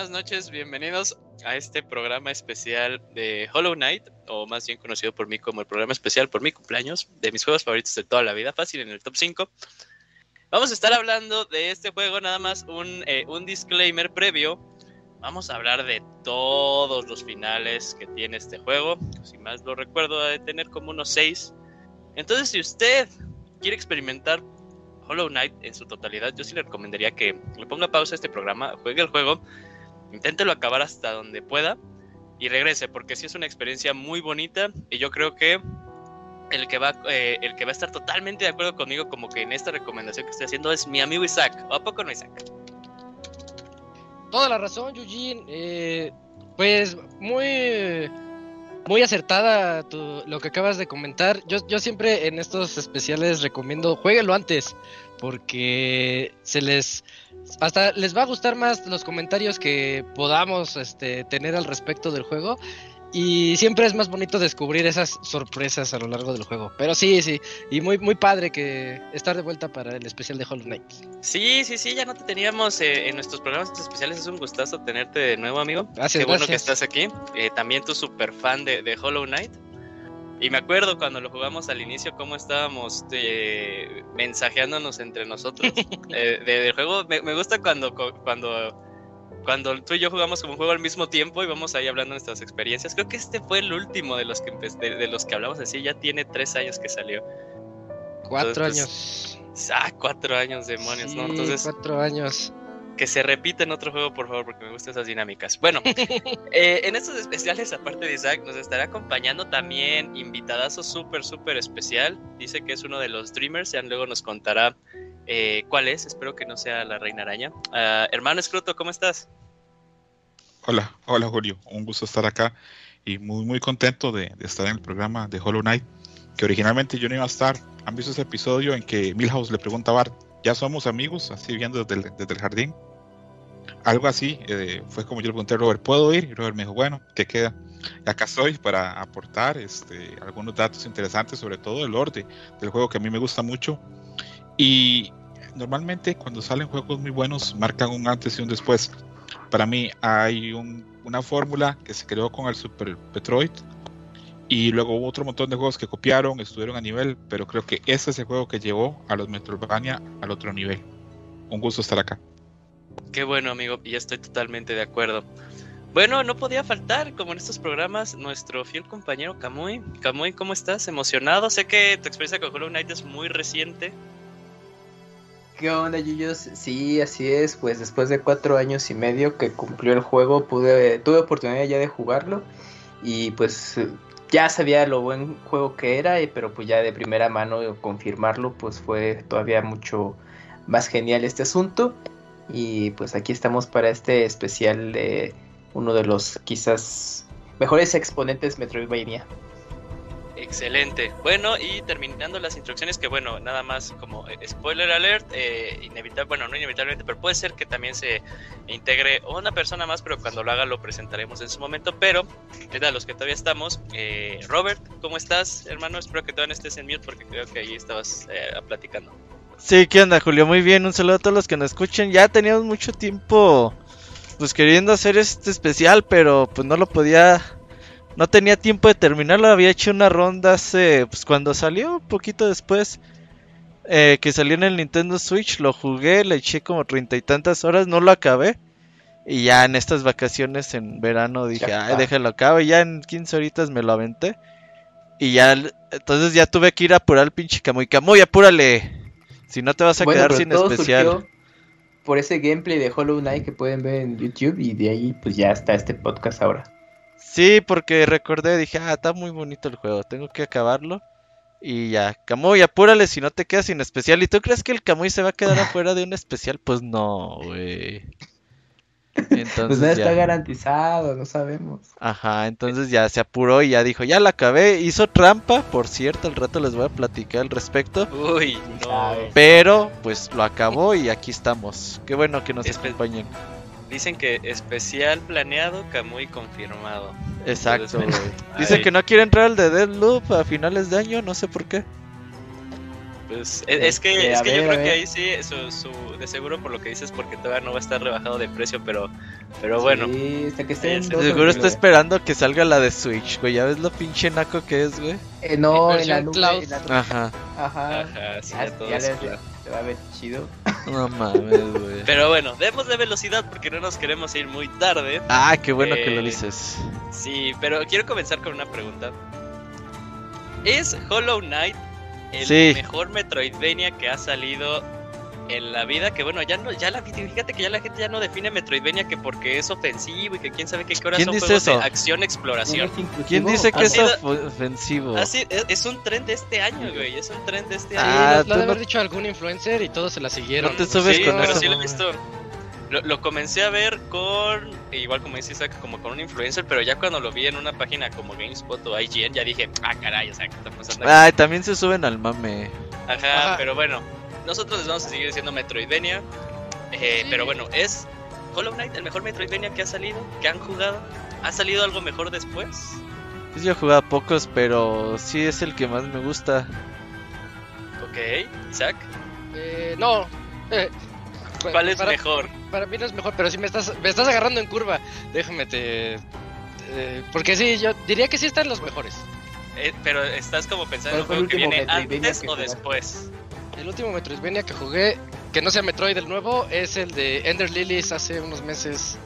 Buenas noches, bienvenidos a este programa especial de Hollow Knight, o más bien conocido por mí como el programa especial por mi cumpleaños, de mis juegos favoritos de toda la vida, fácil en el top 5. Vamos a estar hablando de este juego, nada más un, eh, un disclaimer previo. Vamos a hablar de todos los finales que tiene este juego, si más lo recuerdo, de tener como unos 6. Entonces, si usted quiere experimentar Hollow Knight en su totalidad, yo sí le recomendaría que le ponga pausa a este programa, juegue el juego, inténtelo acabar hasta donde pueda y regrese, porque sí es una experiencia muy bonita y yo creo que el que va eh, el que va a estar totalmente de acuerdo conmigo como que en esta recomendación que estoy haciendo es mi amigo Isaac. ¿O a poco no Isaac? Toda la razón, Eugene. Eh, pues muy muy acertada lo que acabas de comentar. Yo, yo siempre en estos especiales recomiendo jueguenlo antes, porque se les hasta les va a gustar más los comentarios que podamos este, tener al respecto del juego y siempre es más bonito descubrir esas sorpresas a lo largo del juego. Pero sí, sí. Y muy, muy padre que estar de vuelta para el especial de Hollow Knight. Sí, sí, sí. Ya no te teníamos eh, en nuestros programas especiales. Es un gustazo tenerte de nuevo, amigo. Gracias, Qué bueno que estás aquí. Eh, también tu super fan de, de, Hollow Knight. Y me acuerdo cuando lo jugamos al inicio, cómo estábamos eh, mensajeándonos entre nosotros del juego. Me, me gusta cuando, cuando cuando tú y yo jugamos como un juego al mismo tiempo y vamos ahí hablando de nuestras experiencias. Creo que este fue el último de los que de, los que hablamos así. Ya tiene tres años que salió. Cuatro años. ah, cuatro años, demonios, ¿no? Entonces. Cuatro años. Que se repita en otro juego, por favor, porque me gustan esas dinámicas. Bueno, eh, en estos especiales, aparte de Isaac, nos estará acompañando también invitadazo súper, súper especial. Dice que es uno de los Dreamers, ya luego nos contará eh, cuál es. Espero que no sea la Reina Araña. Uh, hermano Escroto, ¿cómo estás? Hola, hola Julio, un gusto estar acá y muy muy contento de, estar en el programa de Hollow Knight, que originalmente yo no iba a estar. ¿Han visto ese episodio en que Milhouse le pregunta a Bart, ¿ya somos amigos? Así viendo desde el, jardín. Algo así, eh, fue como yo le pregunté a Robert, ¿puedo ir? Y Robert me dijo, bueno, ¿qué queda? Y acá estoy para aportar este, algunos datos interesantes, sobre todo el orden del juego que a mí me gusta mucho. Y normalmente cuando salen juegos muy buenos marcan un antes y un después para mí hay una fórmula que se creó con el Super Metroid y luego hubo otro montón de juegos que copiaron, estuvieron a nivel, pero creo que ese es el juego que llevó a los Metroidvania al otro nivel. Un gusto estar acá. Qué bueno, amigo, y estoy totalmente de acuerdo. Bueno, no podía faltar, como en estos programas, nuestro fiel compañero Kamui. Kamui, ¿cómo estás? ¿Emocionado? Sé que tu experiencia con Hollow Knight es muy reciente, ¿Qué onda, Yuyos? Sí, así es. Pues después de cuatro años y medio que cumplió el juego, pude, tuve oportunidad ya de jugarlo. Y pues ya sabía lo buen juego que era, pero pues ya de primera mano confirmarlo, pues fue todavía mucho más genial este asunto. Y pues aquí estamos para este especial de uno de los quizás mejores exponentes Metroidvania. Excelente. Bueno, y terminando las instrucciones, que bueno, nada más como eh, spoiler alert, eh, inevitable, bueno, no inevitablemente, pero puede ser que también se integre una persona más, pero cuando lo haga lo presentaremos en su momento. Pero, de los que todavía estamos, eh, Robert, ¿cómo estás, hermano? Espero que todavía estés en mute porque creo que ahí estabas platicando. Sí, ¿qué onda, Julio? Muy bien, un saludo a todos los que nos escuchen. Ya teníamos mucho tiempo, pues queriendo hacer este especial, pero pues no lo podía, no tenía tiempo de terminarlo. Había hecho una ronda hace, pues cuando salió, un poquito después, eh, que salió en el Nintendo Switch, lo jugué, le eché como treinta y tantas horas, no lo acabé. Y ya en estas vacaciones en verano dije, ay, déjalo acabo. Y ya en 15 horitas me lo aventé. Y ya, entonces ya tuve que ir a apurar al pinche Camuy. Camuy, apúrale. Si no te vas a Bueno, quedar sin especial. por ese gameplay de Hollow Knight que pueden ver en YouTube y de ahí pues ya está este podcast ahora. Sí, porque recordé, dije, ah, está muy bonito el juego, tengo que acabarlo. Y ya, Camuy, apúrale si no te quedas sin especial. ¿Y tú crees que el Camuy se va a quedar afuera de un especial? Pues no, güey. Entonces Pues nada está ya. garantizado, no sabemos. Ajá, entonces ya se apuró y ya dijo, ya la acabé. Hizo trampa, por cierto, al rato les voy a platicar al respecto. Uy, no. Pero, pues lo acabó y aquí estamos. Qué bueno que nos Espe- acompañen. Dicen que especial planeado, Kamui confirmado. Exacto, güey. Dice ay. que no quiere entrar al de Deadloop a finales de año, no sé por qué. Pues es, es que, Este, es que yo ver, creo que ahí sí, su, su- de seguro por lo que dices, porque todavía no va a estar rebajado de precio, pero, pero bueno. Sí, hasta que Sí, dos Seguro está esperando que salga la de Switch, güey. Ya ves lo pinche naco que es, güey. Eh, no, en la nube. cloud. en la- Ajá. Ajá. Ajá, sí, Ya, ya todo ya es claro. Se va a ver chido. No mames, güey. Pero bueno, demos de velocidad porque no nos queremos ir muy tarde. Ah, qué bueno que lo Eh, dices. Sí, pero quiero comenzar con una pregunta. ¿Es Hollow Knight el Sí. mejor Metroidvania que ha salido en la vida? Que bueno, ya no, ya la fíjate que ya la gente ya no define Metroidvania que porque es ofensivo y que quién sabe qué que ahora ¿Quién son dice juegos eso? de acción exploración. ¿Quién dice que es ofensivo? Así, es, es un tren de este año, güey. Es un tren de este Sí, año. Ah, lo, lo tú ha de no- haber dicho algún influencer y todos se la siguieron. No te subes sí, con pero eso, sí lo he güey. visto. Lo, lo comencé a ver con, igual como dice Isaac, como con un influencer, pero ya cuando lo vi en una página como GameSpot o IGN, ya dije, ah, caray, o sea, ¿qué está pasando aquí? Ay, también se suben al mame. Ajá, Ajá. pero bueno, nosotros les vamos a seguir diciendo Metroidvania. eh, Sí. Pero bueno, ¿es Hollow Knight el mejor Metroidvania que ha salido? ¿Que han jugado? ¿Ha salido algo mejor después? Pues yo he jugado pocos, pero sí es el que más me gusta. Ok, Isaac, Eh, no. Eh, ¿cuál es para, mejor? Para mí no es mejor, pero si me estás, me estás agarrando en curva, déjame te... eh, porque sí, yo diría que sí están los mejores. Eh, pero estás como pensando en un ¿Cuál fue el juego que viene antes que o después. El último Metroidvania que jugué, que no sea Metroid el nuevo, es el de Ender Lilies hace unos meses.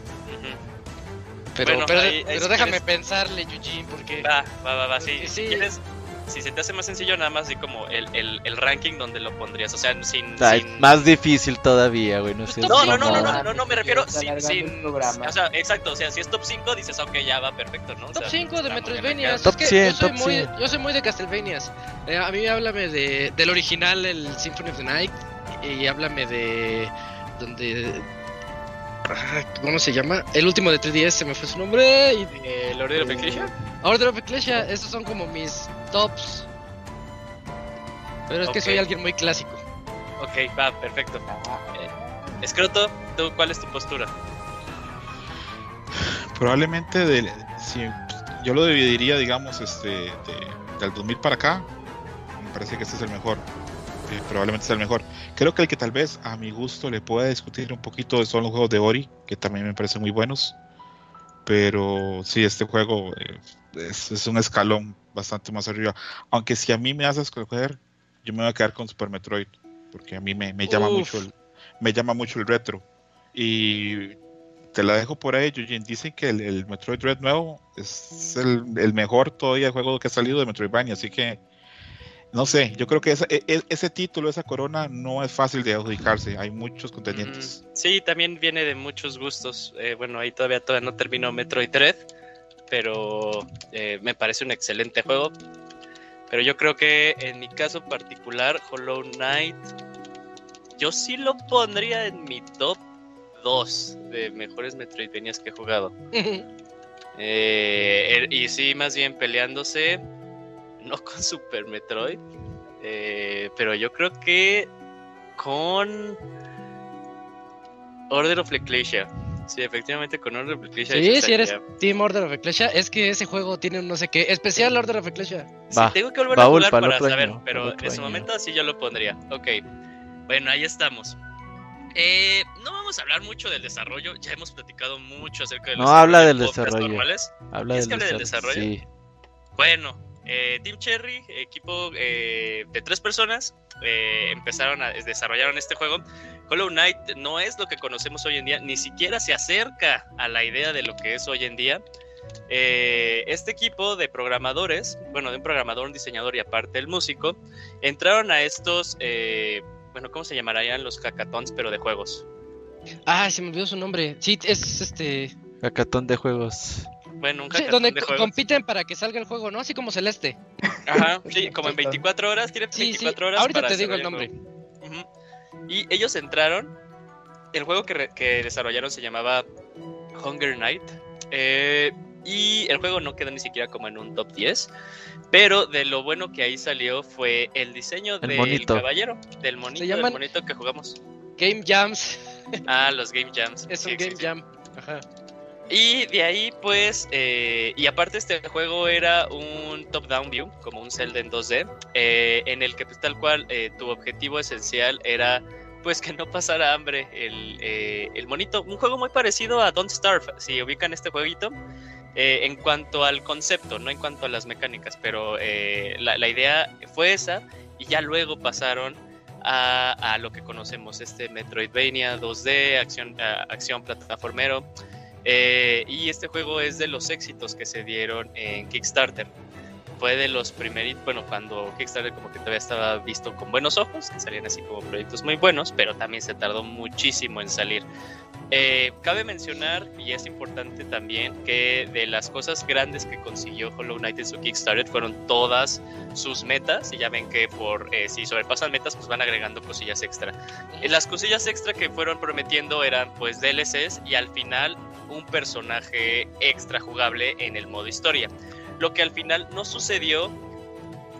Pero, Bueno, pero, ahí- ahí pero si déjame quieres- pensarle, Eugene, porque... Va, va, va, va, sí. Sí. quieres, si se te hace más sencillo, nada más di como el, el, el ranking donde lo pondrías. O sea, sin. Ay, sin- Más difícil todavía, güey. No, Pues No, no, no, no, no, no, no, me refiero sin. sin o sea, exacto. O sea, si es top 5, dices, ok, ya va perfecto, ¿no? O Top sea, 5 de acá. Top es que 100, yo, soy top muy, 100. yo soy muy de Castlevanias. Eh, a mí háblame de, del original, el Symphony of the Night. Y háblame de. Donde. ah, ¿Cómo se llama? El último de 3DS, se me fue su nombre. Y ¿El Order of Ecclesia? Order of Ecclesia, esos son como mis tops. Pero es que soy alguien muy clásico. Ok, va, perfecto. Escroto, ¿tú cuál es tu postura? Probablemente del- si yo lo dividiría, digamos, este, de- del 2000 para acá, me parece que este es el mejor. eh, probablemente es el mejor. Creo que el que tal vez a mi gusto le pueda discutir un poquito son los juegos de Ori, que también me parecen muy buenos. Pero sí, este juego eh, es, es un escalón bastante más arriba. Aunque si a mí me haces escoger, yo me voy a quedar con Super Metroid, porque a mí me, me llama Uf. mucho el, me llama mucho el retro. Y te la dejo por ahí, Eugene. Dicen que el, el Metroid Dread nuevo es el, el mejor todavía juego que ha salido de Metroidvania, así que no sé, yo creo que esa- e- e- ese título, esa corona, no es fácil de adjudicarse. Hay muchos contendientes. Mm, sí, también viene de muchos gustos. Eh, bueno, ahí todavía, todavía no terminó Metroid Dread, pero eh, me parece un excelente juego. Pero yo creo que en mi caso particular, Hollow Knight, yo sí lo pondría en mi top 2 de mejores Metroidvanias que he jugado. Eh, er- y sí, más bien peleándose, no con Super Metroid, eh, pero yo creo que con Order of Ecclesia. Sí, efectivamente con Order of Ecclesia. Sí, si eres Team Order of Ecclesia, es que ese juego tiene un no sé qué. Especial Order of Ecclesia. Sí, Va, tengo que volver a jugar para saber, año, para pero en su momento sí yo lo pondría. Ok. Bueno, ahí estamos. Eh, no vamos a hablar mucho del desarrollo, ya hemos platicado mucho acerca del No, habla del desarrollo. normales. Habla ¿Quieres del, que hable del desarrollo. Sí. Bueno, eh, Team Cherry, equipo eh, de tres personas, eh, empezaron a desarrollaron este juego. Hollow Knight no es lo que conocemos hoy en día, ni siquiera se acerca a la idea de lo que es hoy en día. Eh, este equipo de programadores, bueno, de un programador, un diseñador y aparte el músico, entraron a estos, eh, bueno, ¿cómo se llamarían los hackathons, pero de juegos? Ah, se me olvidó su nombre. Sí, es este. Hackathon de juegos. Bueno, un sí, hackathon donde de juegos. compiten para que salga el juego, ¿no? Así como Celeste. Ajá, sí, como en 24 horas, tienen Sí, sí. 24 horas. Ahorita para te digo el nombre. Y ellos entraron. El juego que, que desarrollaron se llamaba Hunger Night. eh, y el juego no quedó ni siquiera como en un top 10. Pero de lo bueno que ahí salió fue el diseño El del monito. caballero, del monito, del monito que jugamos. Game Jams. Ah, los Game Jams. Es sí un Game. Jam. Ajá. Y de ahí, pues, eh, y aparte este juego era un top-down view, como un Zelda en 2D, eh, en el que pues, tal cual eh, tu objetivo esencial era pues que no pasara hambre el, el monito. Un juego muy parecido a Don't Starve, si ubican este jueguito, en cuanto al concepto, no en cuanto a las mecánicas, pero la, la idea fue esa y ya luego pasaron a, a lo que conocemos, este Metroidvania 2D, acción, acción plataformero. Eh, y este juego es de los éxitos que se dieron en Kickstarter. Fue de los primeritos, bueno, cuando Kickstarter como que todavía estaba visto con buenos ojos, que salían así como proyectos muy buenos, pero también se tardó muchísimo en salir. Eh, cabe mencionar, y es importante también, que de las cosas grandes que consiguió Hollow Knight en su Kickstarter fueron todas sus metas, y ya ven que por eh, si sobrepasan metas, pues van agregando cosillas extra. Eh, Las cosillas extra que fueron prometiendo eran pues DLCs y al final un personaje extra jugable en el modo historia. Lo que al final no sucedió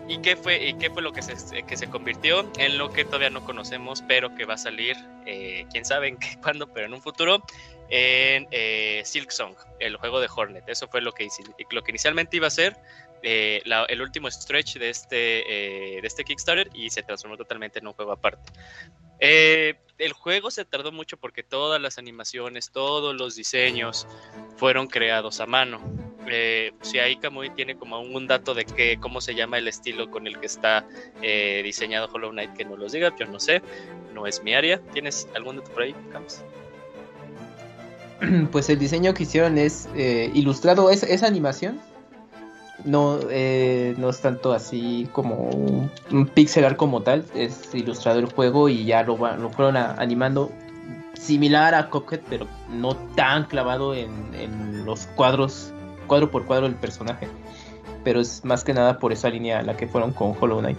y qué fue, y qué fue lo que se, que se convirtió en lo que todavía no conocemos, pero que va a salir, eh, quién sabe en qué, cuándo, pero en un futuro, en eh, Silk Song, el juego de Hornet. Eso fue lo que, lo que inicialmente iba a ser eh, el último stretch de este, eh, de este Kickstarter y se transformó totalmente en un juego aparte. El juego se tardó mucho porque todas las animaciones, todos los diseños fueron creados a mano. Eh, si ahí Kamui tiene como un dato de que, cómo se llama el estilo con el que está eh, diseñado Hollow Knight, que nos los diga, yo no sé, no es mi área. ¿Tienes algún dato por ahí, Camus? Pues el diseño que hicieron es eh, ilustrado, es, esa animación. No, eh, no es tanto así como un, pixel art como tal, es ilustrado el juego y ya lo, lo fueron animando similar a Cuphead, pero no tan clavado en, en los cuadros, cuadro por cuadro del personaje. Pero es más que nada por esa línea la que fueron con Hollow Knight.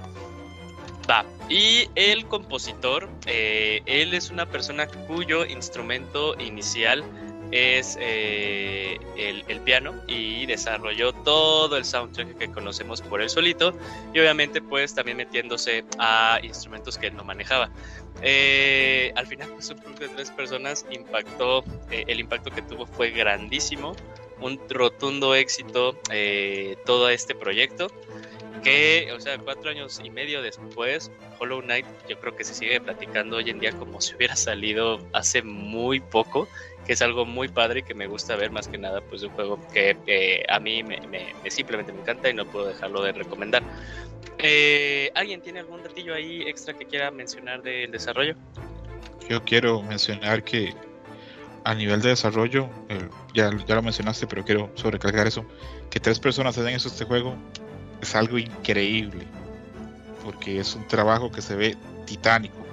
Va. Y el compositor, eh, él es una persona cuyo instrumento inicial es eh, el, piano y desarrolló todo el soundtrack que conocemos por él solito y obviamente pues también metiéndose a instrumentos que él no manejaba. Eh, al final pues un grupo de tres personas impactó, eh, el impacto que tuvo fue grandísimo, un rotundo éxito eh, todo este proyecto que, o sea, cuatro años y medio después, Hollow Knight yo creo que se sigue platicando hoy en día como si hubiera salido hace muy poco, que es algo muy padre que me gusta ver más que nada, pues un juego que eh, a mí me, me- me simplemente me encanta y no puedo dejarlo de recomendar. Eh, ¿Alguien tiene algún datillo ahí extra que quiera mencionar del desarrollo? Yo quiero mencionar que a nivel de desarrollo, eh, ya, ya lo mencionaste, pero quiero sobrecargar eso, que tres personas hayan hecho este juego es algo increíble, porque es un trabajo que se ve titánico.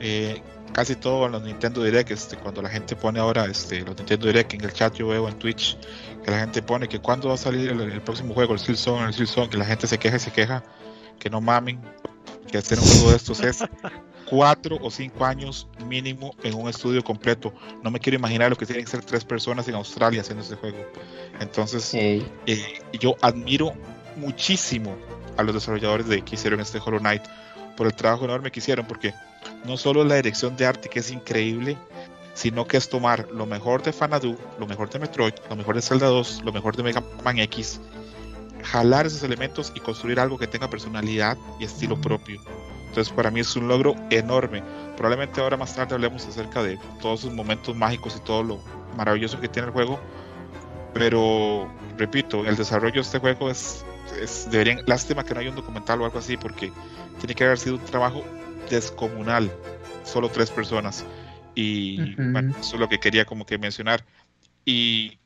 Eh, casi todo en los Nintendo Direct, este, cuando la gente pone ahora este, los Nintendo Direct en el chat, yo veo en Twitch que la gente pone que cuándo va a salir el, el próximo juego, el Silson, el Silson, que la gente se queja y se queja, que no mamen, que hacer un juego de estos es cuatro o cinco años mínimo en un estudio completo. No me quiero imaginar lo que tienen que ser tres personas en Australia haciendo este juego. Entonces, Eh, eh, yo admiro muchísimo a los desarrolladores de que hicieron este Hollow Knight por el trabajo enorme que hicieron, porque no solo la dirección de arte que es increíble, sino que es tomar lo mejor de Fanadu, lo mejor de Metroid, lo mejor de Zelda 2, lo mejor de Mega Man X, jalar esos elementos y construir algo que tenga personalidad y estilo propio. Entonces para mí es un logro enorme. Probablemente ahora más tarde hablemos acerca de todos sus momentos mágicos y todo lo maravilloso que tiene el juego. Pero repito, el desarrollo de este juego es, es deberían, lástima que no haya un documental o algo así porque tiene que haber sido un trabajo descomunal, solo tres personas. Y Ujú. bueno, eso es lo que quería como que mencionar. Y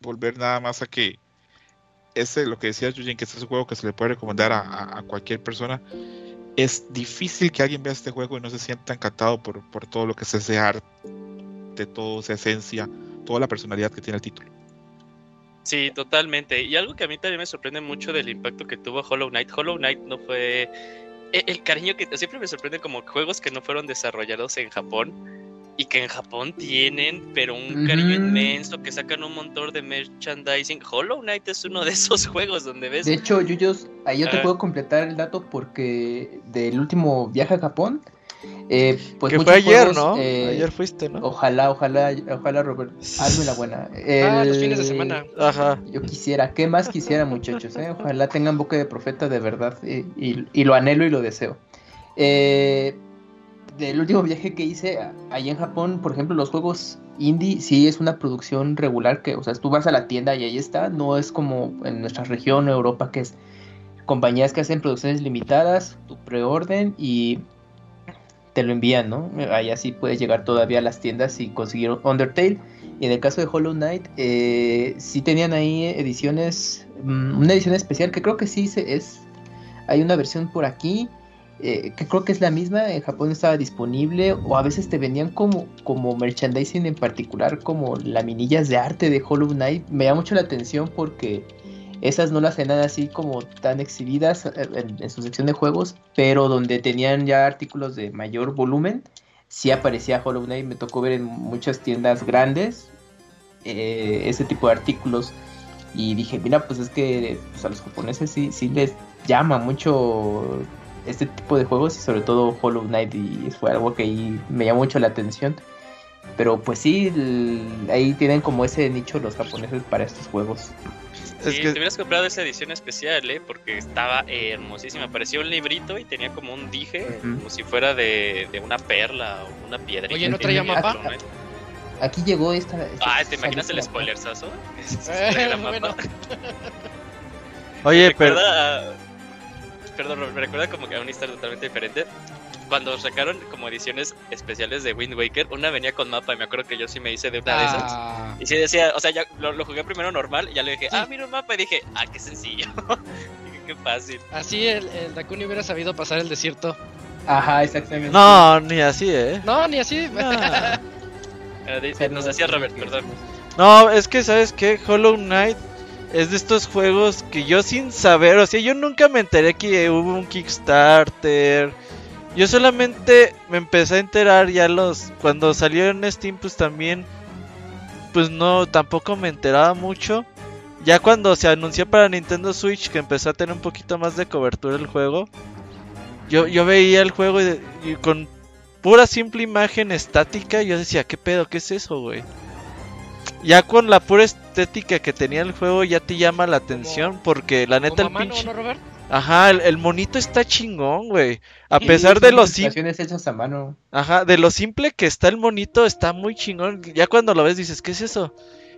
volver nada más a que ese, lo que decía Yujin, que este es un juego que se le puede recomendar a, a- cualquier persona. Es difícil que alguien vea este juego y no se sienta encantado por, por todo lo que es ese arte, todo esa esencia, toda la personalidad que tiene el título. Sí, totalmente. Y algo que a mí también me sorprende mucho del impacto que tuvo Hollow Knight. Hollow Knight no fue el cariño que siempre me sorprende como juegos que no fueron desarrollados en Japón y que en Japón tienen, pero un cariño inmenso, que sacan un montón de merchandising. Hollow Knight es uno de esos juegos donde ves De hecho, Yuyos, ahí yo te puedo completar el dato porque del último viaje a Japón, eh, pues que fue ayer, juegos, ¿no? eh, Ayer fuiste, ¿no? Ojalá, ojalá, ojalá, Robert, hazme la buena. Ah, los fines de semana. Ajá. Yo quisiera, ¿qué más quisiera, muchachos? eh? Ojalá tengan boca de profeta de verdad eh, y, y lo anhelo y lo deseo. Eh, del último viaje que hice a- allá en Japón, por ejemplo, los juegos indie sí es una producción regular que, o sea, tú vas a la tienda y ahí está, no es como en nuestra región, Europa, que es compañías que hacen producciones limitadas, tu preorden y te lo envían, ¿no? Allá sí puedes llegar todavía a las tiendas y conseguir Undertale. Y en el caso de Hollow Knight, eh, sí tenían ahí ediciones, mm, una edición especial que creo que sí se es. Hay una versión por aquí eh, que creo que es la misma. En Japón estaba disponible o a veces te vendían como, como merchandising en particular, como laminillas de arte de Hollow Knight. Me llama mucho la atención porque esas no las tenían así como tan exhibidas eh, en, su sección de juegos, pero donde tenían ya artículos de mayor volumen, sí aparecía Hollow Knight. Me tocó ver en muchas tiendas grandes eh, ese tipo de artículos. Y dije, mira, pues es que pues, a los japoneses sí, sí les llama mucho este tipo de juegos y sobre todo Hollow Knight y fue algo que ahí me llamó mucho la atención. Pero pues sí, ahí tienen como ese nicho los japoneses para estos juegos. Es que- te hubieras comprado esa edición especial, ¿eh? Porque estaba hermosísima. Parecía un librito y tenía como un dije, como si fuera de, de una perla o una piedrita. Oye, ¿no traía mapa? Aquí llegó esta... esta- Ah, ¿te imaginas el lista. spoilersazo? Eh, bueno. Oye, me pero. Perdón, me recuerda como que a una historia totalmente diferente. Cuando sacaron como ediciones especiales de Wind Waker, una venía con mapa y me acuerdo que yo sí me hice de una de esas. Ah, Y sí decía, o sea, ya lo, lo jugué primero normal y ya le dije, Sí. ah, mira un mapa y dije, ah, qué sencillo. Dije, qué fácil. así el, el Dakuni hubiera sabido pasar el desierto. Ajá, exactamente. No, ni así, ¿eh? No, ni así. Nah. De- O sea, nos no, decía Robert, perdón. No, es que, ¿sabes qué? Hollow Knight es de estos juegos que yo sin saber, o sea, yo nunca me enteré que hubo un Kickstarter. Yo solamente me empecé a enterar ya los... Cuando salió en Steam, pues también... Pues no, tampoco me enteraba mucho. Ya cuando se anunció para Nintendo Switch, que empezó a tener un poquito más de cobertura el juego. Yo, yo veía el juego y, y con pura simple imagen estática, yo decía, ¿qué pedo? ¿Qué es eso, güey? Ya con la pura estética que tenía el juego ya te llama la atención porque la neta el pinche... ¿no, Robert? Ajá, el, el monito está chingón, güey. A pesar de lo simple... hechas a mano. Ajá, de lo simple que está el monito, está muy chingón. Ya cuando lo ves dices, ¿qué es eso?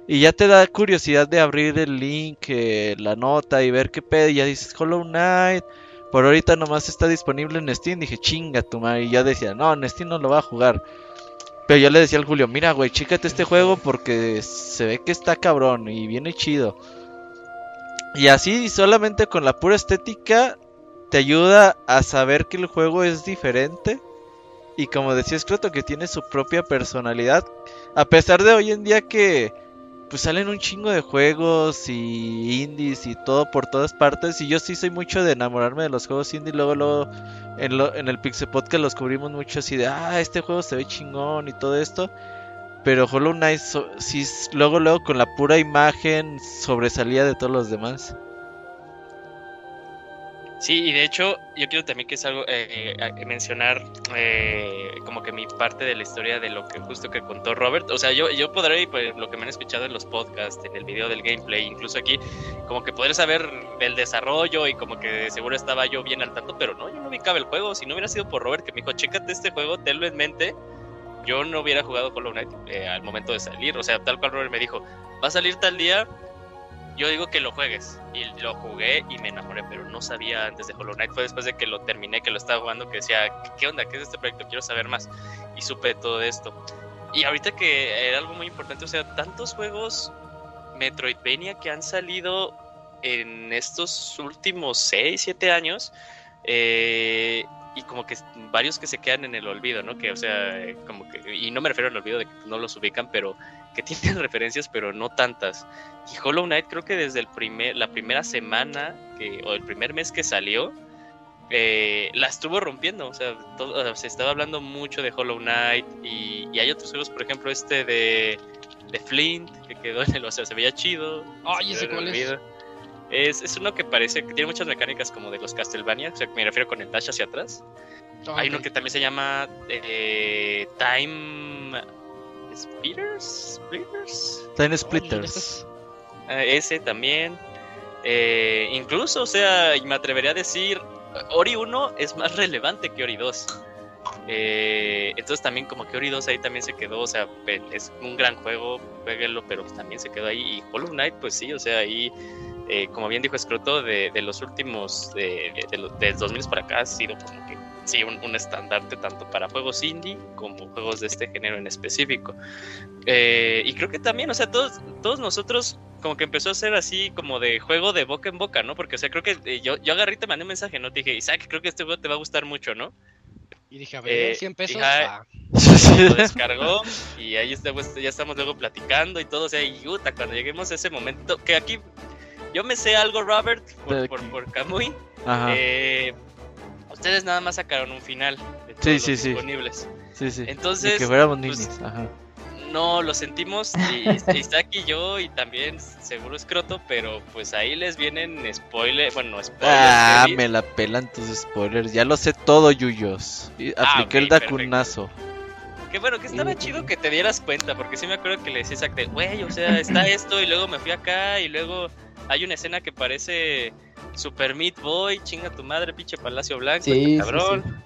Y ya te da curiosidad de abrir el link, eh, la nota y ver qué pedo. Y ya dices, Hollow Knight. Por ahorita nomás está disponible en Steam. Dije, chinga tu madre. Y ya decía, no, en Steam no lo va a jugar. Pero yo le decía al Julio, mira, güey, chícate este juego porque se ve que está cabrón y viene chido. Y así, solamente con la pura estética, te ayuda a saber que el juego es diferente. Y como decía Scroto, que tiene su propia personalidad. A pesar de hoy en día que pues salen un chingo de juegos y indies y todo por todas partes. Y yo sí soy mucho de enamorarme de los juegos indie. Luego, luego en, lo, en el Pixel Podcast los cubrimos mucho así de, ah, este juego se ve chingón y todo esto. Pero Hollow Knight so- sí, luego, luego con la pura imagen sobresalía de todos los demás. Sí, y de hecho yo quiero también que es algo eh, eh, mencionar eh, como que mi parte de la historia de lo que justo que contó Robert. O sea, yo, yo podré, pues, lo que me han escuchado en los podcasts, en el video del gameplay, incluso aquí, como que poder saber del desarrollo y como que seguro estaba yo bien al tanto, pero no, yo no ubicaba el juego. Si no hubiera sido por Robert que me dijo, chécate este juego, tenlo en mente, yo no hubiera jugado Hollow Knight al momento de salir. O sea, tal cual Robert me dijo, va a salir tal día, yo digo que lo juegues. Y lo jugué y me enamoré, pero no sabía antes de Hollow Knight. Fue después de que lo terminé, que lo estaba jugando, que decía, ¿qué onda? ¿Qué es este proyecto? Quiero saber más. Y supe todo esto. Y ahorita que era algo muy importante, o sea, tantos juegos Metroidvania que han salido en estos últimos 6, 7 años. Eh, y como que varios que se quedan en el olvido, ¿no? Que, o sea, como que, y no me refiero al olvido de que no los ubican, pero que tienen referencias, pero no tantas. Y Hollow Knight creo que desde el primer, la primera semana que, o el primer mes que salió, eh, la estuvo rompiendo. O sea, se estaba hablando mucho de Hollow Knight y, hay otros juegos, por ejemplo, este de, de Flint, que quedó en el, o sea, se veía chido. Ay, ese cuál es. Es, es uno que parece que tiene muchas mecánicas como de los Castlevania, o sea, me refiero con el dash hacia atrás. Hay uno que también se llama eh, Time Splitters. Splitters. Time Splitters. Ah, ese también. Eh, incluso, o sea, me atrevería a decir, Ori 1 es más relevante que Ori 2. Eh, entonces también como que Ori 2 ahí también se quedó, o sea, es un gran juego, jueguenlo, pero también se quedó ahí. Y Hollow Knight, pues sí, o sea, ahí eh, como bien dijo Scroto, de, los últimos, de, de, 2000 para acá, ha sido como que sí, un, estandarte tanto para juegos indie como juegos de este género en específico. Eh, y creo que también, o sea, todos, todos nosotros como que empezó a ser así como de juego de boca en boca, ¿no? Porque, o sea, creo que eh, yo, yo agarré y te mandé un mensaje, ¿no? Te dije, Isaac, creo que este juego te va a gustar mucho, ¿no? Y dije, a ver, 100 pesos. Ah. Lo descargó y ahí ya estamos luego platicando y todo. O sea, y puta, cuando lleguemos a ese momento, que aquí yo me sé algo, Robert, por, por, por Kamui. Eh, ustedes nada más sacaron un final de todos sí, los sí, disponibles. Sí, sí. Entonces, que fuéramos pues, Ajá. No, lo sentimos y, Isaac y yo y también seguro Escroto, pero pues ahí les vienen spoilers, bueno, spoilers. Ah, me la pelan tus spoilers, ya lo sé todo, Yuyos. Ah, Apliqué el dacunazo. Que bueno, que estaba chido que te dieras cuenta, porque sí me acuerdo que le decía Isaac de, güey, o sea, está esto y luego me fui acá y luego hay una escena que parece Super Meat Boy, chinga tu madre, pinche Palacio Blanco, este cabrón.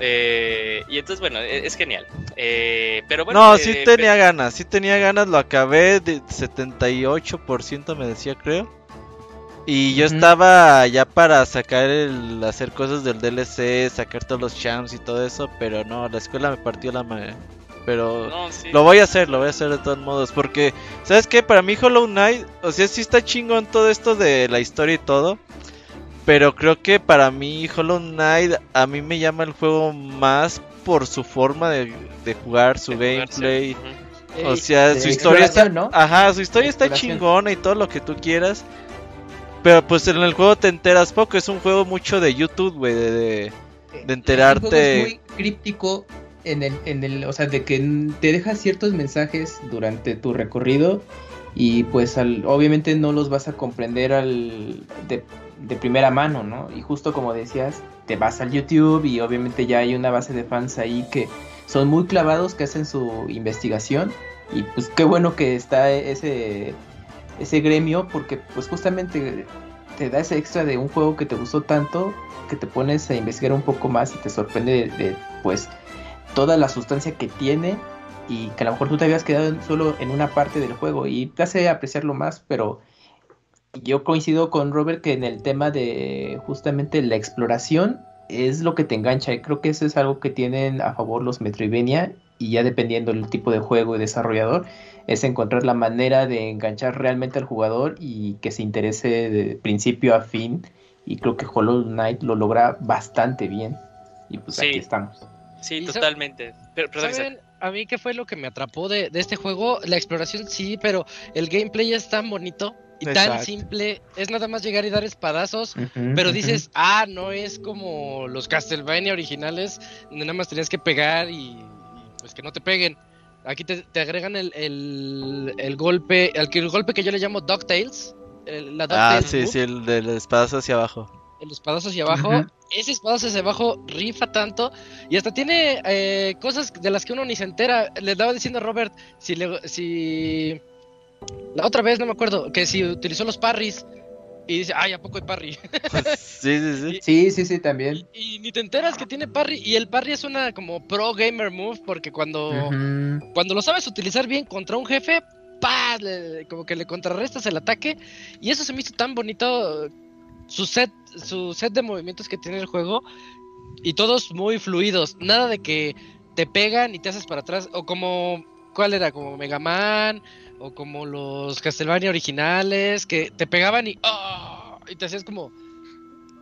Eh, y entonces, bueno, e-, es, genial. Eh, pero bueno, no, sí eh, tenía ganas, sí tenía ganas, lo acabé de 78%, me decía, creo. Y yo estaba ya para sacar el hacer cosas del DLC, sacar todos los champs y todo eso, pero no, la escuela me partió la madre. Pero lo voy a hacer, lo voy a hacer de todos modos. Porque, ¿sabes qué? Para mí Hollow Knight, o sea, sí está chingón todo esto de la historia y todo. Pero creo que para mí Hollow Knight, a mí me llama el juego más por su forma de, jugar, su gameplay. O sea, su historia está... Ajá, su historia está chingona y todo lo que tú quieras. Pero pues en el juego te enteras poco, es un juego mucho de YouTube, güey, de, de, enterarte. Es muy críptico en el, en el, o sea, de que te deja ciertos mensajes durante tu recorrido y pues al, obviamente no los vas a comprender al, de, de, primera mano, ¿no? Y justo como decías, te vas al YouTube y obviamente ya hay una base de fans ahí que son muy clavados, que hacen su investigación y pues qué bueno que está ese, ese gremio porque pues justamente te da ese extra de un juego que te gustó tanto que te pones a investigar un poco más y te sorprende de pues toda la sustancia que tiene y que a lo mejor tú te habías quedado solo en una parte del juego y te hace apreciarlo más, pero yo coincido con Robert que en el tema de justamente la exploración es lo que te engancha y creo que eso es algo que tienen a favor los Metroidvania y ya dependiendo del tipo de juego y desarrollador es encontrar la manera de enganchar realmente al jugador y que se interese de principio a fin y creo que Hollow Knight lo logra bastante bien y pues aquí estamos. Sí, totalmente. Pero, ¿saben a mí qué fue lo que me atrapó de, este juego? La exploración sí, pero el gameplay es tan bonito y tan simple. Es nada más llegar y dar espadazos, pero dices, ah, no es como los Castlevania originales, donde nada más tenías que pegar y, pues que no te peguen. Aquí te, agregan el, el, golpe, el, el golpe que yo le llamo DuckTales. ah, sí, sí, el del espadazo hacia abajo. El espadazo hacia abajo. Ese espadazo hacia abajo rifa tanto. Y hasta tiene eh, cosas de las que uno ni se entera. Le estaba diciendo a Robert si, le, si. La otra vez, no me acuerdo, que si utilizó los parries. Y dice, ay, ¿a poco hay parry? Sí, sí, sí. Sí, sí, sí, también. y, y ni te enteras que tiene parry. Y el parry es una como pro gamer move porque cuando. Cuando lo sabes utilizar bien contra un jefe, ¡pah! Le- como que le contrarrestas el ataque. Y eso se me hizo tan bonito. Su set, su set de movimientos que tiene el juego. Y todos muy fluidos. Nada de que te pegan y te haces para atrás. O como. ¿Cuál era? Como Mega Man. O como los Castlevania originales. Que te pegaban y. ¡ah! Y te hacías como.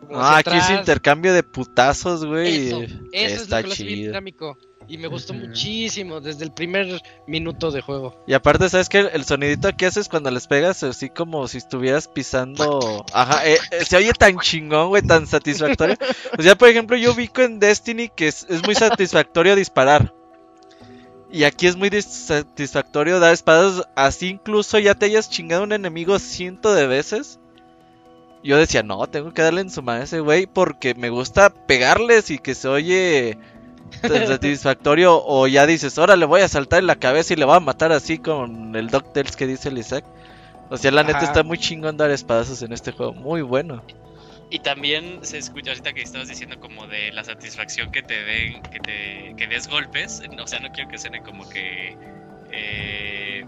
como Ah, aquí es intercambio de putazos, güey. Eso, eso es lo Está que lo hace bien chido. dinámico. Y me gustó muchísimo desde el primer minuto de juego. Y aparte, ¿sabes qué? El sonidito que haces cuando les pegas, así como si estuvieras pisando. Ajá, eh, eh, se oye tan chingón, güey, tan satisfactorio. O sea, por ejemplo, yo ubico en Destiny que es, es muy satisfactorio disparar. Y aquí es muy satisfactorio dar espadas, así incluso ya te hayas chingado a un enemigo ciento de veces. Yo decía, no, tengo que darle en su madre a ese güey porque me gusta pegarles y que se oye satisfactorio. O ya dices, ahora le voy a saltar en la cabeza y le voy a matar así con el DuckTales que dice el Isaac. O sea, la neta está muy chingón dar espadazos en este juego, muy bueno. Y también se escucha ahorita que estabas diciendo como de la satisfacción que te den, que te que des golpes. O sea, no quiero que suene como que eh,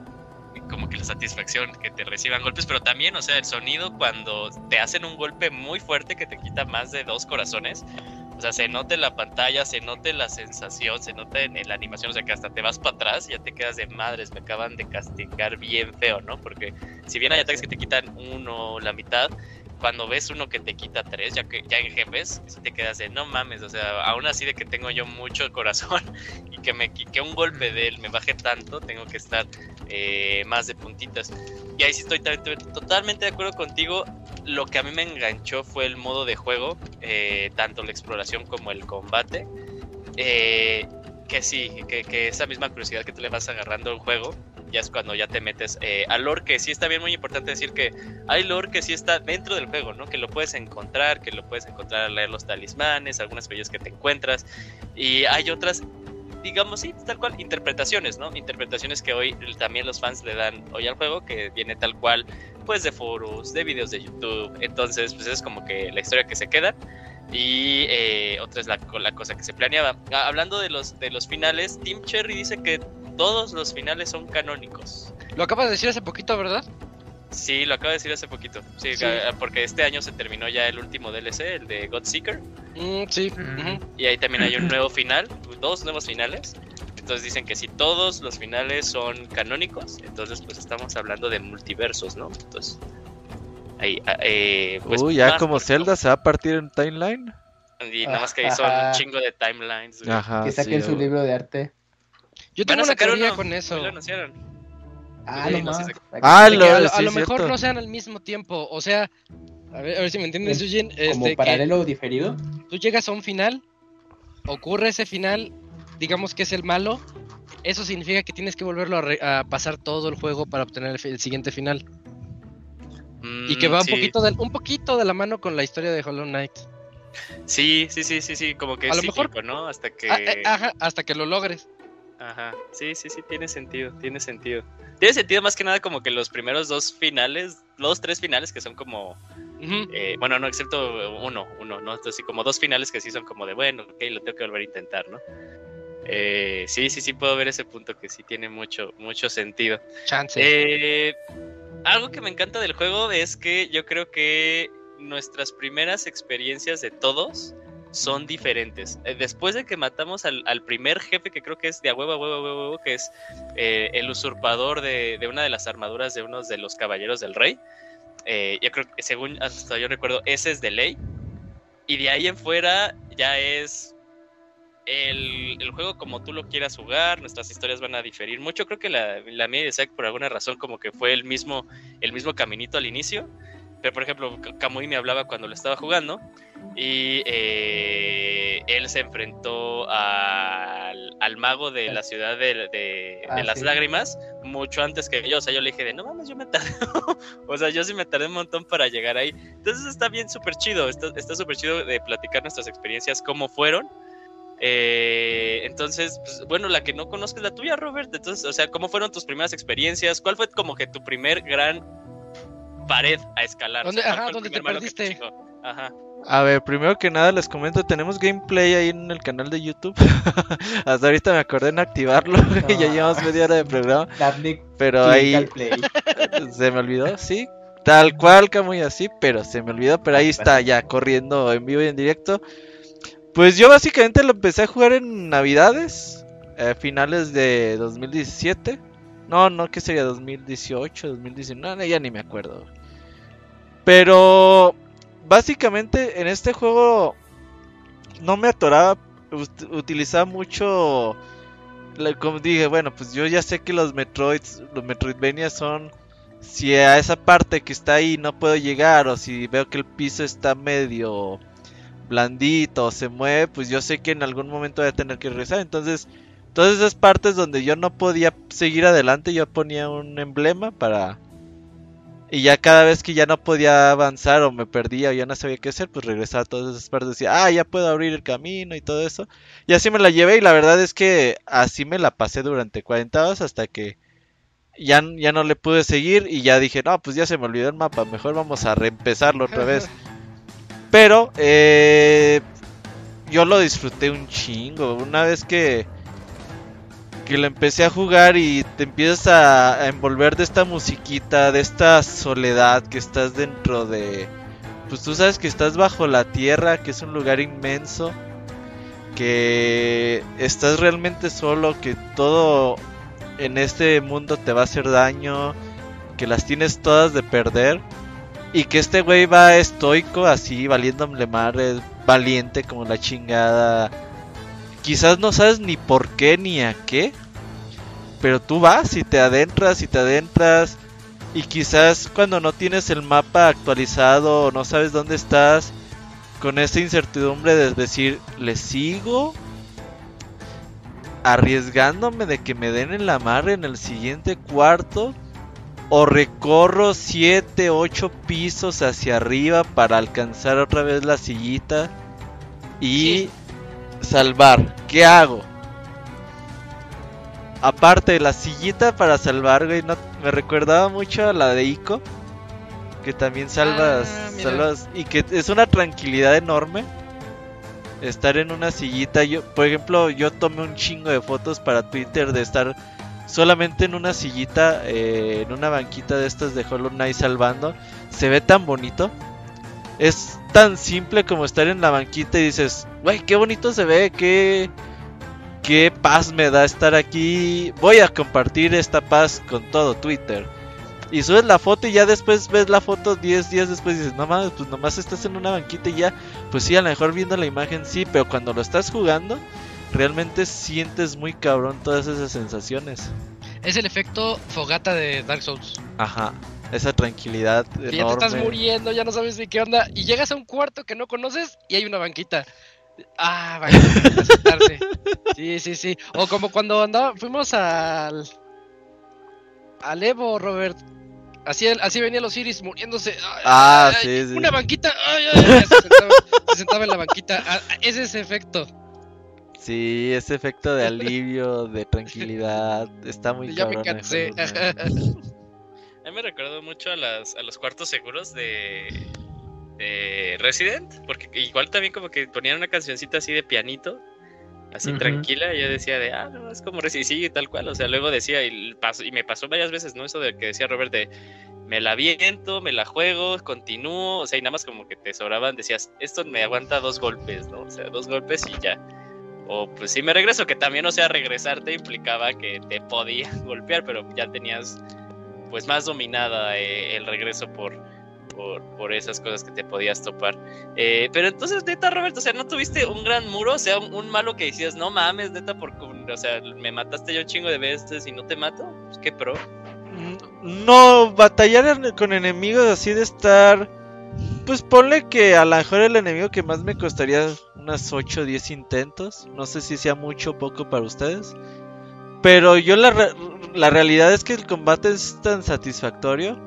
como que la satisfacción que te reciban golpes, pero también, o sea, el sonido cuando te hacen un golpe muy fuerte que te quita más de dos corazones. O sea, se nota en la pantalla, se nota en la sensación, se nota en, la animación, o sea, que hasta te vas para atrás y ya te quedas de madres, me acaban de castigar bien feo, ¿no? Porque si bien hay ataques que te quitan uno, la mitad, cuando ves uno que te quita tres, ya que ya en jefes, sí te quedas de no mames, o sea, aún así de que tengo yo mucho corazón y que me que un golpe de él me baje tanto, tengo que estar eh, más de puntitas. Y ahí sí estoy to- to- totalmente de acuerdo contigo. Lo que a mí me enganchó fue el modo de juego, eh, tanto la exploración como el combate. Eh, que sí, que, esa misma curiosidad que tú le vas agarrando al juego, ya es cuando ya te metes eh, al lore, que sí está bien muy importante decir que hay lore que sí está dentro del juego, ¿no? Que lo puedes encontrar, que lo puedes encontrar al leer los talismanes, algunas bellas que te encuentras. Y hay otras, digamos, sí, tal cual, interpretaciones, ¿no? Interpretaciones que hoy también los fans le dan hoy al juego, que viene tal cual, pues de foros, de videos de YouTube. Entonces, pues es como que la historia que se queda. Y eh, otra es la, la cosa que se planeaba. Ah, hablando de los, de los finales, Tim Cherry dice que todos los finales son canónicos. Lo acabas de decir hace poquito, ¿verdad? Sí, lo acabo de decir hace poquito. Sí, Sí. ca- porque este año se terminó ya el último DLC, el de Godseeker. Mm, sí. Mm. Y ahí también hay un nuevo final, dos nuevos finales. Entonces dicen que si todos los finales son canónicos, entonces pues estamos hablando de multiversos, ¿no? Entonces, ahí, ah, eh, pues, Uy, ya como Zelda se va a partir en timeline. Y nada más que ahí son un chingo de timelines. Ajá. que sí, saquen su güey. libro de arte. Yo tengo una teoría uno, con eso. lo anunciaron. Ah, no sé Ah, lo- que a lo, a sí, lo mejor cierto. no sean al mismo tiempo. O sea, a ver, a ver si me entiendes, Eugene. Como Este, que paralelo diferido. tú llegas a un final, ocurre ese final, digamos que es el malo. Eso significa que tienes que volverlo a, re- a pasar todo el juego para obtener el, siguiente final. Y que Mm, va un poquito, de, un poquito de la mano con la historia de Hollow Knight. Sí, sí, sí, sí, sí, como que A es lo mejor- cíclico, ¿no? Hasta que... Ah, eh, ajá, hasta que lo logres. Ajá, sí, sí, sí, tiene sentido, tiene sentido. Tiene sentido más que nada como que los primeros dos finales, los tres finales que son como, eh, bueno, no, excepto uno, uno, ¿no? Entonces, como dos finales que sí son como de, bueno, ok, lo tengo que volver a intentar, ¿no? Eh, sí, sí, sí, puedo ver ese punto que sí tiene mucho, mucho sentido. Chance. Eh, algo que me encanta del juego es que yo creo que nuestras primeras experiencias de todos son diferentes. Eh, después de que matamos al, primer jefe, que creo que es de a huevo, a huevo, a huevo, que es eh, el usurpador de, de una de las armaduras de unos de los caballeros del rey. eh, yo creo que, según hasta yo recuerdo, ese es de ley. Y de ahí en fuera ya es el, el juego como tú lo quieras jugar, nuestras historias van a diferir mucho. Creo que la, la mía de Zack por alguna razón como que fue el mismo, el mismo caminito al inicio. Pero por ejemplo, Kamui me hablaba cuando lo estaba jugando y eh, él se enfrentó al, al mago de la ciudad de, de- Ah, de las sí. lágrimas mucho antes que yo. O sea, yo le dije de no mames, yo me tardé. o sea, yo sí me tardé un montón para llegar ahí. Entonces está bien súper chido. Está está súper chido de platicar nuestras experiencias, cómo fueron. Eh, entonces, pues, bueno, la que no conozco es la tuya, Robert. Entonces, o sea, ¿cómo fueron tus primeras experiencias? ¿Cuál fue como que tu primer gran pared a escalar? ¿Dónde- O sea, ¿cuál ajá, dónde te perdiste? Ajá. A ver, primero que nada les comento, tenemos gameplay ahí en el canal de YouTube. Hasta ahorita me acordé en activarlo, y ya No. llevamos media hora de programa, pero ahí se me olvidó, sí. Tal cual, muy así, pero se me olvidó, pero ahí está ya corriendo en vivo y en directo. Pues yo básicamente lo empecé a jugar en Navidades, eh, finales de 2017. No, no, ¿qué sería? 2018, 2019, ya ni me acuerdo. Pero básicamente en este juego no me atoraba, ut- utilizaba mucho, como dije, bueno, pues yo ya sé que los Metroids, los Metroidvania son, si a esa parte que está ahí no puedo llegar o si veo que el piso está medio blandito o se mueve, pues yo sé que en algún momento voy a tener que regresar, entonces todas esas partes donde yo no podía seguir adelante, yo ponía un emblema para y ya cada vez que ya no podía avanzar o me perdía o ya no sabía qué hacer, pues regresaba a todas esas partes y decía, ah, ya puedo abrir el camino y todo eso. Y así me la llevé y la verdad es que así me la pasé durante 40 horas hasta que ya, ya no le pude seguir y ya dije, no, pues ya se me olvidó el mapa, mejor vamos a reempezarlo otra vez. Pero eh, yo lo disfruté un chingo. Una vez que, que lo empecé a jugar y te empiezas a, envolver de esta musiquita, de esta soledad que estás dentro de... Pues tú sabes que estás bajo la tierra, que es un lugar inmenso, que estás realmente solo, que todo en este mundo te va a hacer daño, que las tienes todas de perder. Y que este güey va estoico, así, valiéndole madre, valiente como la chingada. Quizás no sabes ni por qué ni a qué. Pero tú vas y te adentras y te adentras. Y quizás cuando no tienes el mapa actualizado o no sabes dónde estás, con esa incertidumbre de decir, ¿le sigo? Arriesgándome de que me den en la madre en el siguiente cuarto o recorro 7, 8 pisos hacia arriba para alcanzar otra vez la sillita y salvar. ¿Qué hago? Aparte de la sillita para salvar, güey, no, me recordaba mucho a la de Ico. Que también salvas, Ah, salvas y que es una tranquilidad enorme estar en una sillita. Yo, por ejemplo, yo tomé un chingo de fotos para Twitter de estar solamente en una sillita, eh, en una banquita de estas de Hollow Knight salvando. Se ve tan bonito. Es tan simple como estar en la banquita y dices, güey, qué bonito se ve, qué, qué paz me da estar aquí. Voy a compartir esta paz con todo Twitter. Y subes la foto y ya después ves la foto 10 días después y dices, no mames, pues nomás estás en una banquita y ya. Pues sí, a lo mejor viendo la imagen sí, pero cuando lo estás jugando, realmente sientes muy cabrón todas esas sensaciones. Es el efecto fogata de Dark Souls. Ajá, esa tranquilidad Que ya te enorme. estás muriendo, ya no sabes ni qué onda. Y llegas a un cuarto que no conoces y hay una banquita. Ah, vaya, a sentarse. Sí, sí, sí. O como cuando andaba, fuimos al. Al Evo, Robert. Así, así venían los Iris muriéndose. Ay, Ah, ay, sí, ay, sí. Una banquita. Ay, ay, ay, se, sentaba, se sentaba en la banquita. Ah, es ese efecto. Sí, ese efecto de alivio, de tranquilidad, está muy ya me cabrón cansé. A mí me recordó mucho a, las, a los cuartos seguros de, de Resident, porque igual también como que ponían una cancioncita así de pianito, así tranquila, y yo decía de, ah, no, es como Resident, sí, tal cual, o sea, luego decía, y, me pasó varias veces, ¿no? Eso de que decía Robert de, me la viento, me la juego, continúo, o sea, y nada más como que te sobraban, decías, esto me aguanta dos golpes, ¿no? O sea, dos golpes y ya. O pues sí me regreso, que también, o sea, regresarte implicaba que te podía golpear, pero ya tenías pues más dominada eh, el regreso por, por, por esas cosas que te podías topar. Eh, pero entonces, neta, Roberto, o sea, ¿no tuviste un gran muro? O sea, un, malo que decías, no mames, neta, porque, o sea, me mataste yo un chingo de veces y no te mato. Pues qué pro. No, batallar con enemigos así de estar Pues ponle que a lo mejor el enemigo que más me costaría unas 8 o 10 intentos. No sé si sea mucho o poco para ustedes. Pero yo la, re- la realidad es que el combate es tan satisfactorio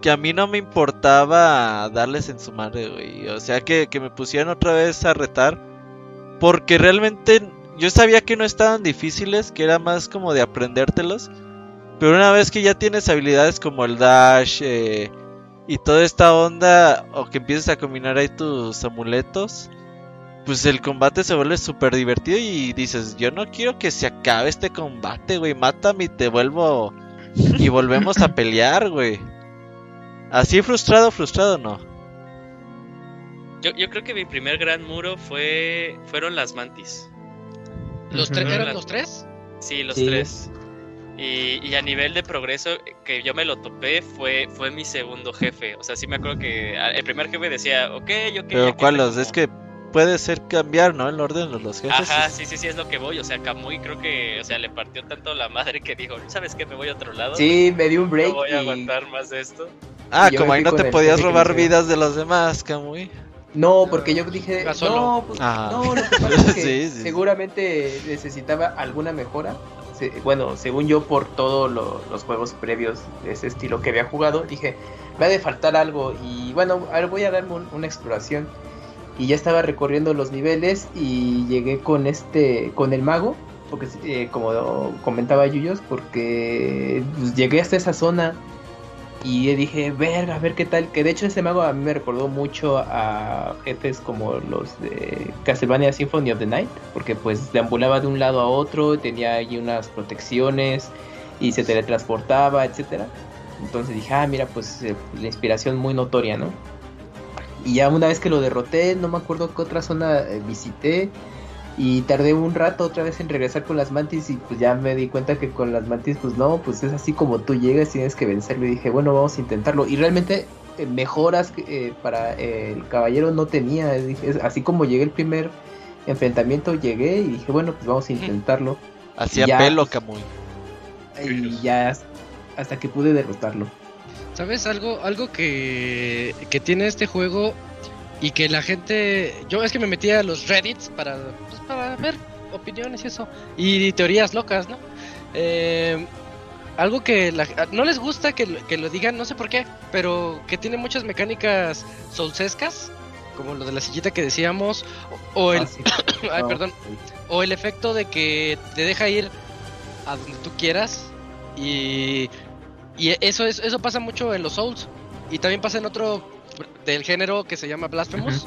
que a mí no me importaba darles en su madre, güey. O sea, que, que me pusieran otra vez a retar. Porque realmente yo sabía que no estaban difíciles, que era más como de aprendértelos. Pero una vez que ya tienes habilidades como el dash eh, y toda esta onda, o que empiezas a combinar ahí tus amuletos, pues el combate se vuelve súper divertido y dices, yo no quiero que se acabe este combate, güey, mátame y te vuelvo y volvemos a pelear, güey. Así frustrado, frustrado no. Yo, yo creo que mi primer gran muro fue fueron las mantis. ¿Los tres eran los tres? Sí, los Sí. tres. Y, y a nivel de progreso, que yo me lo topé, fue, fue mi segundo jefe. O sea, sí me acuerdo que el primer jefe decía, ok, ok. Pero ya ¿cuál Es que puede ser cambiar, ¿no? El orden de los jefes. Ajá, sí, sí, sí, es lo que voy. O sea, Kamui creo que, o sea, le partió tanto la madre que dijo, ¿sabes qué? Me voy a otro lado. Sí, me dio un break No voy a y... aguantar más de esto. Ah, como ahí no te podías robar vidas de los demás, Kamui. No, porque yo dije, solo. no, pues, Ajá. no, lo que pasa es que Sí, sí. seguramente necesitaba alguna mejora. Se- bueno, según yo, por todos los juegos previos de ese estilo que había jugado, dije, me ha de faltar algo. Y bueno, a ver, voy a darme un- una exploración. Y ya estaba recorriendo los niveles y llegué con este, con el mago, porque eh, como comentaba Yuyos, porque pues, llegué hasta esa zona y dije, verga, a ver qué tal. Que de hecho ese mago a mí me recordó mucho a jefes como los de Castlevania Symphony of the Night. Porque pues deambulaba de un lado a otro, tenía ahí unas protecciones y se teletransportaba, etcétera. Entonces dije, ah, mira, pues eh, la inspiración muy notoria, ¿no? Y ya una vez que lo derroté, no me acuerdo qué otra zona eh, visité. Y tardé un rato otra vez en regresar con las mantis y pues ya me di cuenta que con las mantis pues no, pues es así como tú llegas y tienes que vencerlo y dije, bueno, vamos a intentarlo. Y realmente eh, mejoras eh, para eh, el caballero no tenía, es- así como llegué el primer enfrentamiento, llegué y dije, bueno, pues vamos a intentarlo. Hacía pelo, pues, Kamui. Y ya hasta que pude derrotarlo. ¿Sabes algo, algo que, que tiene este juego y que la gente... Yo es que me metí a los Reddits para, pues, para ver opiniones y eso. Y teorías locas, ¿no? Eh, algo que la- no les gusta que, lo- que lo digan, no sé por qué, pero que tiene muchas mecánicas soulsescas, como lo de la sillita que decíamos, o, o el... Ah, sí. Ay, No, perdón. O el efecto de que te deja ir a donde tú quieras. Y, y eso, es, eso pasa mucho en los Souls. Y también pasa en otro del género que se llama Blasphemous.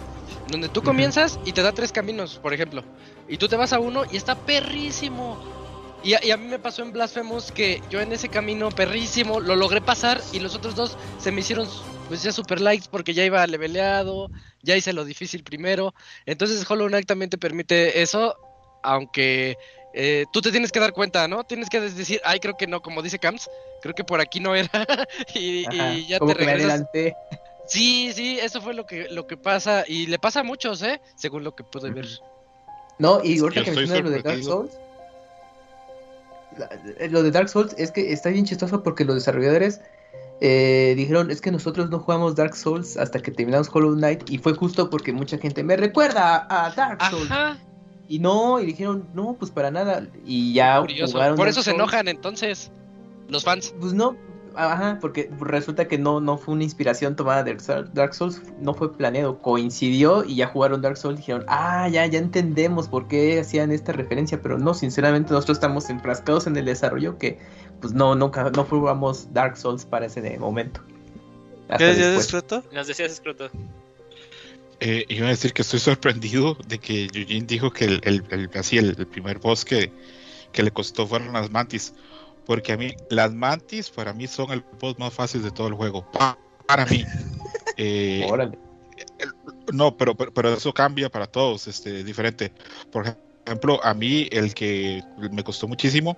Donde tú comienzas y te da tres caminos, por ejemplo. Y tú te vas a uno y está perrísimo. Y a, y a mí me pasó en Blasphemous que yo en ese camino perrísimo lo logré pasar y los otros dos se me hicieron pues ya super likes porque ya iba leveleado, ya hice lo difícil primero. Entonces Hollow Knight también te permite eso, aunque eh, tú te tienes que dar cuenta, ¿no? Tienes que decir, ay, creo que no, como dice Camps, creo que por aquí no era. y, Ajá, y ya como te que me regresas. adelanté. Sí, sí, eso fue lo que, lo que pasa. Y le pasa a muchos, ¿eh? Según lo que pude ver. No, y ahorita que mencionas lo de Dark. Souls. la- eh, Lo de Dark Souls es que está bien chistoso porque los desarrolladores eh, dijeron es que nosotros no jugamos Dark Souls hasta que terminamos Hollow Knight y fue justo porque mucha gente me recuerda a, a Dark Souls Ajá, y no y dijeron no pues para nada y ya jugaron Por eso se enojan entonces los fans. Pues no, ajá, porque resulta que no, no fue una inspiración tomada de Dark- Souls, no fue planeado, coincidió y ya jugaron Dark Souls y dijeron, ah, ya, ya entendemos por qué hacían esta referencia, pero no, sinceramente nosotros estamos enfrascados en el desarrollo que, pues no, nunca, no jugamos Dark Souls para ese momento. Hasta ¿Qué decías, después. Scroto? Nos decías, Scroto. Eh, iba a decir que estoy sorprendido de que Eugene dijo que el, el- el- así el, el primer boss que, que le costó fueron las mantis. Porque a mí, las mantis para mí son el boss más fácil de todo el juego. Pa- para mí. Eh, Órale. no, pero, pero, pero eso cambia para todos, este, diferente. Por ejemplo, a mí el que me costó muchísimo,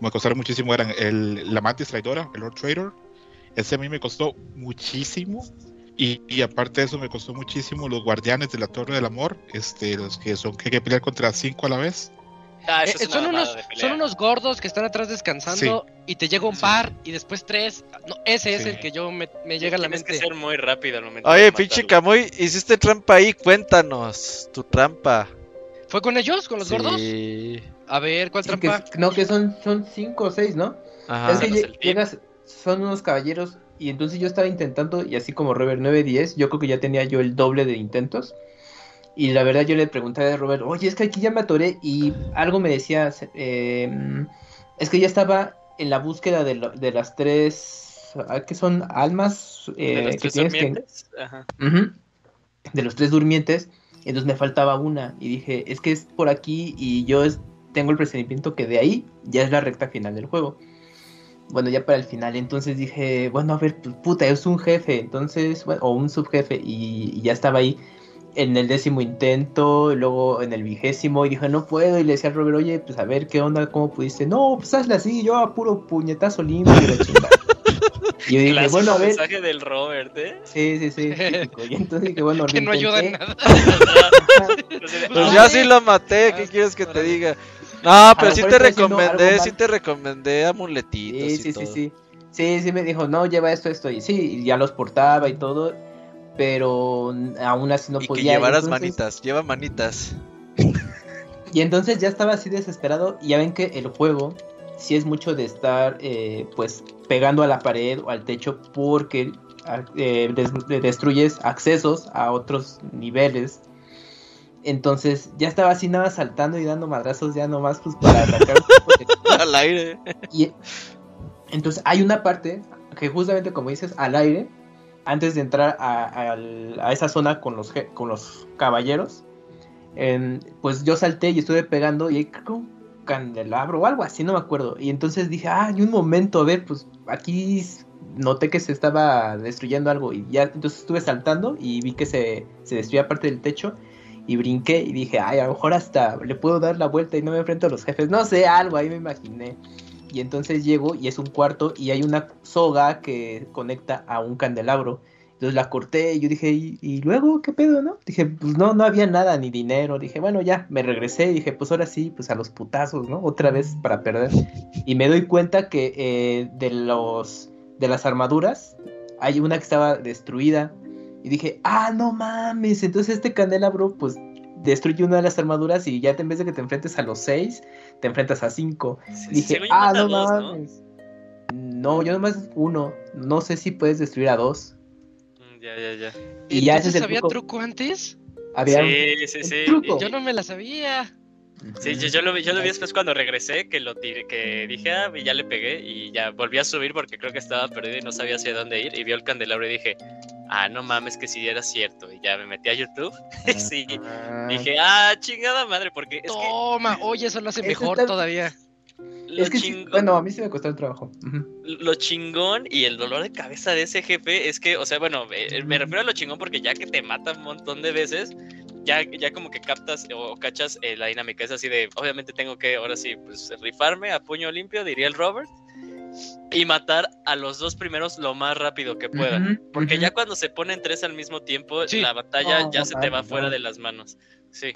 me costaron muchísimo eran el, la mantis traidora, el Lord Trader. Ese a mí me costó muchísimo. Y, y aparte de eso me costó muchísimo los guardianes de la Torre del Amor, este, los que son que hay que pelear contra cinco a la vez. Ah, Eh, es son, unos, son unos gordos que están atrás descansando y te llega un Sí. par y después tres. No, ese es Sí. el que yo me, me llega a la Tienes que mente. ser muy rápido al momento Oye, pinche Camuy, hiciste trampa ahí, cuéntanos tu trampa. ¿Fue con ellos, con los gordos? Sí. A ver, ¿cuál Sí, que- trampa? no, que son, son cinco o seis, ¿no? Ajá. es que llegas, son unos caballeros y entonces yo estaba intentando y así como Robert 9-10, yo creo que ya tenía yo el doble de intentos. Y la verdad yo le pregunté a Robert, oye, es que aquí ya me atoré y algo me decía, eh, es que ya estaba en la búsqueda de, lo- de las tres, ah, que son almas ¿De eh, los que tres que... durmientes? Ajá. De los tres durmientes, entonces me faltaba una y dije, es que es por aquí y yo es- tengo el presentimiento que de ahí ya es la recta final del juego. Bueno, ya para el final, entonces dije, bueno, a ver, pues, puta, es un jefe, entonces, bueno, o un subjefe y, y ya estaba ahí en el décimo intento, luego en el vigésimo y dije, no puedo y le decía al Robert, oye, pues a ver, ¿qué onda? ¿Cómo pudiste? No, pues hazla así, yo a puro puñetazo limpio y la chingada. Y yo dije, Clásico bueno, a ver, mensaje del Robert, ¿eh? sí, sí, sí, típico. Y entonces dije, bueno, Que no ayuda en nada. Entonces, Pues ya sí lo maté, ¿qué quieres que te diga? No, pero sí te recomendé, sí te recomendé amuletitos Sí, y sí, todo. sí, sí. Sí, sí me dijo, no, lleva esto, esto. Y sí, ya los portaba y todo. Pero aún así no y que podía. llevaras entonces- manitas, lleva manitas. Y entonces ya estaba así desesperado. Y ya ven que el juego sí es mucho de estar, eh, pues, pegando a la pared o al techo porque ah, eh, des- destruyes accesos a otros niveles. Entonces ya estaba así nada saltando y dando madrazos ya nomás pues para arrancar un poco de- Al aire. Y entonces hay una parte que justamente como dices, al aire, antes de entrar a, a esa zona con los, con los caballeros, pues yo salté y estuve pegando y hay un candelabro o algo así, no me acuerdo. Y entonces dije, ah, y un momento, a ver, pues aquí noté que se estaba destruyendo algo y ya entonces estuve saltando y vi que se, se destruía parte del techo. Y brinqué y dije, ay, a lo mejor hasta le puedo dar la vuelta y no me enfrento a los jefes. No sé, algo ahí me imaginé. Y entonces llego y es un cuarto y hay una soga que conecta a un candelabro. Entonces la corté y yo dije, ¿y, y luego qué pedo, no? Dije, pues no, no había nada, ni dinero. Dije, bueno, ya, me regresé y dije, pues ahora sí, pues a los putazos, ¿no? Otra vez para perder. Y me doy cuenta que eh, de los de las armaduras hay una que estaba destruida. Y dije, ah, no mames. Entonces este candelabro, pues destruye una de las armaduras y ya te- en vez de que te enfrentes a los seis, te enfrentas a cinco. sí, Dije, ah, no mames. ¿no? yo nomás uno. No sé si puedes destruir a dos. Mm, Ya, ya, ya. Y ya ese es ¿Entonces el había truco. truco antes? Había Sí, sí, un sí. truco. Yo no me la sabía. Sí, yo, yo lo vi, yo lo vi después cuando regresé, que lo tiré, que dije, ah, y ya le pegué y ya volví a subir porque creo que estaba perdido y no sabía hacia dónde ir y vi el candelabro y dije, ah, no mames que sí era cierto y ya me metí a YouTube sí, dije, ah, chingada madre, porque es que Toma, oye, eso lo hace mejor está- todavía. lo, es que sí, chingón, bueno, a mí sí me costó el trabajo. Lo chingón y el dolor de cabeza de ese jefe es que, o sea, bueno, eh, me refiero a lo chingón porque ya que te mata un montón de veces, ya, ya como que captas o cachas eh, la dinámica. Es así de, obviamente tengo que ahora sí, pues rifarme a puño limpio, diría el Robert, y matar a los dos primeros lo más rápido que pueda. Ujú, Porque ya cuando se ponen tres al mismo tiempo, Sí. la batalla No, ya no se te va fuera no. de las manos. Sí.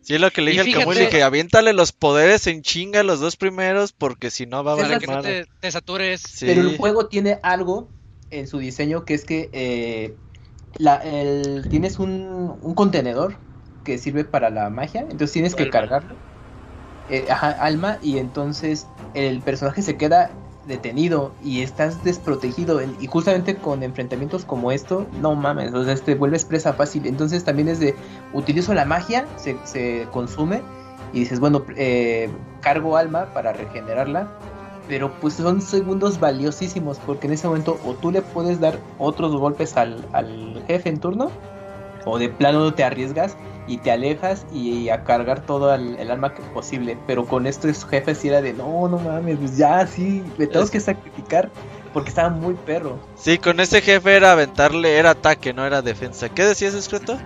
Sí, es lo que le Y dije al Camuy, dije, aviéntale los poderes en chinga los dos primeros, porque si no va a valer que no te, te satures. Sí. Pero el juego tiene algo en su diseño que es que eh, la, el- tienes un, un contenedor que sirve para la magia, entonces tienes que cargarlo. Eh, ajá, alma, y entonces el personaje se queda detenido y estás desprotegido. Y justamente con enfrentamientos como esto, no mames, o sea, te vuelves presa fácil. Entonces también es de utilizo la magia, se, se consume y dices, bueno, eh, cargo alma para regenerarla. Pero pues son segundos valiosísimos porque en ese momento o tú le puedes dar otros golpes al, al jefe en turno o de plano te arriesgas y te alejas y a cargar todo el, el arma que posible. Pero con estos jefes sí era de no, no mames, pues ya sí, me tengo Es- que sacrificar porque estaba muy perro. Sí, con ese jefe era aventarle, era ataque, no era defensa. ¿Qué decías, escrito?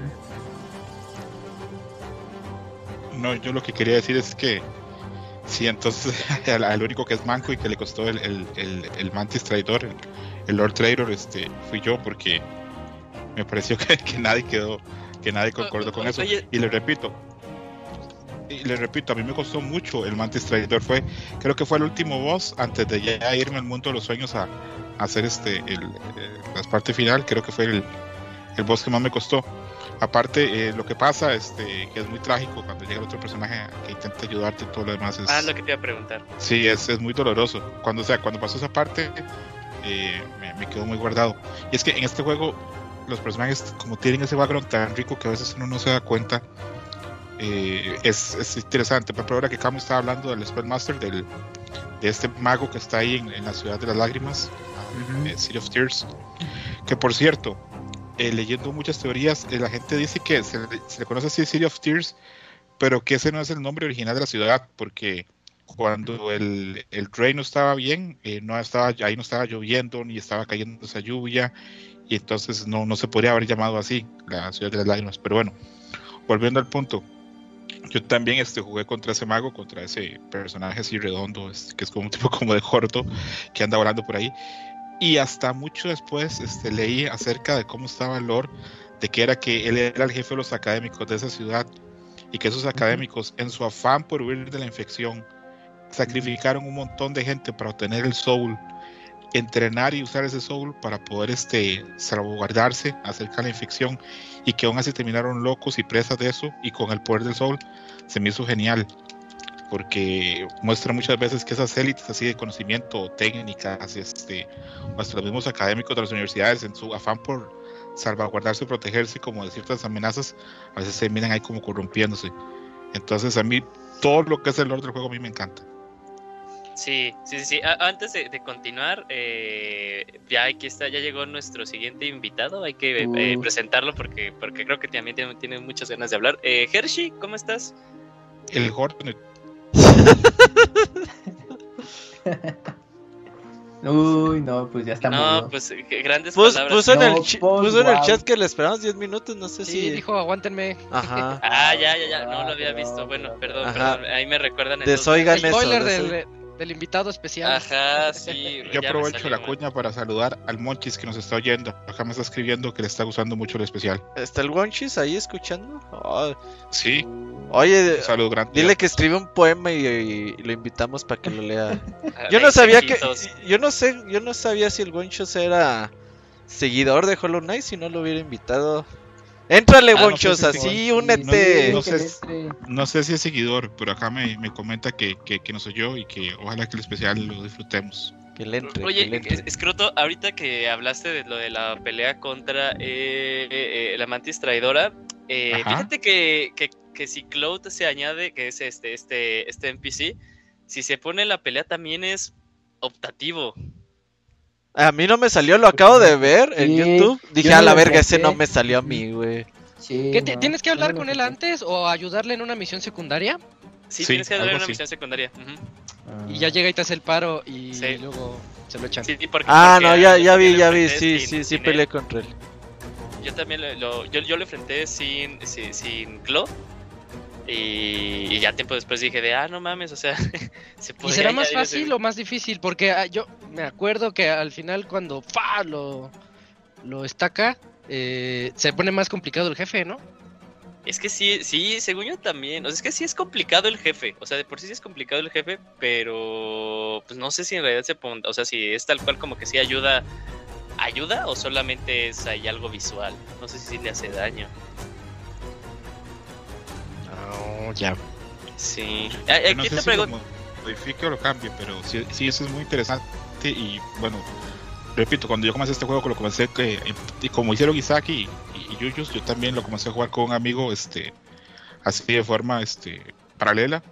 No, yo lo que quería decir es que sí, entonces al, al único que es manco y que le costó el, el, el, el mantis traidor, el, el Lord Traidor, este, fui yo porque me pareció que, que nadie quedó, que nadie concordó con eso. Y le repito, y le repito, a mí me costó mucho el Mantis Traidor. Fue, creo que fue el último boss antes de ya irme al mundo de los sueños a, a hacer este el, eh, la parte final. Creo que fue el, el boss que más me costó. Aparte, eh, lo que pasa, este, que es muy trágico cuando llega otro personaje que intenta ayudarte y todo lo demás. Es, Ah, lo que te iba a preguntar. Sí, es, es muy doloroso. Cuando, o sea, cuando pasó esa parte, eh, me, me quedó muy guardado. Y es que en este juego, los personajes, como tienen ese background tan rico que a veces uno no se da cuenta, eh, es, es interesante. Por ejemplo, ahora que Camo estaba hablando del Spellmaster, del, de este mago que está ahí en, en la ciudad de las lágrimas, eh, City of Tears. Que por cierto, eh, leyendo muchas teorías, eh, la gente dice que se, se le conoce así City of Tears, pero que ese no es el nombre original de la ciudad, porque cuando el, el rey no estaba bien, eh, no estaba, ahí no estaba lloviendo ni estaba cayendo esa lluvia, y entonces no, no se podría haber llamado así, la ciudad de las lágrimas. Pero bueno, volviendo al punto, yo también este, jugué contra ese mago, contra ese personaje así redondo, este, que es como un tipo como de corto, que anda volando por ahí. Y hasta mucho después este, leí acerca de cómo estaba el lore, de que era que él era el jefe de los académicos de esa ciudad y que esos académicos, en su afán por huir de la infección, sacrificaron un montón de gente para obtener el soul, entrenar y usar ese soul para poder este, salvaguardarse acerca de la infección y que aún así terminaron locos y presas de eso y con el poder del soul se me hizo genial porque muestra muchas veces que esas élites así de conocimiento, técnicas, este, los mismos académicos de las universidades en su afán por salvaguardarse y protegerse como de ciertas amenazas, a veces se miran ahí como corrompiéndose. Entonces a mí todo lo que es el lore del juego a mí me encanta. Sí, sí, sí. antes de, de continuar, eh, ya aquí está, ya llegó nuestro siguiente invitado. Hay que eh, presentarlo porque, porque creo que también tiene, tiene muchas ganas de hablar. Eh, Hershey, ¿cómo estás? El Hornet, Uy, no, pues ya está no, murió. pues grandes Pus- palabras. puso en, el, pues, en el chat que le esperamos 10 minutos, no sé Sí, si... dijo, aguántenme. Ajá. Ah, ya, ya, ya, no Ah, lo había perdón, visto. Bueno, perdón. perdón, Ajá. perdón. Ahí me recuerdan. Desoigan eso. Spoiler del, del invitado especial. Ajá, sí. yo aprovecho la cuña para saludar al Monchis que nos está oyendo. Acá me está escribiendo que le está gustando mucho el especial. ¿Está el Wonchis ahí escuchando? Oh, Sí, Oye, grande. dile que escribe un poema y, y lo invitamos para que lo lea. Yo no sabía que yo no sé, yo no sabía si el Wonchos era seguidor de Hollow Knight si no lo hubiera invitado. Éntrale, Ah, no, Wonchos, pues, así Sí, únete. no que sé. le. No si es seguidor, pero acá me, me comenta que, que, que nos oyó y que ojalá que el especial lo disfrutemos. Que le entre, que Oye, le entre. es- Escroto, ahorita que hablaste de lo de la pelea contra eh, eh, eh, la mantis traidora, eh, fíjate que, que, que si Cloud se añade, que es este, este, este NPC, si se pone la pelea también es optativo. A mí no me salió, lo acabo de ver en Sí, YouTube. Dije, yo a la verga, ese no me salió a mí, güey. Sí, ¿Qué te- no, ¿Tienes que hablar no con él antes o ayudarle en una misión secundaria? Sí, Sí, tienes que darle algo una así. misión secundaria. Ah. Y ya llega y te hace el paro y Sí. luego se lo echan. Sí, sí, porque- Ah, porque no, ya, ya vi, ya vi. Sí, sí, sí, peleé contra él. Yo también lo, lo- yo, yo lo enfrenté sin, sin, sin Cloud. Y, y ya tiempo después dije de, ah, no mames, o sea, se ¿Y podría será más ese- fácil o más difícil? Porque ah, yo me acuerdo que al final cuando ¡fa! lo, lo estaca, eh, se pone más complicado el jefe, ¿no? Es que sí, sí, según yo también. O sea, es que sí es complicado el jefe. O sea, de por sí sí es complicado el jefe, pero pues no sé si en realidad se pone, o sea, si es tal cual como que sí ayuda, ayuda o solamente es ahí algo visual. No sé si le hace daño. No, ya. Sí. Ah, Yo no sé te si lo pregunto. modifique o lo cambie, pero sí, sí, eso es muy interesante. Y bueno, repito, cuando yo comencé este juego, lo comencé, que, y como hicieron Isaac y, y, y Yuyos, yo también lo comencé a jugar con un amigo, este, así de forma este, paralela.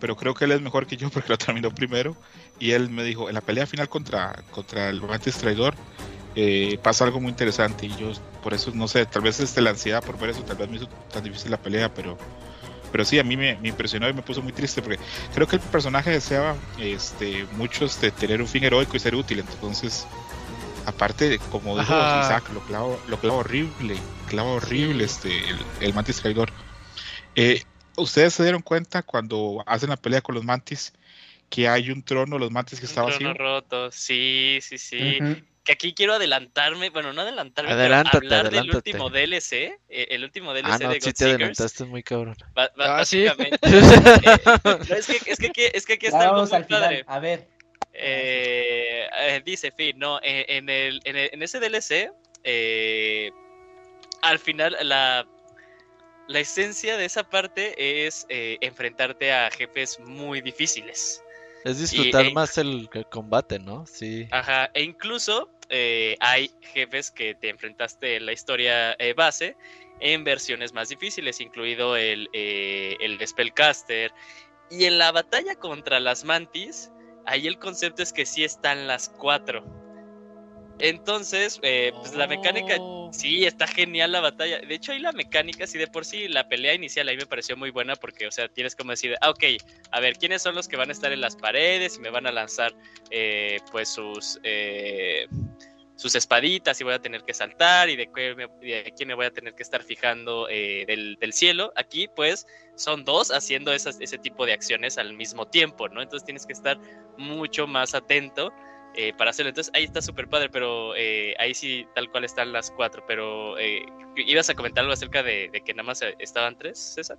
Pero creo que él es mejor que yo porque lo terminó primero. Y él me dijo, en la pelea final contra, contra el antes traidor, eh, pasa algo muy interesante. Y yo, por eso, no sé, tal vez este, la ansiedad por ver eso, tal vez me hizo tan difícil la pelea, pero pero sí, a mí me, me impresionó y me puso muy triste porque creo que el personaje deseaba este, mucho este, tener un fin heroico y ser útil. Entonces, aparte, de- como dijo Ajá. Isaac, lo clava, lo clava horrible, clava horrible este, el, el mantis traidor. Eh, Ustedes se dieron cuenta cuando hacen la pelea con los mantis que hay un trono, los mantis que está Un vacío. trono roto. Sí, sí, sí. Que aquí quiero adelantarme, bueno, no adelantarme, Adelántate, pero hablar del último DLC, eh, el último DLC Ah, no, de sí God te Seekers. adelantaste muy cabrón. Ba- Ah, sí. eh, no, es, que, es, que, aquí- es que aquí está algo vamos muy al final. padre. A ver. Eh, eh, dice Finn, no, eh, en, el, en, el- en ese DLC, eh, al final la, la esencia de esa parte es eh, enfrentarte a jefes muy difíciles. Es disfrutar eh, más el, el combate, ¿no? Sí. Ajá, e incluso eh, hay jefes que te enfrentaste en la historia eh, base en versiones más difíciles, incluido el, eh, el Spellcaster. Y en la batalla contra las mantis, ahí el concepto es que sí están las cuatro. Entonces, eh, pues la mecánica Oh. Sí, está genial la batalla. De hecho, ahí la mecánica, sí, de por sí, la pelea inicial ahí me pareció muy buena porque, o sea, tienes como decir, ah, ok, a ver, ¿quiénes son los que van a estar en las paredes y me van a lanzar, eh, pues, sus, eh, sus espaditas y voy a tener que saltar y de, qué me- de quién me voy a tener que estar fijando eh, del, del cielo? Aquí, pues, son dos haciendo esas, ese tipo de acciones al mismo tiempo, ¿no? Entonces tienes que estar mucho más atento eh, para hacerlo. Entonces ahí está súper padre, pero eh, ahí sí tal cual están las cuatro. Pero eh, ibas a comentar algo acerca de, de que nada más estaban tres, César.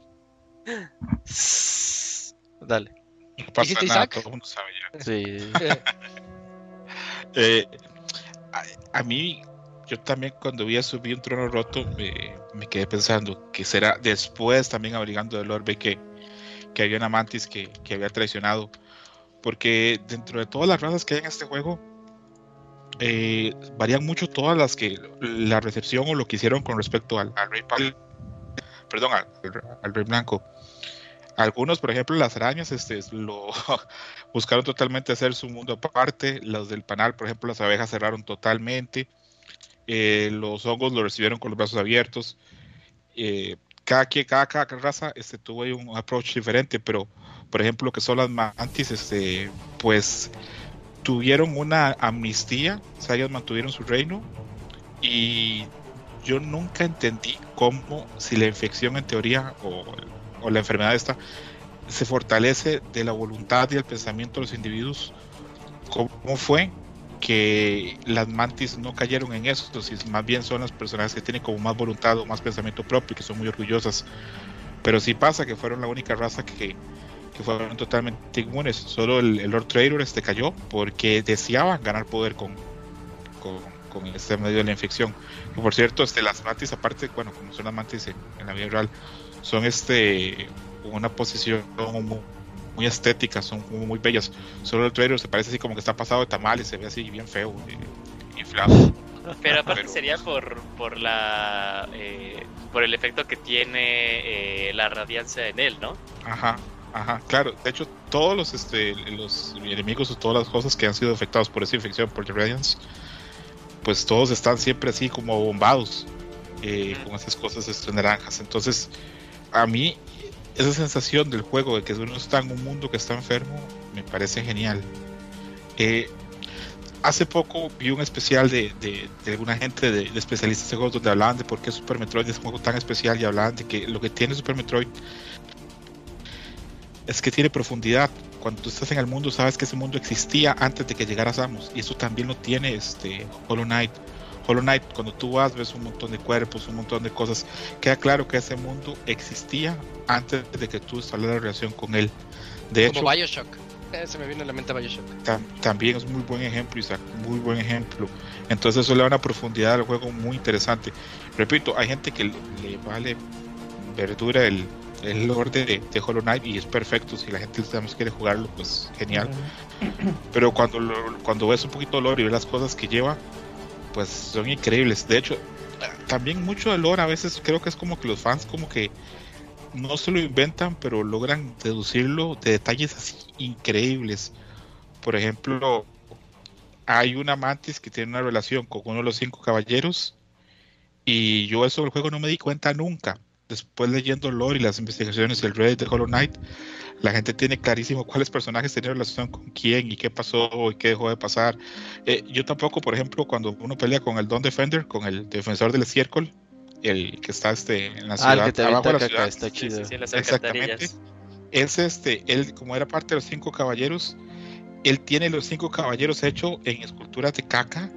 Dale. No pasa ¿Dijiste nada, Isaac? todo el mundo sabe ya. Sí. Eh, a, a mí, yo también cuando vi a subir un trono roto, me, me quedé pensando que será después también averiguando del orbe que, que había una mantis que, que había traicionado. Porque dentro de todas las razas que hay en este juego, eh, varían mucho todas las que la recepción o lo que hicieron con respecto al, rey perdón, al, al rey blanco. Algunos, por ejemplo, las arañas, este, lo buscaron totalmente hacer su mundo aparte. Los del panal, por ejemplo, las abejas cerraron totalmente. Eh, los hongos lo recibieron con los brazos abiertos. Eh, cada, quien- cada, raza este, tuvo un approach diferente, pero por ejemplo, lo que son las mantis, este, pues tuvieron una amnistía, o sea, ellas mantuvieron su reino y yo nunca entendí cómo si la infección en teoría o, o la enfermedad esta se fortalece de la voluntad y el pensamiento de los individuos, cómo fue que las mantis no cayeron en eso, si más bien son las personas que tienen como más voluntad o más pensamiento propio, que son muy orgullosas. Pero sí pasa que fueron la única raza que, que fueron totalmente inmunes. Solo el, el Lord Trader este cayó porque deseaba ganar poder con, con, con este medio de la infección. Y por cierto, este, las mantis, aparte, bueno, como son las mantis en, en la vida real, son este una posición muy, muy estética, son muy, muy bellas. Solo el Trader se parece así como que está pasado de tamales, se ve así bien feo, eh, inflado. Pero aparte Pero- sería por, por la eh, por el efecto que tiene eh, la radiancia en él, ¿no? Ajá, ajá, claro. De hecho, todos los, este, los enemigos o todas las cosas que han sido afectados por esa infección, por The Radiance, pues todos están siempre así como bombados eh, con esas cosas este, naranjas. Entonces, a mí, esa sensación del juego de que uno está en un mundo que está enfermo, me parece genial. Eh, hace poco vi un especial de, de, alguna gente de, de especialistas en juegos donde hablaban de por qué Super Metroid es un juego tan especial y hablaban de que lo que tiene Super Metroid es que tiene profundidad. Cuando tú estás en el mundo, sabes que ese mundo existía antes de que llegara Samus. Y eso también lo tiene este Hollow Knight. Hollow Knight, cuando tú vas, ves un montón de cuerpos, un montón de cosas. Queda claro que ese mundo existía antes de que tú establecieras la relación con él. De hecho, Como Bioshock. Eh, se me viene a la mente Bioshock. tam- también es muy buen ejemplo, Isaac, muy buen ejemplo. Entonces eso le da una profundidad al juego muy interesante. Repito, hay gente que le, le vale verdura el, el lore de, de Hollow Knight y es perfecto. Si la gente digamos, quiere jugarlo, pues genial. Pero cuando, lo- cuando ves un poquito de lore y ves las cosas que lleva, pues son increíbles. De hecho, también mucho de lore a veces creo que es como que los fans como que no se lo inventan, pero logran deducirlo de detalles así increíbles. Por ejemplo, hay una mantis que tiene una relación con uno de los cinco caballeros y yo eso del juego no me di cuenta nunca. Después leyendo el lore y las investigaciones del Reddit de Hollow Knight, la gente tiene clarísimo cuáles personajes tenían relación con quién y qué pasó y qué dejó de pasar. Eh, yo tampoco, por ejemplo, cuando uno pelea con el Don Defender, con el defensor del estiércol, el que está este, en la Ah, ciudad, el que te abajo de la ciudad, está chido. sí, sí, las Exactamente. es este, él como era parte de los cinco caballeros, él tiene los cinco caballeros hechos en esculturas de caca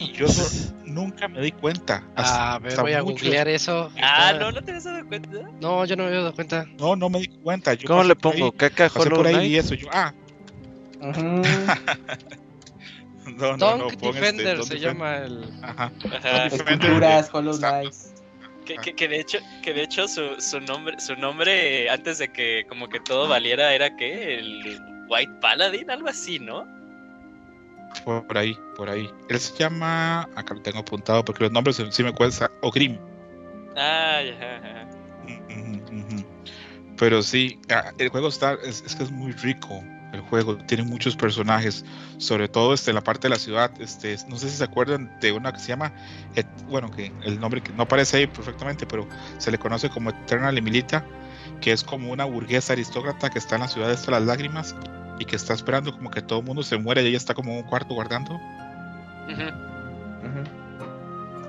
Y yo no- nunca me di cuenta. hasta- A ver, hasta voy a googlear eso. Ah, Está- no, no te habías dado cuenta. No, yo no me había dado cuenta. No, no me di cuenta. Yo ¿Cómo le por ahí- pongo? ¿Caca Hollow por ahí y eso. Yo, ah, Ujú. no, no, Dunk no. pon este, Defender se Defender. llama el. Ajá. Ajá. Esculturas, Hollow Knight. Que, que, que de hecho, que de hecho su, su nombre, su nombre eh, antes de que como que todo valiera era que el White Paladin, algo así, ¿no? Por ahí, por ahí. Él se llama. Acá lo tengo apuntado porque los nombres sí me cuesta. Ogrim. Ah, ya, ujú. Pero sí, ah, el juego está, es, es que es muy rico. El juego tiene muchos personajes, sobre todo este, en la parte de la ciudad. Este, no sé si se acuerdan de una que se llama, Et- bueno, que el nombre que no aparece ahí perfectamente, pero se le conoce como Eternal Emilita, que es como una burguesa aristócrata que está en la ciudad de las lágrimas y que está esperando como que todo el mundo se muere y ella está como en un cuarto guardando.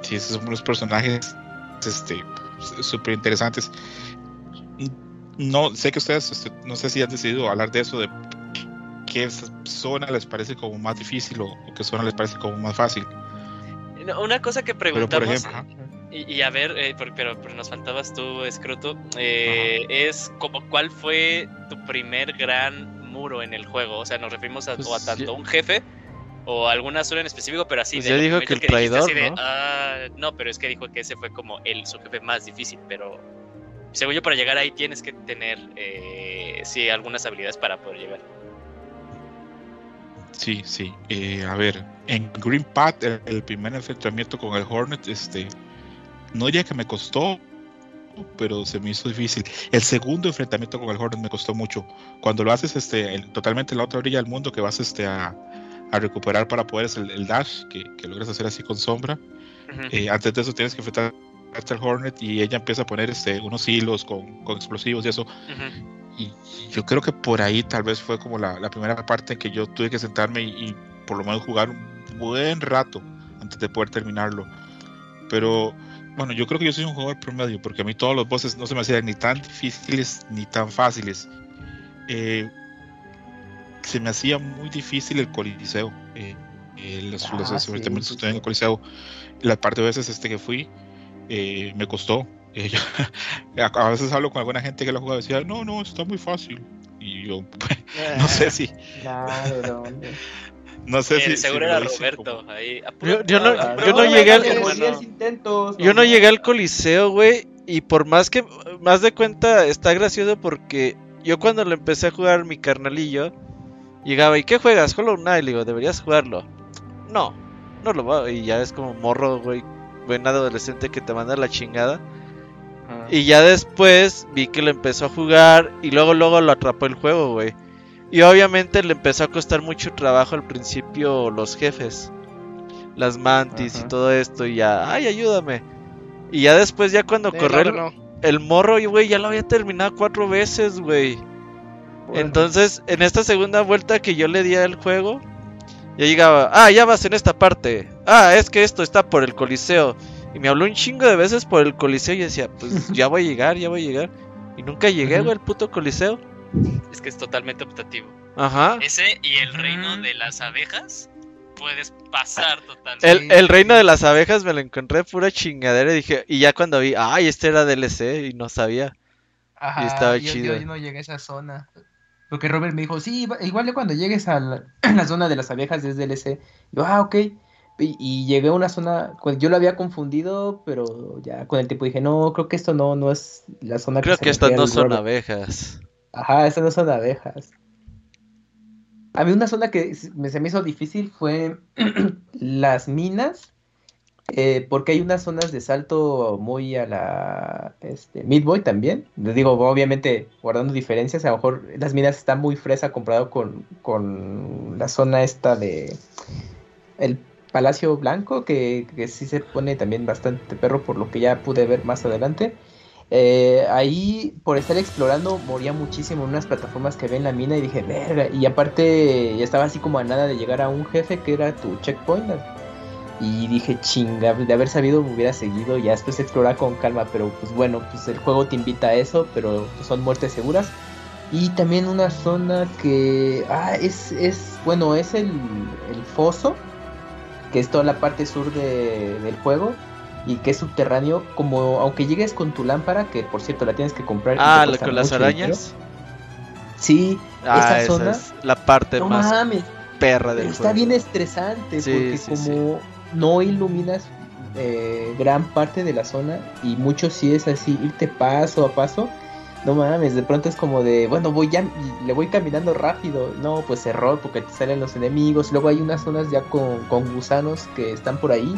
Sí, esos son unos personajes este súper interesantes. No sé que ustedes, este, no sé si han decidido hablar de eso, de qué zona les parece como más difícil o, o qué zona les parece como más fácil. No, Una cosa que Pero por preguntamos, ejemplo, y, y a ver, eh, por- pero, pero nos faltabas tú, Scroto, eh, es como cuál fue tu primer gran muro en el juego. O sea, nos referimos a, Pues o a tanto ya- un jefe o a alguna zona en específico, pero así Pues de ya dijo que el dijiste, traidor, así de, ¿no? "Ah", no, pero es que dijo que ese fue como el su jefe más difícil, pero según yo para llegar ahí tienes que tener eh, sí algunas habilidades para poder llegar. sí, sí. Eh, a ver, en Green Path, el, el primer enfrentamiento con el Hornet, este, no diría que me costó, pero se me hizo difícil. El segundo enfrentamiento con el Hornet me costó mucho. Cuando lo haces este, en- totalmente en la otra orilla del mundo, que vas este, a, a recuperar para poder hacer el, el dash, que, que logras hacer así con sombra. Ujú. Eh, antes de eso tienes que enfrentarte al Hornet y ella empieza a poner este, unos hilos con, con explosivos y eso. Ujú. Y yo creo que por ahí tal vez fue como la, la primera parte en que yo tuve que sentarme y, y por lo menos jugar un buen rato antes de poder terminarlo. Pero bueno, yo creo que yo soy un jugador promedio porque a mí todos los bosses no se me hacían ni tan difíciles ni tan fáciles. Eh, se me hacía muy difícil el coliseo. eh, eh, los, Ah, los sí, en el coliseo. La parte de veces este que fui eh, me costó. Eh, yo- a, veces hablo con alguna gente que lo ha jugado y decía, no, no, está muy fácil. Y yo, no sé si, Nah, ¿de dónde? No sé si. seguro si era Roberto. como- Ahí, Yo- yo no- yo llegué al- hermano. Como 10 intentos. Yo no llegué al coliseo, güey, y por más que, más de cuenta, está gracioso porque yo cuando lo empecé a jugar mi carnalillo, llegaba, ¿y qué juegas? Hollow Knight, le digo, deberías jugarlo. No, no lo va, y ya es como morro, güey, buen adolescente que te manda la chingada. Y ya después vi que lo empezó a jugar y luego luego lo atrapó el juego, güey. Y obviamente le empezó a costar mucho trabajo al principio los jefes. Las mantis y todo esto y ya, ay, ayúdame. Y ya después ya cuando Eh, corrió no, el, no. el morro, y güey, ya lo había terminado cuatro veces, güey. Bueno. Entonces, en esta segunda vuelta que yo le di al juego, ya llegaba, ah, ya vas en esta parte. Ah, es que esto está por el coliseo. Y me habló un chingo de veces por el coliseo y decía, pues ya voy a llegar, ya voy a llegar. Y nunca llegué, güey, al puto coliseo. Es que es totalmente optativo. Ajá. Ese y el reino de las abejas puedes pasar totalmente. El, el reino de las abejas me lo encontré pura chingadera y dije, y ya cuando vi, ay, este era DLC y no sabía. Ajá, y estaba yo, chido. Yo, no llegué a esa zona. Porque Robert me dijo, sí, iba- igual de cuando llegues a la, la zona de las abejas es DLC. Yo, ah, ok. Y, y llegué a una zona, pues, yo lo había confundido, pero ya con el tiempo dije, no, creo que esto no, no es la zona Creo se que estas no son Robert". abejas. Ajá, estas no son abejas. A mí una zona que se me hizo difícil fue las minas, eh, porque hay unas zonas de salto muy a la este, Midboy también. Les digo, obviamente guardando diferencias, a lo mejor las minas están muy fresa comparado con, con la zona esta de el Palacio Blanco, que, que sí se pone también bastante perro por lo que ya pude ver más adelante. Eh, ahí, por estar explorando, moría muchísimo en unas plataformas que había en la mina y dije, verga. Y aparte, ya estaba así como a nada de llegar a un jefe que era tu checkpoint. Y dije, chinga, de haber sabido me hubiera seguido. Ya después explorar con calma, pero pues bueno, pues el juego te invita a eso, pero pues, son muertes seguras. Y también una zona que, ah, es, es bueno, es el, el foso. que es toda la parte sur de, del juego y que es subterráneo, como aunque llegues con tu lámpara, que por cierto la tienes que comprar. Ah, cuesta con las mucho dinero. arañas. Sí, Ah, esa esa zona. es la parte no más mames, perra del está juego. bien estresante Sí, porque sí, como no iluminas eh, gran parte de la zona y mucho sí es así, irte paso a paso. No mames, de pronto es como de, bueno, voy ya, le voy caminando rápido. No, pues error, porque te salen los enemigos. Luego hay unas zonas ya con, con gusanos que están por ahí.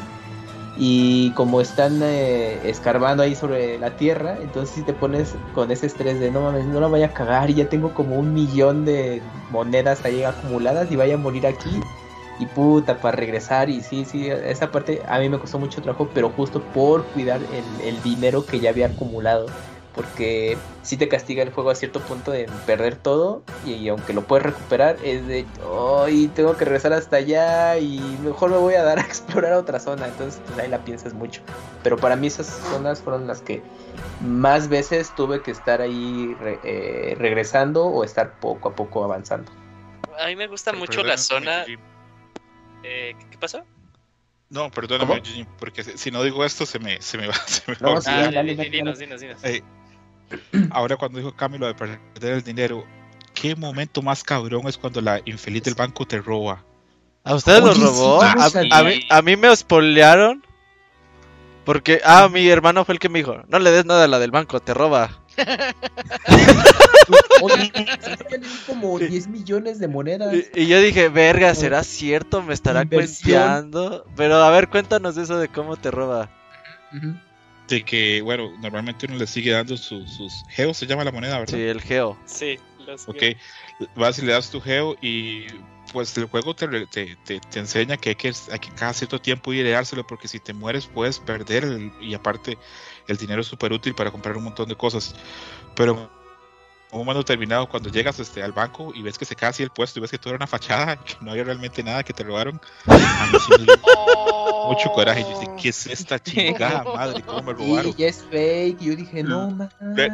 Y como están eh, escarbando ahí sobre la tierra, entonces si te pones con ese estrés de no mames, no la vaya a cagar ya tengo como un millón de monedas ahí acumuladas y vaya a morir aquí. Y puta, para regresar. Y sí, sí, esa parte a mí me costó mucho trabajo, pero justo por cuidar el dinero que ya había acumulado. Porque si te castiga el juego a cierto punto de perder todo. Y, aunque lo puedes recuperar, es de, ay, tengo que regresar hasta allá. Y mejor me voy a dar a explorar otra zona. Entonces, pues ahí la piensas mucho. Pero para mí esas zonas fueron las que más veces tuve que estar ahí re- eh, regresando o estar poco a poco avanzando. A mí me gusta mucho la zona. Eh, ¿Qué qué pasó? No, perdóname, ¿Cómo? Porque si no digo esto se me, se me va. Se me No, va a sí, Ah, dinos, dinos, dinos. Eh, ahora cuando dijo Cami lo de perder el dinero, qué momento más cabrón es cuando la infeliz del banco te roba. ¿A ustedes sí, robó? a, a mí, a mí me spoilearon. Porque, ah, mi hermano fue el que me dijo, no le des nada a la del banco, te roba. Oye, como 10 millones de monedas. Y, y yo dije, verga, ¿será cierto? ¿Me estará Inversión. cuenteando? Pero a ver, cuéntanos eso de cómo te roba. Ujú. De que, bueno, normalmente uno le sigue dando su- sus geos, se llama la moneda, ¿verdad? Sí, el geo. Sí, los Ok, vas y le das tu geo y pues el juego te, te, te- te enseña que hay, que hay que cada cierto tiempo ir a dárselo porque si te mueres puedes perder el- y aparte el dinero es súper útil para comprar un montón de cosas. Pero un momento determinado cuando llegas este, al banco y ves que se cae así el puesto y ves que todo era una fachada, que no había realmente nada, que te robaron, a mí sí me dio mucho coraje. Yo dije, ¿qué es esta chingada madre? ¿Cómo me robaron? Y es fake. Y yo dije, no mames.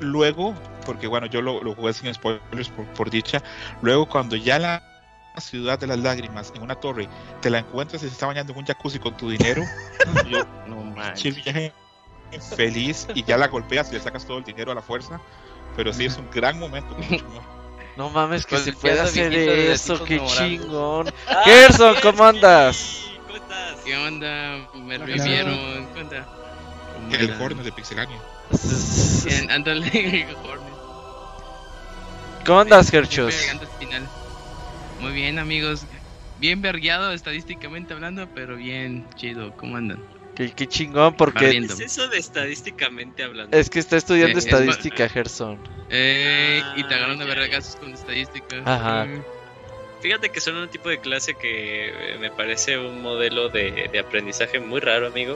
luego, porque bueno, yo lo, lo jugué sin spoilers por, por dicha, luego cuando ya la ciudad de las lágrimas en una torre te la encuentras y se está bañando en un jacuzzi con tu dinero, yo, No viaje feliz y ya la golpeas y le sacas todo el dinero a la fuerza, pero sí es un gran momento. No mames, que Pues, se ya puede hacer eso, qué chingón. Gerson, ¿cómo andas? ¿Cómo estás? ¿Qué onda? Me revivieron. ¿Qué onda? ¿Cómo El horno de Pixelania. Bien, ándale, Hornet. ¿Cómo andas, Gerchos? Muy bien, amigos. Bien vergueado estadísticamente hablando, pero bien chido. ¿Cómo andan? Qué, qué chingón, porque ¿Qué es eso de estadísticamente hablando? es que está estudiando Sí, es estadística, Gerson. Eh, y te Ah, agarran de vergazos con estadística. Ajá. Mm. Fíjate que son un tipo de clase que eh, me parece un modelo de, de aprendizaje muy raro, amigo.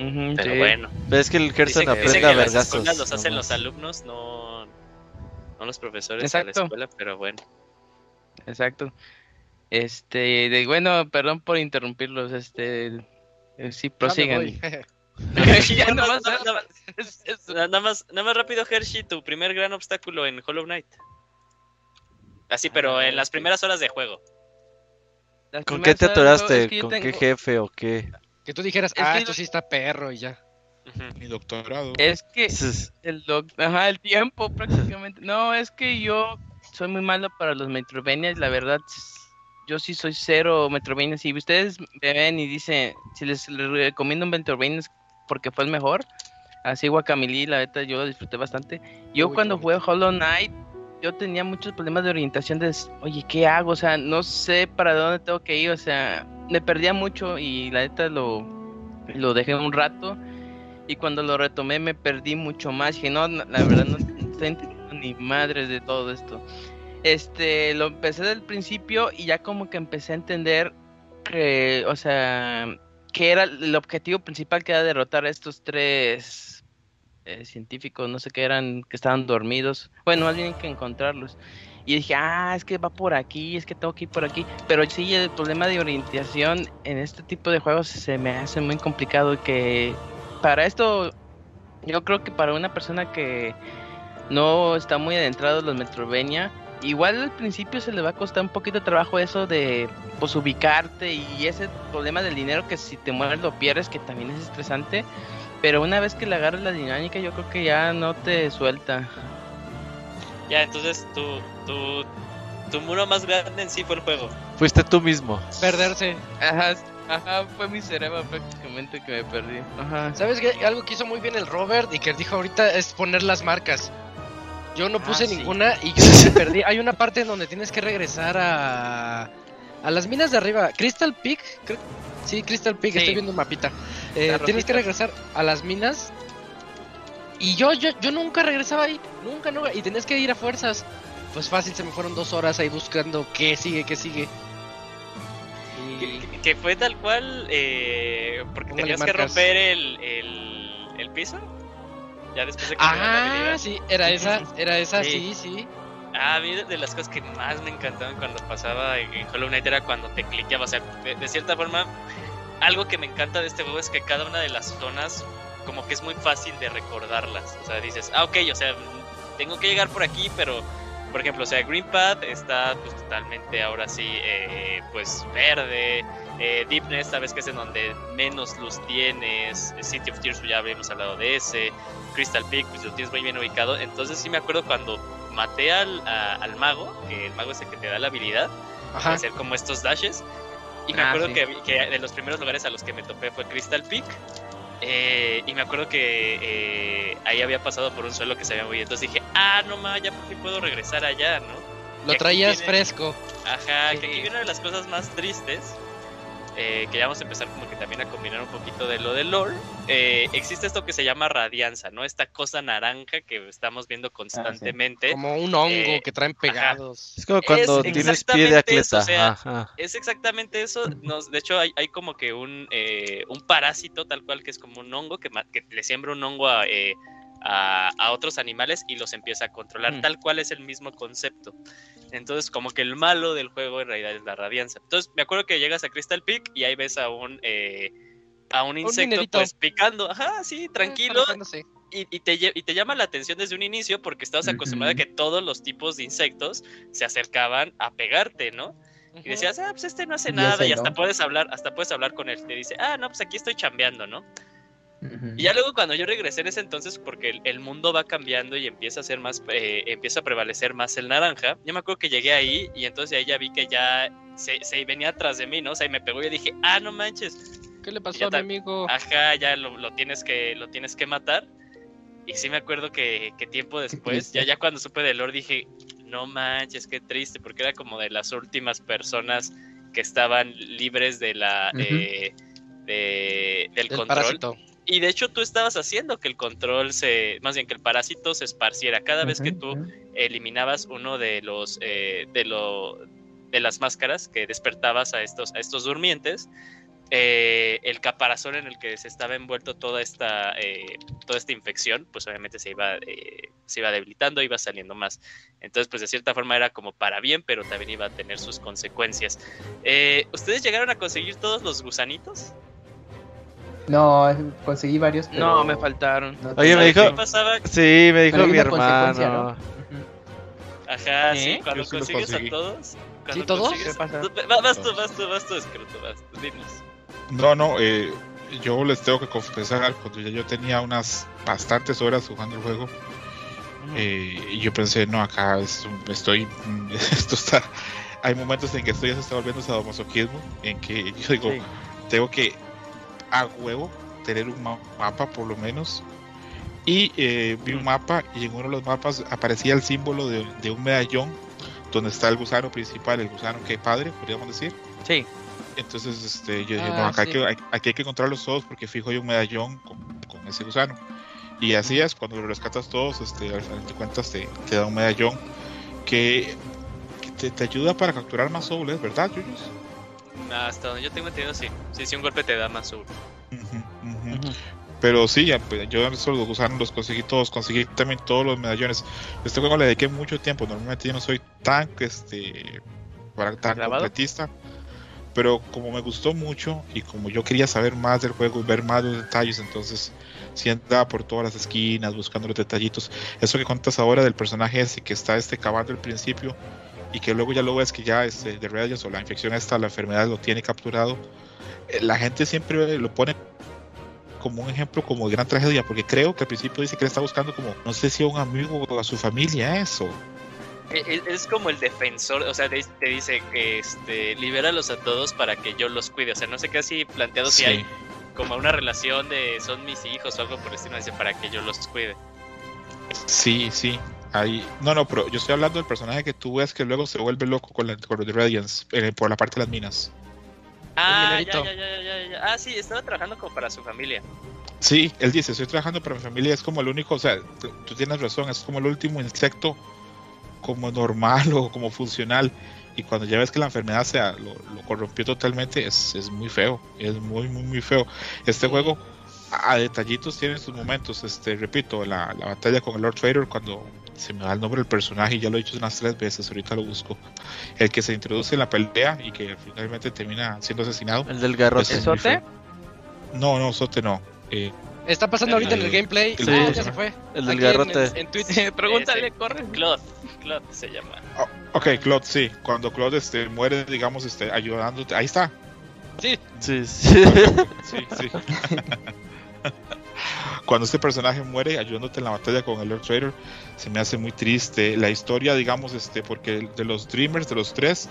Ujú, Pero sí. bueno. Ves que el Gerson Dicen, que- dicen aprende que a las vergazos. escuelas los hacen nomás. los alumnos, no, no los profesores a la escuela, pero bueno. Exacto. Este, de, bueno, perdón por interrumpirlos, este, sí, prosigan. Ya nada, más, nada, más, nada más- nada más rápido, Hershey, tu primer gran obstáculo en Hollow Knight. Así, pero en las primeras horas de juego. Las ¿Con qué te atoraste? Es que yo ¿Con qué jefe o qué? Que tú dijeras, Es ah, que esto sí está perro y ya. Mi doctorado. Es que el doc- ajá, el tiempo prácticamente. No, es que yo soy muy malo para los Metrovenias, la verdad. Yo sí soy cero Metrovenias. Si ustedes me ven y dicen, si les, les recomiendo un Metrovenias porque fue el mejor, así Guacamili, la neta, yo lo disfruté bastante. Yo Uy, cuando jugué. Hollow Knight, yo tenía muchos problemas de orientación de, oye, ¿qué hago? O sea, no sé para dónde tengo que ir, o sea, me perdía mucho y la neta lo, lo dejé un rato. Y cuando lo retomé me perdí mucho más. Dije, no, no, la verdad no estoy entendiendo ni madres de todo esto. Este, lo empecé del principio y ya como que empecé a entender que, o sea, que era el objetivo principal que era derrotar a estos tres eh, científicos, no sé qué eran, que estaban dormidos. Bueno, más bien que encontrarlos. Y dije, ah, es que va por aquí, es que tengo que ir por aquí. Pero sí, el problema de orientación en este tipo de juegos se me hace muy complicado que para esto, yo creo que para una persona que no está muy adentrado en los Metrovenia, igual al principio se le va a costar un poquito de trabajo eso de pues ubicarte y ese problema del dinero que si te mueres lo pierdes, que también es estresante. Pero una vez que le agarras la dinámica, yo creo que ya no te suelta. Ya, entonces tu, tu, tu muro más grande en sí fue el juego. Fuiste tú mismo. Perderse. Ajá, ajá, fue mi cerebro prácticamente que me perdí. Ajá. ¿Sabes qué? Algo que hizo muy bien el Robert y que dijo ahorita es poner las marcas. Yo no puse Ah, sí. ninguna y yo me perdí. Hay una parte en donde tienes que regresar a, a las minas de arriba. Crystal Peak. creo- Sí, Crystal Peak, Sí. estoy viendo un mapita. Eh, tienes que regresar a las minas. Y yo, yo, yo nunca regresaba ahí. Nunca, nunca. Y tenías que ir a fuerzas. Pues fácil, se me fueron dos horas ahí buscando qué sigue, qué sigue. Y... Que, que fue tal cual, eh, porque Póngale tenías que romper el, el, el piso. Ya después de que la Ah, sí, era esa, era esa, Sí. sí, sí. Ah, a mí de- de las cosas que más me encantaban cuando pasaba en, en Hollow Knight era cuando te cliqueaba. O sea, de, de cierta forma, algo que me encanta de este juego es que cada una de las zonas, como que es muy fácil de recordarlas. O sea, dices, ah, ok, o sea, tengo que llegar por aquí, pero, por ejemplo, o sea, Green Path está pues totalmente ahora sí, eh, pues verde. Eh, Deepness, sabes que es en donde menos luz tienes. City of Tears, ya habíamos hablado de ese. Crystal Peak, pues lo tienes muy bien ubicado. Entonces sí me acuerdo cuando maté al, a- al mago, que el mago es el que te da la habilidad Ajá. hacer como estos dashes. Y me Ah, acuerdo sí. que, que de los primeros lugares a los que me topé fue Crystal Peak. Eh, y me acuerdo que eh, ahí había pasado por un suelo que se había movido. Entonces dije, ah, no ma, ya por fin puedo regresar allá, ¿no? Lo traías fresco. Ajá, que aquí viene una de las cosas más tristes. Eh, que ya vamos a empezar como que también a combinar un poquito de lo del lore. Eh, existe esto que se llama radianza, ¿no? Esta cosa naranja que estamos viendo constantemente. Como un hongo Eh, que traen pegados. Es como cuando Es tienes pie de eso, atleta. o sea, Ajá. Es exactamente eso. Nos, de hecho, hay, hay como que un, eh, un parásito tal cual que es como un hongo que, que le siembra un hongo a, eh, a, a otros animales y los empieza a controlar. Mm. Tal cual es el mismo concepto. Entonces, como que el malo del juego en realidad es la radianza. Entonces, me acuerdo que llegas a Crystal Peak y ahí ves a un. eh, a un insecto pues picando, ajá, sí, tranquilo, Alejándose. y, y te, y te llama la atención desde un inicio porque estabas acostumbrado a que todos los tipos de insectos se acercaban a pegarte, ¿no? Y decías, ah, pues este no hace nada, y hasta no. puedes hablar, hasta puedes hablar con él. Te dice, ah, no, pues aquí estoy chambeando, ¿no? Y ya luego cuando yo regresé en ese entonces, porque el, el mundo va cambiando y empieza a ser más, eh, empieza a prevalecer más el naranja, yo me acuerdo que llegué ahí y entonces ahí ya vi que ya se, se venía atrás de mí, ¿no? O sea, y me pegó y yo dije, ah, no manches, ¿Qué le pasó a mi amigo? ajá, ya lo, lo tienes que, lo tienes que matar. Y sí me acuerdo que, que tiempo después, ya, ya cuando supe de Lord dije, no manches, qué triste, porque era como de las últimas personas que estaban libres de la eh, de- del El control. parásito. Y de hecho tú estabas haciendo que el control se, más bien que el parásito se esparciera. Cada vez que tú eliminabas uno de los eh, de lo de las máscaras que despertabas a estos a estos durmientes, eh, el caparazón en el que se estaba envuelto toda esta eh, toda esta infección, pues obviamente se iba eh, se iba debilitando, iba saliendo más. Entonces, pues de cierta forma era como para bien, pero también iba a tener sus consecuencias. ¿Ustedes llegaron a conseguir todos los gusanitos? No, conseguí varios, pero... No, me faltaron. no Oye, me ¿Sabes tengo- dijo- qué pasaba? Sí, me dijo mi hermano. Ajá, sí, ¿Eh? cuando Yo sí lo consigues a todos. cuando ¿Sí, todos? consigues- ¿Qué pasa? tú- va- Vas tú, vas tú, vas tú, escroto, vas tú, dinos. No, no, eh, yo les tengo que confesar, cuando ya yo tenía unas bastantes horas jugando el juego, eh, y yo pensé, no, acá es- estoy, esto está, hay momentos en que esto ya se está volviendo sadomasoquismo, en que yo digo, Sí. tengo que a huevo tener un ma- mapa por lo menos. Y eh, vi un mapa y en uno de los mapas aparecía el símbolo de, de un medallón donde está el gusano principal, el gusano que padre, podríamos decir. Sí. Entonces este, yo dije, Ah, no, acá sí. hay que, aquí hay que encontrarlos todos porque fijo hay un medallón con, con ese gusano. Y así es, cuando lo rescatas todos, este, al final de cuentas te, te da un medallón que, que te, te ayuda para capturar más soles, ¿verdad, Yuyos? Hasta donde yo tengo entendido, sí. Sí, si un golpe te da más uno. Pero sí, ya, pues, yo esos los gusanos los conseguí todos, conseguí también todos los medallones. Este juego le dediqué mucho tiempo, normalmente yo no soy tan este para tan completista. Pero como me gustó mucho y como yo quería saber más del juego, ver más los detalles, entonces sí andaba por todas las esquinas buscando los detallitos. Eso que contas ahora del personaje ese que está este cavando al principio y que luego ya lo ves que ya este, de Radiance o la infección esta, la enfermedad lo tiene capturado. eh, La gente siempre lo pone como un ejemplo como de gran tragedia, porque creo que al principio dice que le está buscando como, no sé si a un amigo o a su familia, eso. E- e- Es como el defensor, o sea, te te dice que este, libéralos a todos para que yo los cuide. O sea, no sé qué así planteado si Sí. hay como una relación de son mis hijos o algo por el estilo, dice para que yo los cuide. Sí, sí. Ahí, no, no, pero yo estoy hablando del personaje que tú ves que luego se vuelve loco con, la, con los de Radiance eh, por la parte de las minas. Ah, ya, ya, ya, ya, ya. Ah, sí, estaba trabajando como para su familia. Sí, él dice, estoy trabajando para mi familia, es como el único, o sea, tú, tienes razón, es como el último insecto como normal o como funcional. Y cuando ya ves que la enfermedad se lo, lo corrompió totalmente, es, es muy feo, es muy, muy, muy feo. Este juego a, a detallitos tiene sus momentos, este, repito, la, la batalla con el Lord Vader cuando se me da el nombre del personaje, y ya lo he dicho unas tres veces, ahorita lo busco. El que se introduce en la pelea y que finalmente termina siendo asesinado. El del garrote. Es ¿Esote? feo. No, no, Sote no. Eh, Está pasando ahorita en el gameplay. Sí. Ah, ya se fue. El del Aquí garrote. En, en Twitch. Pregúntale, Ese. corre. Claude, Claude se llama. Ok, Claude, sí. Cuando Claude este, muere, digamos, este, ayudándote. Ahí está. Sí, Sí, sí. Sí, sí. Cuando este personaje muere ayudándote en la batalla con el Lord Trader, se me hace muy triste. La historia, digamos, este, porque de los Dreamers, de los tres,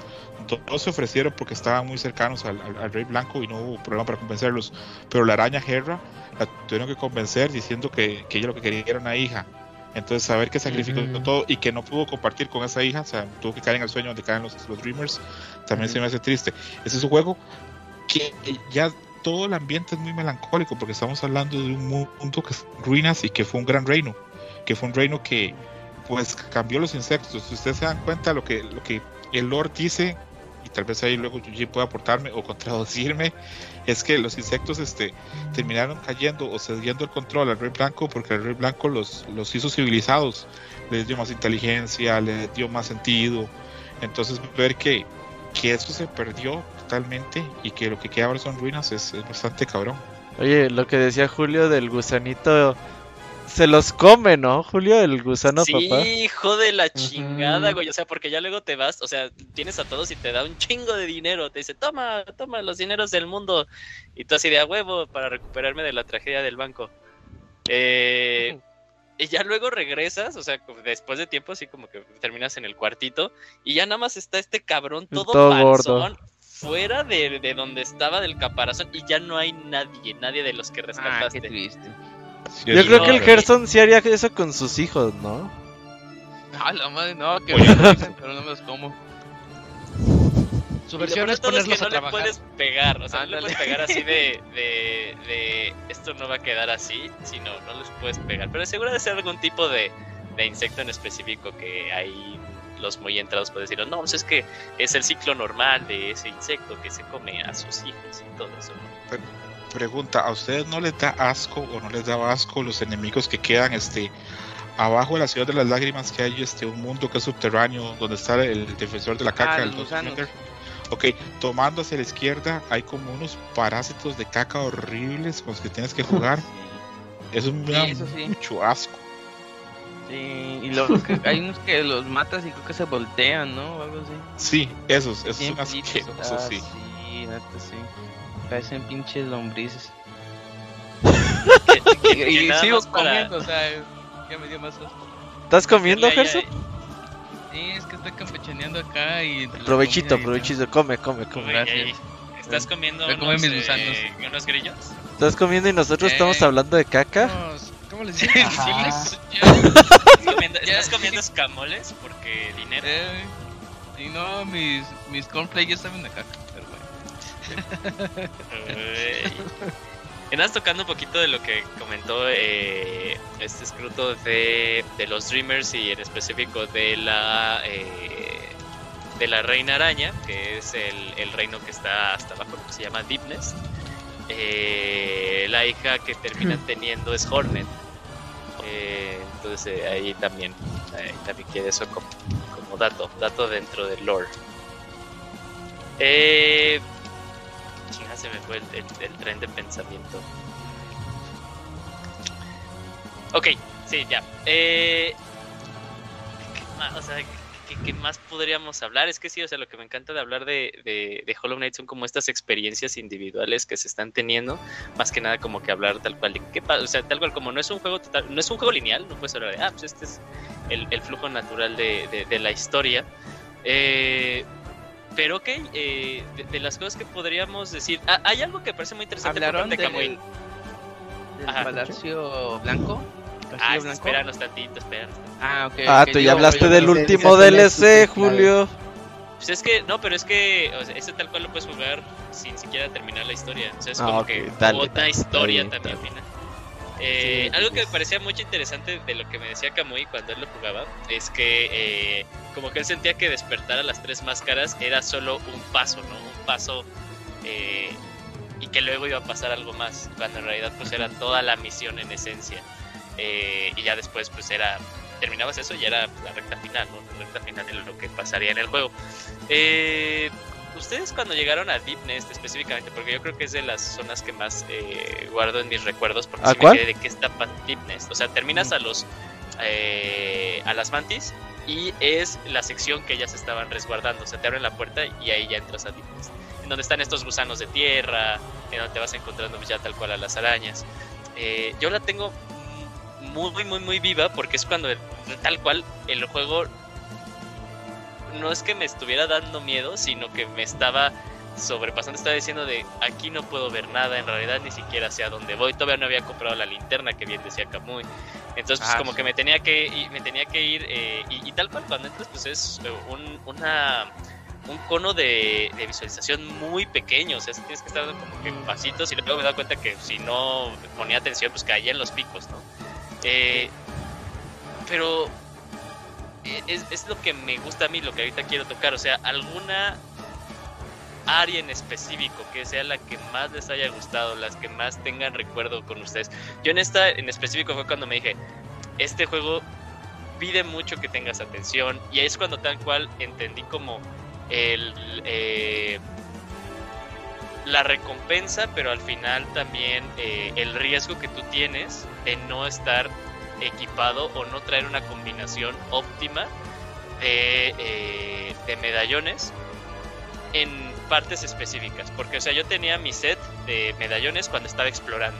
todos se ofrecieron porque estaban muy cercanos al, al- al Rey Blanco y no hubo problema para convencerlos. Pero la araña Herra la tuvieron que convencer diciendo que, que ella lo que quería era una hija. Entonces, saber que sacrificó todo y que no pudo compartir con esa hija, o sea, tuvo que caer en el sueño donde caen los, los Dreamers, también se me hace triste. Ese es un juego que ya todo el ambiente es muy melancólico porque estamos hablando de un mundo que es ruinas y que fue un gran reino, que fue un reino que pues cambió los insectos. Si ustedes se dan cuenta lo que lo que el Lord dice y tal vez ahí luego Yuji pueda aportarme o contradecirme es que los insectos este terminaron cayendo o cediendo el control al Rey Blanco porque el Rey Blanco los los hizo civilizados, les dio más inteligencia, les dio más sentido. Entonces ver que que eso se perdió totalmente y que lo que queda ahora son ruinas es, es bastante cabrón. Oye, lo que decía Julio del gusanito. Se los come, ¿no, Julio? El gusano sí, papá. hijo de la chingada, güey. O sea, porque ya luego te vas, o sea, tienes a todos y te da un chingo de dinero. Te dice, toma, toma los dineros del mundo. Y tú así de a huevo para recuperarme de la tragedia del banco. Eh, y ya luego regresas, o sea, después de tiempo, así como que terminas en el cuartito. Y ya nada más está este cabrón todo, Todo gordo. Fuera de, de donde estaba del caparazón y ya no hay nadie, nadie de los que Ah, qué rescataste. triste. Sí, Yo creo que el Gerson sí haría eso con sus hijos, ¿no? Ah, la madre, no, que dicen, pero no me los como. su versión es ponerlos que a no le trabajar. puedes pegar, o sea, no le puedes pegar así de, de, de esto no va a quedar así, sino no les puedes pegar. Pero seguro de ser algún tipo de, de insecto en específico que ahí los muy entrados pueden decir, no, pues es que es el ciclo normal de ese insecto que se come a sus hijos y todo eso. Pregunta, ¿a ustedes no les da asco o no les da asco los enemigos que quedan este abajo de la ciudad de las lágrimas que hay este un mundo que es subterráneo donde está el defensor de la caca, Ah, el los? Ok, tomando hacia la izquierda hay como unos parásitos de caca horribles con los que tienes que jugar. Eso me da Sí, eso sí. mucho asco. Sí, y que hay unos que los matas y creo que se voltean, ¿no? O algo así. Sí, esos, esos son asquerosos, Ah, sí. sí, neta, sí. Parecen pinches lombrices. Que- Y, que y sigo para- comiendo, o sea, ya me dio más asco. ¿Estás comiendo, Gerson? Sí, es que estoy campechaneando acá y... Provechito, y- provechito. Come, come, come. Gracias. ahí. ¿Estás comiendo a comer unos, mis eh, unos grillos? ¿Estás comiendo y nosotros Eh. estamos hablando de caca? ¿Cómo les dicen? sí, ¿Estás comiendo, Ya. ¿estás comiendo escamoles? Porque dinero. eh, y no, mis, mis cornflakes ya saben de caca, pero bueno. Tocando un poquito de lo que comentó eh, este escruto de, de los Dreamers y en específico de la eh, de la Reina Araña, que es el, el reino que está hasta abajo, que se llama Deepness. Eh, la hija que terminan teniendo es Hornet. Eh, entonces eh, ahí también, ahí también queda eso como, como dato, dato dentro del lore. Eh, chingada se me fue el, el- tren de pensamiento. Ok, sí, ya. Eh, ¿qué más, o sea, ¿qué, más podríamos hablar? Es que sí, o sea, lo que me encanta de hablar de, de, de Hollow Knight son como estas experiencias individuales que se están teniendo, más que nada como que hablar tal cual de qué pa- o sea, tal cual como no es un juego total, no es un juego lineal, no puedes hablar de, ah, pues este es el, el flujo natural de, de- la historia. Eh, pero ok, eh, de, las cosas que podríamos decir, ah, hay algo que parece muy interesante por ¿Hablaron parte de Kamui. del Ajá. Palacio Blanco? Ah, espéranos tantito, espéranos. Ah, ok. Ah, ok, tú ya hablaste oye, del último DLC. Julio. Pues es que, no, pero es que o sea, ese tal cual lo puedes jugar sin siquiera terminar la historia. O sea, es Ah, como que dale, otra dale, historia también final. Eh, Sí, algo que me parecía mucho interesante de lo que me decía Kamui cuando él lo jugaba es que eh, como que él sentía que despertar a las tres máscaras era solo un paso, ¿no? Un paso eh, y que luego iba a pasar algo más, cuando en realidad pues era toda la misión en esencia. Eh, y ya después pues era, terminabas eso y era la recta final, ¿no? La recta final de lo que pasaría en el juego. Eh, Ustedes cuando llegaron a Deep Nest específicamente, porque yo creo que es de las zonas que más eh, guardo en mis recuerdos, porque ¿A sí cuál? me quedé de qué está Deep Nest. O sea, terminas a los eh, a las mantis y es la sección que ellas estaban resguardando. O sea, te abren la puerta y ahí ya entras a Deep Nest. En donde están estos gusanos de tierra, en donde te vas encontrando ya tal cual a las arañas. Eh, yo la tengo muy, muy, muy viva porque es cuando tal cual el juego no es que me estuviera dando miedo, sino que me estaba sobrepasando, estaba diciendo de aquí no puedo ver nada, en realidad ni siquiera sé a dónde voy, todavía no había comprado la linterna que bien decía Kamui, entonces pues Ah, como sí. que me tenía que me tenía que ir eh, y, y tal cual cuando entras pues es eh, un, una un cono de, de visualización muy pequeño, o sea, tienes que estar como que pasitos y luego me he dado cuenta que si no ponía atención pues caía en los picos, ¿no? Eh, pero eh, es, lo que me gusta a mí, lo que ahorita quiero tocar. O sea, alguna área en específico que sea la que más les haya gustado, las que más tengan recuerdo con ustedes. Yo en esta en específico fue cuando me dije, este juego pide mucho que tengas atención y ahí es cuando tal cual entendí como el... eh, la recompensa, pero al final también eh, el riesgo que tú tienes de no estar equipado o no traer una combinación óptima de, eh, de medallones en partes específicas. Porque, o sea, yo tenía mi set de medallones cuando estaba explorando.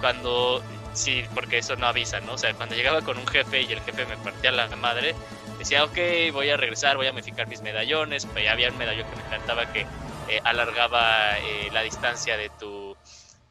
Cuando, sí, porque eso no avisa, ¿no? O sea, cuando llegaba con un jefe y el jefe me partía la madre, decía, ok, voy a regresar, voy a modificar mis medallones. Pues había un medallón que me encantaba que eh, alargaba eh, la distancia de tu...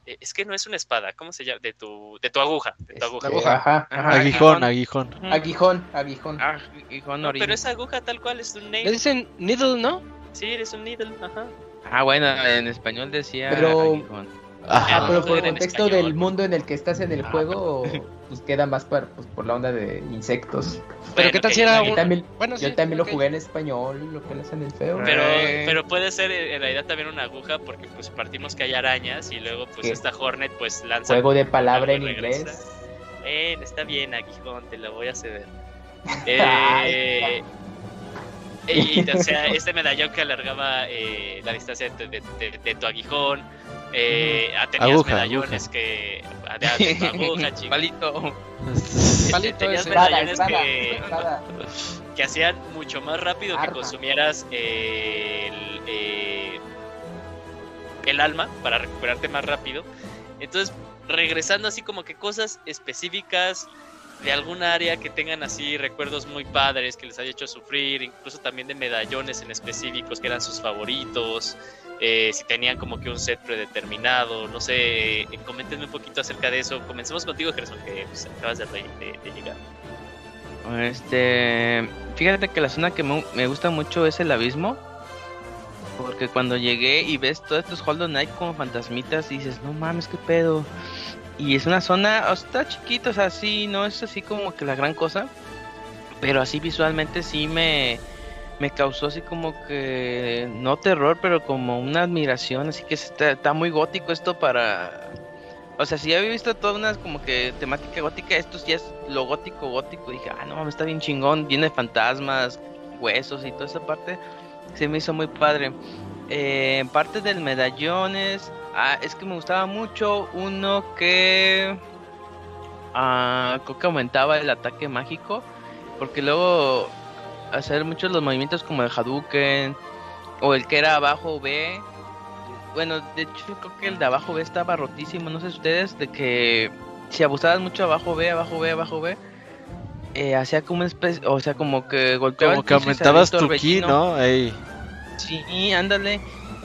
eh, es que no es una espada, ¿cómo se llama? De tu, de tu aguja. De tu Este, aguja. Ajá, ajá. Aguijón, aguijón. Aguijón, aguijón. Ah, aguijón No, orilla. pero esa aguja tal cual es un Le nail. dicen Needle, ¿no? Sí, eres un needle, ajá. Ah, bueno, en español decía Pero- aguijón. Ajá. Ah, pero por el contexto del mundo en el que estás en el Ah, juego, pues queda más por, pues, por la onda de insectos. Pero Bueno, qué tal si era un... también, Bueno, sí, yo también lo jugué en español, lo que le hacen el feo. Pero, Eh. pero puede ser en realidad también una aguja porque pues partimos que hay arañas y luego pues ¿Qué? esta Hornet pues lanza... Juego de palabra en regresa. inglés. Eh, está bien, aguijón, te la voy a ceder. Ay, Eh, y, o sea, este medallón que alargaba eh, la distancia de, de- de- de tu aguijón. Eh, ah, tenías Aguja, medallones que... ah, de- de tu aguja, chico. Palito. Palito Tenías medallones espada, que, espada. que hacían mucho más rápido que consumieras eh, el, eh, el alma para recuperarte más rápido. Entonces, regresando así como que cosas específicas de alguna área que tengan así recuerdos muy padres, que les haya hecho sufrir, incluso también de medallones en específicos que eran sus favoritos, eh, si tenían como que un set predeterminado, no sé, eh, coméntenme un poquito acerca de eso. Comencemos contigo, Gerson, que pues, acabas de, de- de llegar. Este, fíjate que la zona que me, me gusta mucho es el abismo. Porque cuando llegué y ves todos estos Hollow Knight como fantasmitas, dices, no mames, qué pedo. Y es una zona, o sea, está chiquito, o sea, sí, no es así como que la gran cosa. Pero así visualmente sí me, me causó así como que, no terror, pero como una admiración. Así que está, está muy gótico esto para, o sea, si había visto toda una como que temática gótica, esto ya es lo gótico, gótico. Dije, ah, no está bien chingón, viene fantasmas, huesos y toda esa parte. Se me hizo muy padre. Eh, parte del medallones, ah, es que me gustaba mucho uno que ah, creo que aumentaba el ataque mágico, porque luego hacer muchos los movimientos como el Hadouken o el que era abajo B. Bueno, de hecho creo que el de abajo B estaba rotísimo, no sé ustedes, de que si abusabas mucho abajo B, abajo B, abajo B, eh, hacía como una especie, o sea, como que golpeaba Como que aumentabas tu ki. ¿no? Ey. Sí, ándale.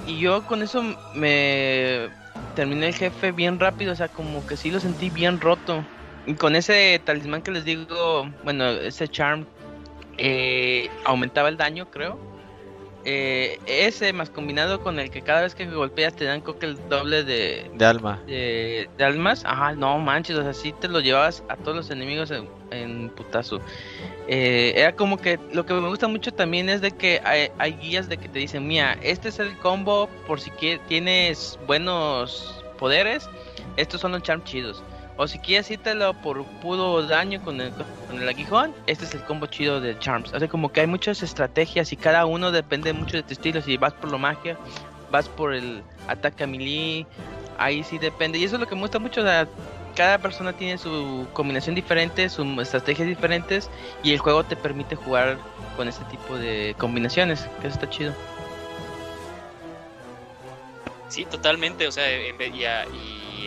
Y yo con eso me terminé el jefe bien rápido, o sea, como que sí lo sentí bien roto. Y con ese talismán que les digo, bueno, ese charm, eh, aumentaba el daño, creo. Eh, ese más combinado con el que cada vez que golpeas te dan creo que el doble de, De alma. de, de almas, ajá, no manches, o sea, sí te lo llevabas a todos los enemigos en, en putazo. Eh, era como que lo que me gusta mucho también es de que hay, hay guías de que te dicen, mira, este es el combo por si quie- tienes buenos poderes, estos son los charms chidos. O si quieres írtelo por puro daño con el, con el aguijón, este es el combo chido de charms. O sea, como que hay muchas estrategias y cada uno depende mucho de tu estilo. Si vas por lo magia, vas por el ataque a melee, ahí sí depende. Y eso es lo que me gusta mucho. Cada persona tiene su combinación diferente, sus estrategias diferentes. Y el juego te permite jugar con este tipo de combinaciones. Que eso está chido. Sí, totalmente, o sea, en y, a-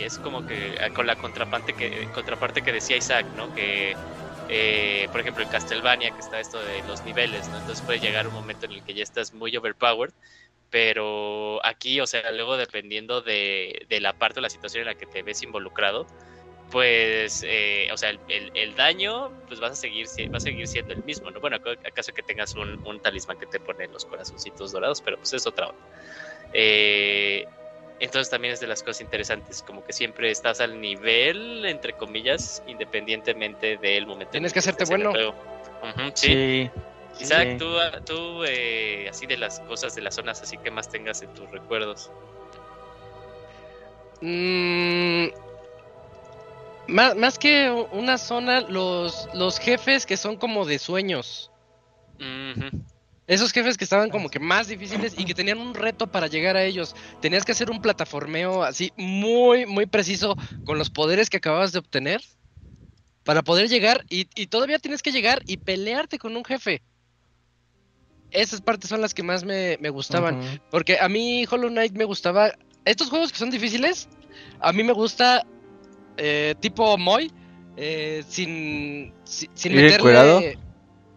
es como que ah, con la contraparte que, contraparte que decía Isaac, ¿no? Que, eh, por ejemplo, en Castlevania, que está esto de los niveles, ¿no? Entonces puede llegar un momento en el que ya estás muy overpowered, pero aquí, o sea, luego dependiendo de, de la parte o la situación en la que te ves involucrado, pues, eh, o sea, el, el- el daño, pues vas a seguir, va a seguir siendo el mismo, ¿no? Bueno, ac- acaso que tengas un, un talismán que te pone los corazoncitos dorados, pero pues es otra onda. Eh, entonces también es de las cosas interesantes, como que siempre estás al nivel, entre comillas, independientemente del momento. en Tienes que hacerte bueno. sí. Isaac, sí. tú, tú eh, así de las cosas de las zonas así que más tengas en tus recuerdos. Mm, más, más que una zona, los, los jefes que son como de sueños. Esos jefes que estaban como que más difíciles y que tenían un reto para llegar a ellos. Tenías que hacer un plataformeo así muy, muy preciso con los poderes que acababas de obtener para poder llegar y, y todavía tienes que llegar y pelearte con un jefe. Esas partes son las que más me, me gustaban. Porque a mí Hollow Knight me gustaba. Estos juegos que son difíciles, a mí me gusta eh, tipo Moy, eh, sin, si- sin, ¿Ir meterle.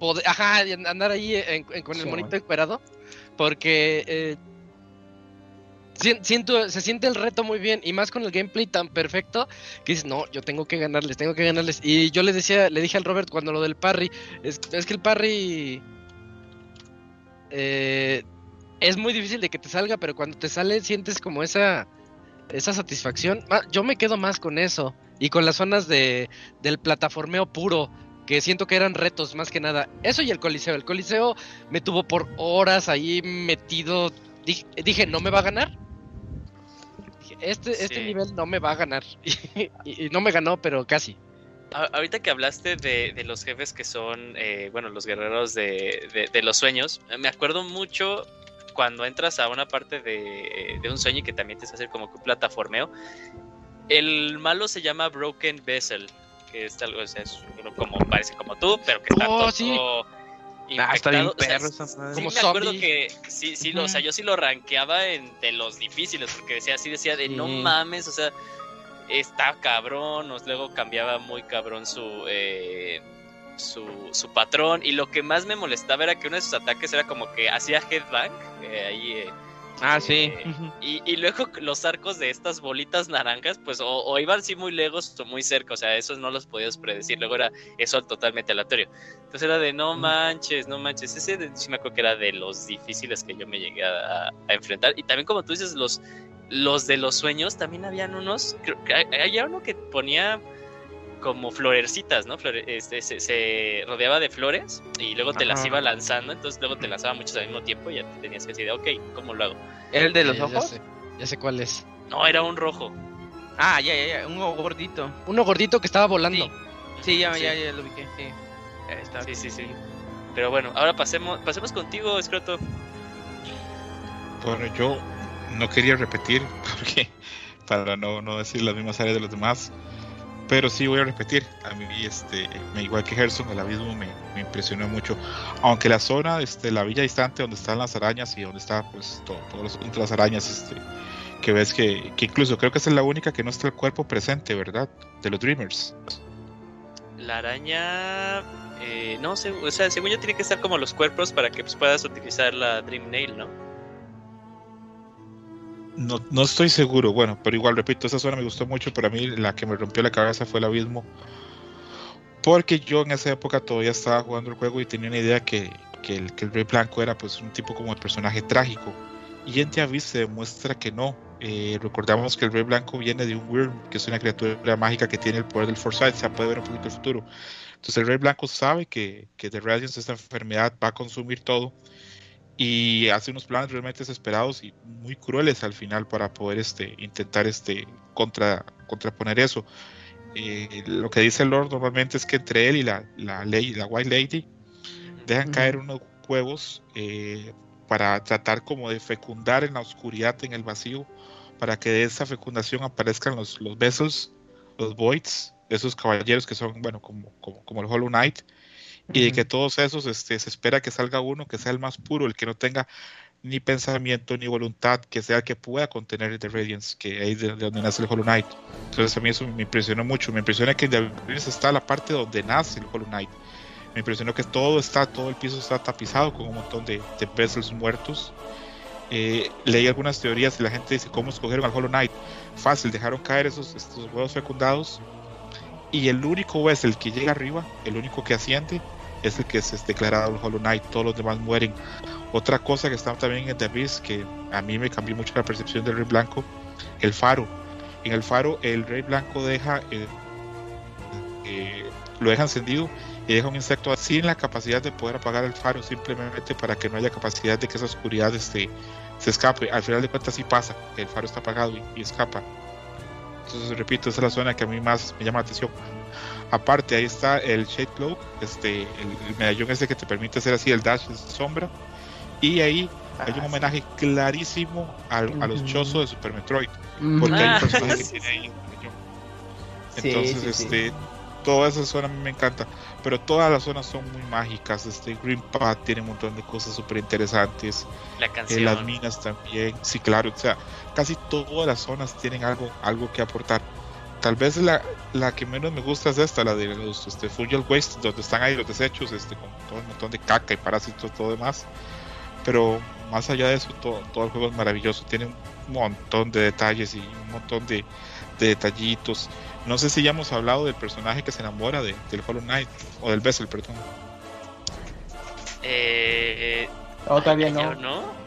Poder- ajá, andar ahí en- en- con el Sí, monito man. encuerado. Porque eh, sien- siento, se siente el reto muy bien. Y más con el gameplay tan perfecto que dices, no, yo tengo que ganarles, tengo que ganarles. Y yo le decía, le dije al Robert cuando lo del parry, es, es que el parry. eh, es muy difícil de que te salga, pero cuando te sale sientes como esa esa satisfacción. Yo me quedo más con eso y con las zonas de del plataformeo puro que siento que eran retos más que nada. Eso y el coliseo. El coliseo me tuvo por horas ahí metido. Dije, dije, no me va a ganar. Dije, Este, este nivel no me va a ganar. Y, y no me ganó, pero casi. A- Ahorita que hablaste de, de los jefes que son, eh, bueno, los guerreros de, de- de los sueños, eh, me acuerdo mucho cuando entras a una parte de, de un sueño y que también te hace como que un plataformeo. El malo se llama Broken Vessel, que es algo, o sea, es uno como parece como tú, pero que está Oh, todo sí. Ah, está bien infectado. O sea, perro esa madre. Sí, Como me acuerdo que sí, sí, lo- o sea, yo sí lo rankeaba en, de los difíciles, porque decía así, decía de no mames, o sea, está cabrón, o luego cambiaba muy cabrón su, eh, su, su patrón, y lo que más me molestaba era que uno de sus ataques era como que hacía headbang, eh, ahí, eh, Ah, sí. eh, y, y luego los arcos de estas bolitas naranjas, pues o, o iban sí muy lejos o muy cerca, o sea, esos no los podías predecir, luego era eso totalmente aleatorio. Entonces era de no manches, no manches, ese de- sí me acuerdo que era de los difíciles que yo me llegué a, a enfrentar. Y también como tú dices, los, los de los sueños, también habían unos, creo que hay- había uno que ponía como florecitas, ¿no? Flore- este, se, se rodeaba de flores y luego te las iba lanzando, entonces luego te lanzaba muchos al mismo tiempo y ya te tenías que decir, ok, ¿cómo lo hago? ¿El de los Eh, ya ojos? sé, ya sé cuál es. No, era un rojo. Ah, ya, ya, ya. Un gordito. Uno gordito que estaba volando. Sí. Sí, ya, Sí. ya, ya lo ubiqué. Sí. Está. Sí, sí, sí. Pero bueno, ahora pasemos, pasemos contigo, Escroto. Bueno, yo no quería repetir porque para no, no decir las mismas áreas de los demás, pero sí voy a repetir. A mí, este, igual que Gerson, el abismo me, me, impresionó mucho. Aunque la zona, este, la villa distante donde están las arañas y donde está, pues, todo, todas las arañas, este, que ves que, que incluso creo que esa es la única que no está el cuerpo presente, ¿verdad? De los Dreamers. La araña, eh, no sé, o sea, según yo tiene que estar como los cuerpos para que pues, puedas utilizar la Dream Nail, ¿no? No, no estoy seguro, bueno, pero igual repito, esa zona me gustó mucho, pero a mí la que me rompió la cabeza fue el abismo. Porque yo en esa época todavía estaba jugando el juego y tenía una idea que, que, el, que el Rey Blanco era pues un tipo como el personaje trágico. Y en The Abyss se demuestra que no. Eh, recordamos que el Rey Blanco viene de un Wyrm, que es una criatura mágica que tiene el poder del Foresight, se puede ver un poquito el futuro. Entonces el Rey Blanco sabe que, que The Radiance, esta enfermedad, va a consumir todo y hace unos planes realmente desesperados y muy crueles al final para poder este, intentar este, contra, contraponer eso. Eh, lo que dice el Lord normalmente es que entre él y la, la, ley, la White Lady dejan caer unos huevos eh, para tratar como de fecundar en la oscuridad, en el vacío, para que de esa fecundación aparezcan los, los vessels, los voids, esos caballeros que son, bueno, como, como, como el Hollow Knight, y de que todos esos este, se espera que salga uno que sea el más puro, el que no tenga ni pensamiento ni voluntad, que sea el que pueda contener el The Radiance, que ahí es de, donde nace el Hollow Knight. Entonces a mí eso me impresionó mucho, me impresiona que en The Radiance está la parte donde nace el Hollow Knight. Me impresionó que todo está, todo el piso está tapizado con un montón de, de vessels muertos. Eh, leí algunas teorías y la gente dice cómo escogieron al Hollow Knight. Fácil, dejaron caer esos estos huevos fecundados y el único vessel que llega arriba, el único que asciende, es el que es declarado el Hollow Knight, todos los demás mueren. Otra cosa que está también en The Abyss, que a mí me cambió mucho la percepción del Rey Blanco, el faro. En el faro el Rey Blanco deja, eh, eh, lo deja encendido y deja un insecto sin la capacidad de poder apagar el faro, simplemente para que no haya capacidad de que esa oscuridad este, se escape. Al final de cuentas sí pasa, el faro está apagado y escapa. Entonces, repito, esa es la zona que a mí más me llama la atención. Aparte, ahí está el Shade Cloak, este, el, el, medallón ese que te permite hacer así el dash de sombra. Y ahí ah, hay un homenaje sí. clarísimo al, uh -huh. a los Chozo de Super Metroid. Porque ah, hay un personaje que tiene ahí un medallón. Entonces, sí, sí, este, toda esa zona a mí me encanta. Pero todas las zonas son muy mágicas. Este Green Path tiene un montón de cosas súper interesantes. La canción. Eh, las minas también. Sí, claro. O sea, casi todas las zonas tienen algo, algo que aportar. Tal vez la, la que menos me gusta es esta, la de los este, Fungal Waste, donde están ahí los desechos, este, con todo un montón de caca y parásitos y todo demás. Pero más allá de eso, todo, todo el juego es maravilloso. Tiene un montón de detalles y un montón de, de detallitos. No sé si ya hemos hablado del personaje que se enamora de, del Hollow Knight, o del Vessel, perdón. Eh, oh, todavía no. no.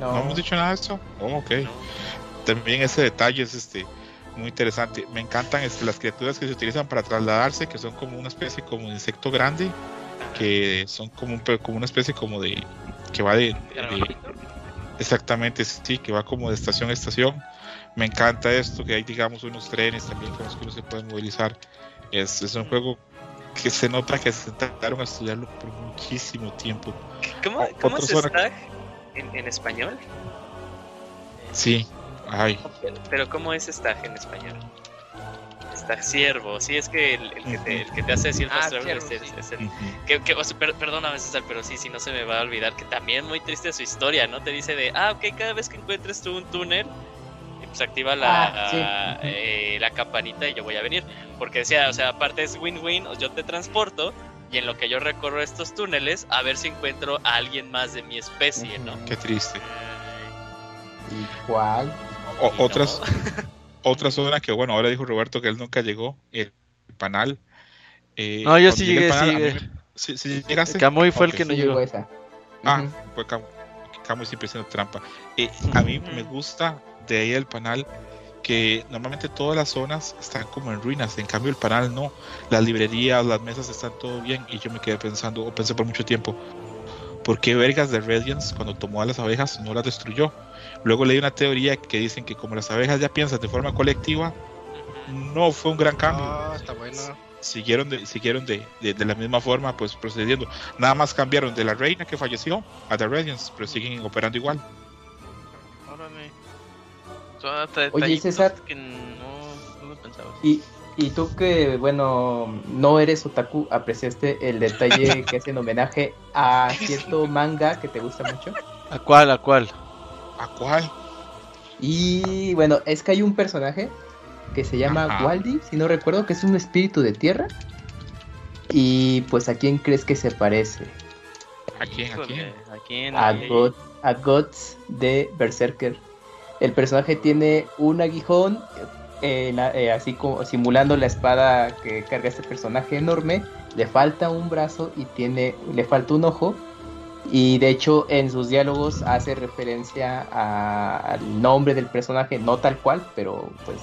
No. No. hemos dicho nada de eso. Oh, ok. También ese detalle es este muy interesante. Me encantan este, las criaturas que se utilizan para trasladarse, que son como una especie como de insecto grande, que son como, un, como una especie como de que va de, de exactamente sí, que va como de estación a estación me encanta esto, que hay digamos unos trenes también con los que uno se puede movilizar. Es, es un juego que se nota que se sentaron a estudiarlo por muchísimo tiempo. ¿Cómo, ¿cómo es Stag en, en, español? Sí, ay. Pero ¿cómo es Stag en español? Stag siervo, sí, es que el, el, que, te, el que, te, hace decir ah, es, es, es, es el, uh -huh. que, que, o sea, per, perdóname César, pero sí, sí, no se me va a olvidar que también muy triste su historia, ¿no? Te dice de, ah, ok, cada vez que encuentres tú un túnel, pues activa la, ah, sí. eh, la campanita y yo voy a venir. Porque decía, o sea, aparte es win-win, yo te transporto y en lo que yo recorro estos túneles, a ver si encuentro a alguien más de mi especie, ¿no? Qué triste. Igual. O, otras, no. otra zona que, bueno, ahora dijo Roberto que él nunca llegó, el panal. Eh, no, yo sí llegué, panal, sí llegué. ¿Sí, sí llegaste? Camuy fue okay. el que no sí, llegó. Esa. Ah, uh -huh. fue Camuy. Camuy siempre haciendo trampa. Eh, a mí me gusta de ahí el panal que normalmente todas las zonas están como en ruinas, en cambio el panal no, las librerías, las mesas están todo bien y yo me quedé pensando, o pensé por mucho tiempo, ¿por qué Vergas de Radiance cuando tomó a las abejas no las destruyó? Luego leí una teoría que dicen que como las abejas ya piensan de forma colectiva, no fue un gran cambio. Oh, está bueno. Siguieron, de, siguieron de, de, de, la misma forma, pues procediendo. Nada más cambiaron de la reina que falleció a The Radiance, pero siguen operando igual. Son hasta Oye, César. que no, no lo pensaba. Y, y tú que, bueno, no eres otaku, apreciaste el detalle que hacen homenaje a cierto manga que te gusta mucho. ¿A cuál? ¿A cuál? ¿A cuál? Y bueno, es que hay un personaje que se llama Ajá. Waldi, si no recuerdo, que es un espíritu de tierra. Y pues, ¿a quién crees que se parece? ¿A quién? ¿A quién? ¿A quién? A, God, a Guts de Berserker. El personaje tiene un aguijón, eh, eh, así como simulando la espada que carga este personaje enorme. Le falta un brazo y tiene, le falta un ojo. Y de hecho en sus diálogos hace referencia a- al nombre del personaje, no tal cual, pero pues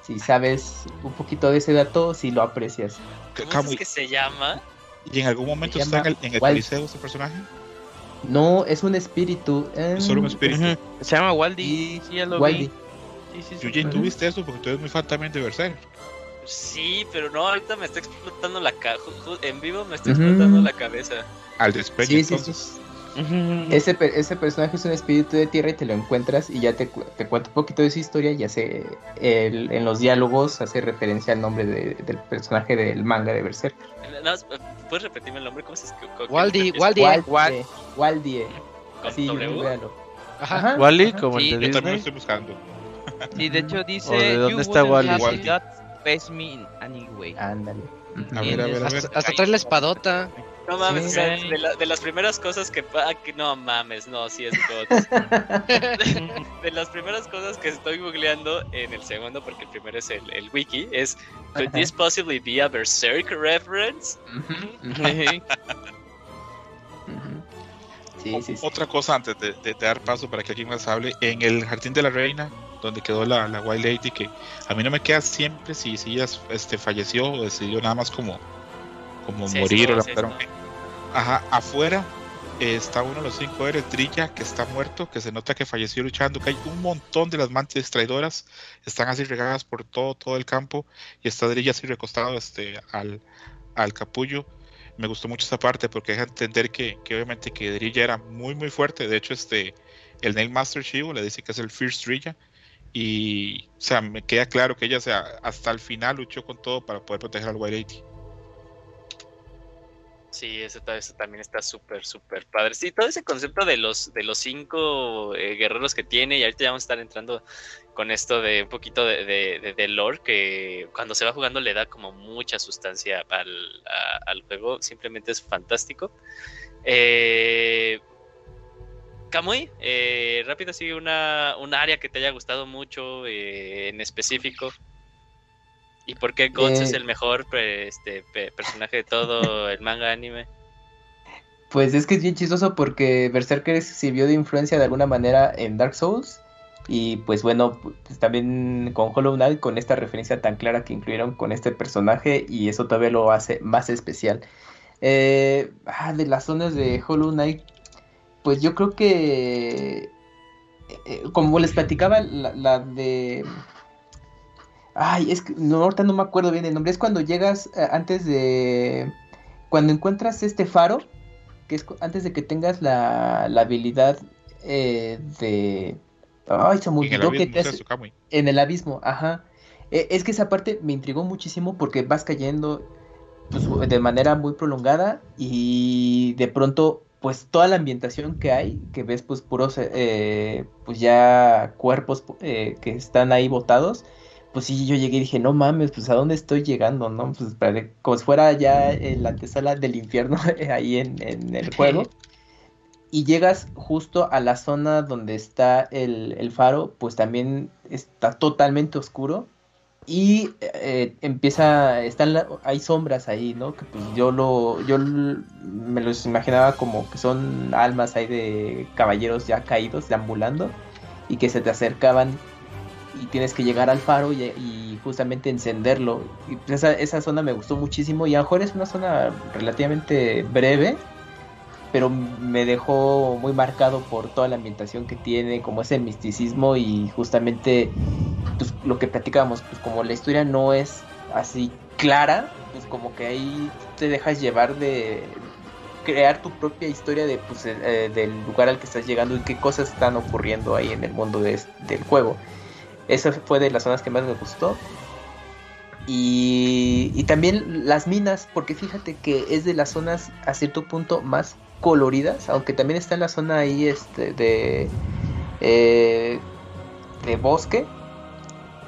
si sabes un poquito de ese dato, si lo aprecias. ¿Qué- ¿Cómo es que se llama? ¿Y en algún momento está en el, en el Wal- Coliseo este personaje? No, es un espíritu. eh, Es solo un espíritu. Se llama Waldi. Y Sí, ya lo Waldi. vi. Sí, sí, sí. Yuji, ¿tú Ujú. viste eso? Porque tú eres muy fan también de Berserk. Sí, pero no, ahorita me está explotando la cabeza. En vivo me está explotando la cabeza. Al despecho, Sí, sí, entonces. Ese, ese personaje es un espíritu de tierra y te lo encuentras y ya te, te cuento un poquito de su historia y hace el- en los diálogos hace referencia al nombre de- del personaje del manga de Berserk. Nada más, ¿Puedes repetirme el nombre? ¿Cómo se escribe? ¿Con qué Waldi? Waldi. Waldie, Wal- Waldie, ¿Con así, W? véalo. Ajá. Ajá, ¿Wally? ajá. Como Sí, el de Yo también lo estoy buscando. Sí, de hecho dice. ¿O de dónde "You está Wally? have Wally. got best me in any way". Ándale. A ver, a ver, a ver. Hasta, hasta trae la espadota. No mames, Sí. o sea, de, la- de las primeras cosas que, que no mames, no, sí es God. de las primeras cosas que estoy googleando en el segundo, porque el primero es el, el wiki, es Could Ajá. this possibly be a Berserk reference? Sí, sí, sí. Otra cosa antes de, de- de dar paso para que alguien más hable, en el Jardín de la Reina, donde quedó la, la Wild Lady, que a mí no me queda siempre si, si ella este, falleció o decidió nada más como, como Sí, morir o la sí. Ajá, afuera eh, está uno de los cinco héroes, Drilla, que está muerto, que se nota que falleció luchando, que hay un montón de las mantis traidoras, están así regadas por todo, todo el campo, y está Drilla así recostado este, al, al capullo. Me gustó mucho esa parte porque deja entender que, que obviamente que Drilla era muy muy fuerte. De hecho, este el Nail Master Shivo le dice que es el First Drilla. Y o sea, me queda claro que ella o sea, hasta el final luchó con todo para poder proteger al White Lady. Sí, eso, ta- eso también está súper, súper padre. Sí, todo ese concepto de los, de los cinco eh, guerreros que tiene, y ahorita ya vamos a estar entrando con esto de un poquito de, de, lore, que cuando se va jugando le da como mucha sustancia al, al juego, simplemente es fantástico. Eh, eh, rápido sigue una, un área que te haya gustado mucho eh, en específico. ¿Y por qué Guts Eh, es el mejor este, pe- personaje de todo el manga anime? Pues es que es bien chistoso porque Berserker sirvió de influencia de alguna manera en Dark Souls. Y pues bueno, pues también con Hollow Knight, con esta referencia tan clara que incluyeron con este personaje, y eso todavía lo hace más especial. Eh, ah, de las zonas de Hollow Knight, pues yo creo que, eh, como les platicaba, la, la de... Ay, es que no, ahorita no me acuerdo bien el nombre. Es cuando llegas eh, antes de... Cuando encuentras este faro, que es antes de que tengas la, la habilidad eh, de... Ay, se me olvidó que te hace- en el abismo, ajá. Eh, es que esa parte me intrigó muchísimo porque vas cayendo pues, de manera muy prolongada y de pronto pues toda la ambientación que hay, que ves pues puros eh, pues ya cuerpos eh, que están ahí botados, pues sí yo llegué y dije, no mames, pues a dónde estoy llegando, ¿no? Pues pare- como si fuera ya en la antesala del infierno ahí en, en el juego. Y llegas justo a la zona donde está el, el faro, pues también está totalmente oscuro. Y eh, empieza, están la- hay sombras ahí, ¿no? Que pues yo lo, yo me los imaginaba como que son almas ahí de caballeros ya caídos, deambulando, y que se te acercaban y tienes que llegar al faro y, justamente encenderlo. Y pues esa, esa zona me gustó muchísimo y a lo mejor es una zona relativamente breve, pero me dejó muy marcado por toda la ambientación que tiene, como ese misticismo y justamente pues, lo que platicábamos, pues como la historia no es así clara, pues como que ahí te dejas llevar de crear tu propia historia de pues eh, del lugar al que estás llegando y qué cosas están ocurriendo ahí en el mundo de- del juego. Esa fue de las zonas que más me gustó. Y, y también las minas, porque fíjate que es de las zonas a cierto punto más coloridas, aunque también está en la zona ahí este, de, eh, de bosque.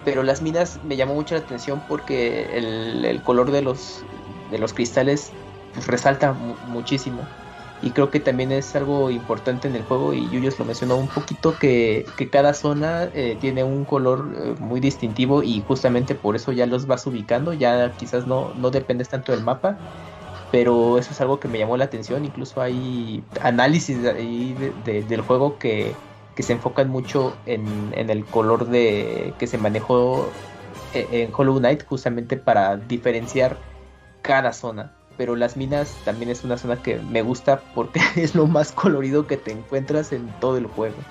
Pero las minas me llamó mucho la atención porque el, color de los, de los cristales pues, resalta mu- muchísimo. Y creo que también es algo importante en el juego y Yuyos lo mencionó un poquito que, que cada zona eh, tiene un color eh, muy distintivo y justamente por eso ya los vas ubicando, ya quizás no, no dependes tanto del mapa, pero eso es algo que me llamó la atención, incluso hay análisis ahí de- de- del juego que, que se enfocan mucho en, en el color de que se manejó eh, en Hollow Knight justamente para diferenciar cada zona. Pero las minas también es una zona que me gusta porque es lo más colorido que te encuentras en todo el juego.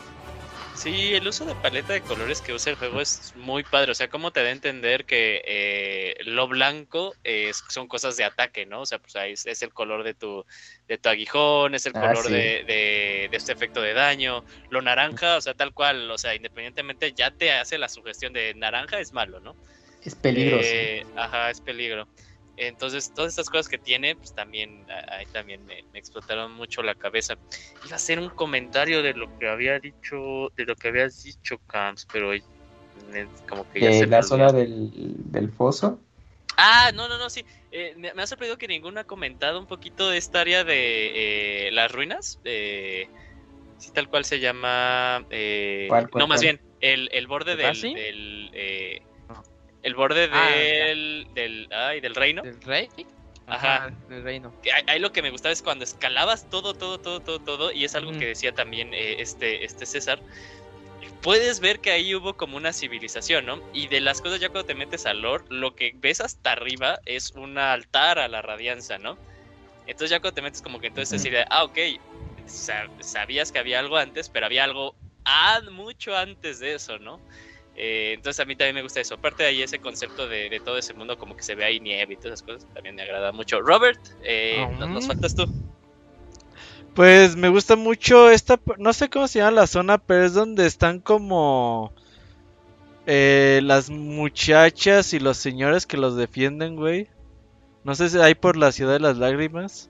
Sí, el uso de paleta de colores que usa el juego es muy padre. O sea, como te da a entender que eh, lo blanco es, son cosas de ataque, ¿no? O sea, pues ahí es, es el color de tu, de tu aguijón, es el Ah, color sí. de, de, de este efecto de daño. Lo naranja, o sea, tal cual, o sea, independientemente ya te hace la sugestión de naranja es malo, ¿no? Es peligroso. Eh, ajá, es peligro. Entonces, todas estas cosas que tiene, pues también, ahí también me, me explotaron mucho la cabeza. Iba a hacer un comentario de lo que había dicho, de lo que habías dicho, Camps, pero eh, como que ya se la zona del, del foso. Ah, no, no, no, sí. Eh, me, me ha sorprendido que ninguno ha comentado un poquito de esta área de eh, las ruinas. Eh, sí, tal cual se llama. eh, ¿Cuál, cuál, no, más cuál? bien, el, el borde del. Del, eh, el borde Ah, del, del, ay, del reino. ¿Del rey? Ajá. del reino. ahí- ahí lo que me gustaba es cuando escalabas todo, todo, todo, todo, todo, y es algo que decía también eh, este, este César. Puedes ver que ahí hubo como una civilización, ¿no? Y de las cosas ya cuando te metes al lore, lo que ves hasta arriba es un altar a la radianza, ¿no? Entonces ya cuando te metes como que entonces es Ujú. idea, ah, ok, sa- sabías que había algo antes, pero había algo ah, mucho antes de eso, ¿no? Eh, entonces a mí también me gusta eso. Aparte de ahí ese concepto de, de todo ese mundo, como que se ve ahí nieve y todas esas cosas, también me agrada mucho. Robert, eh, nos, nos Ujú. faltas tú. Pues me gusta mucho esta, no sé cómo se llama la zona, pero es donde están como eh, las muchachas y los señores que los defienden, güey. No sé si hay por la ciudad de las lágrimas.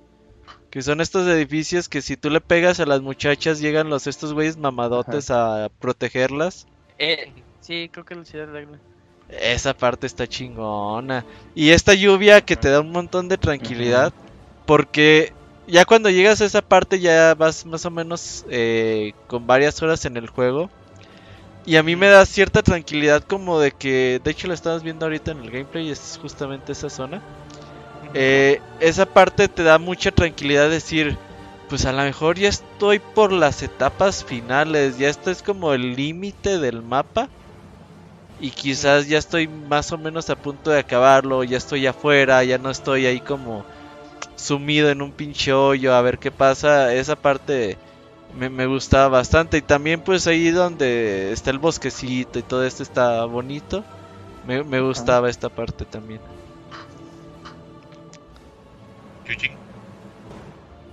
Que son estos edificios que si tú le pegas a las muchachas llegan los estos güeyes mamadotes a protegerlas. Eh, sí, creo que la ciudad de Lágrimas. Esa parte está chingona. Y esta lluvia que te da un montón de tranquilidad. Porque ya cuando llegas a esa parte ya vas más o menos eh, con varias horas en el juego. Y a mí me da cierta tranquilidad como de que, de hecho lo estamos viendo ahorita en el gameplay, es justamente esa zona. Eh, esa parte te da mucha tranquilidad decir, pues a lo mejor ya estoy por las etapas finales, ya esto es como el límite del mapa. Y quizás ya estoy más o menos a punto de acabarlo, ya estoy afuera, ya no estoy ahí como sumido en un pinche hoyo a ver qué pasa. Esa parte me, me gustaba bastante. Y también pues ahí donde está el bosquecito y todo esto está bonito. Me, me gustaba esta parte también. Yujin.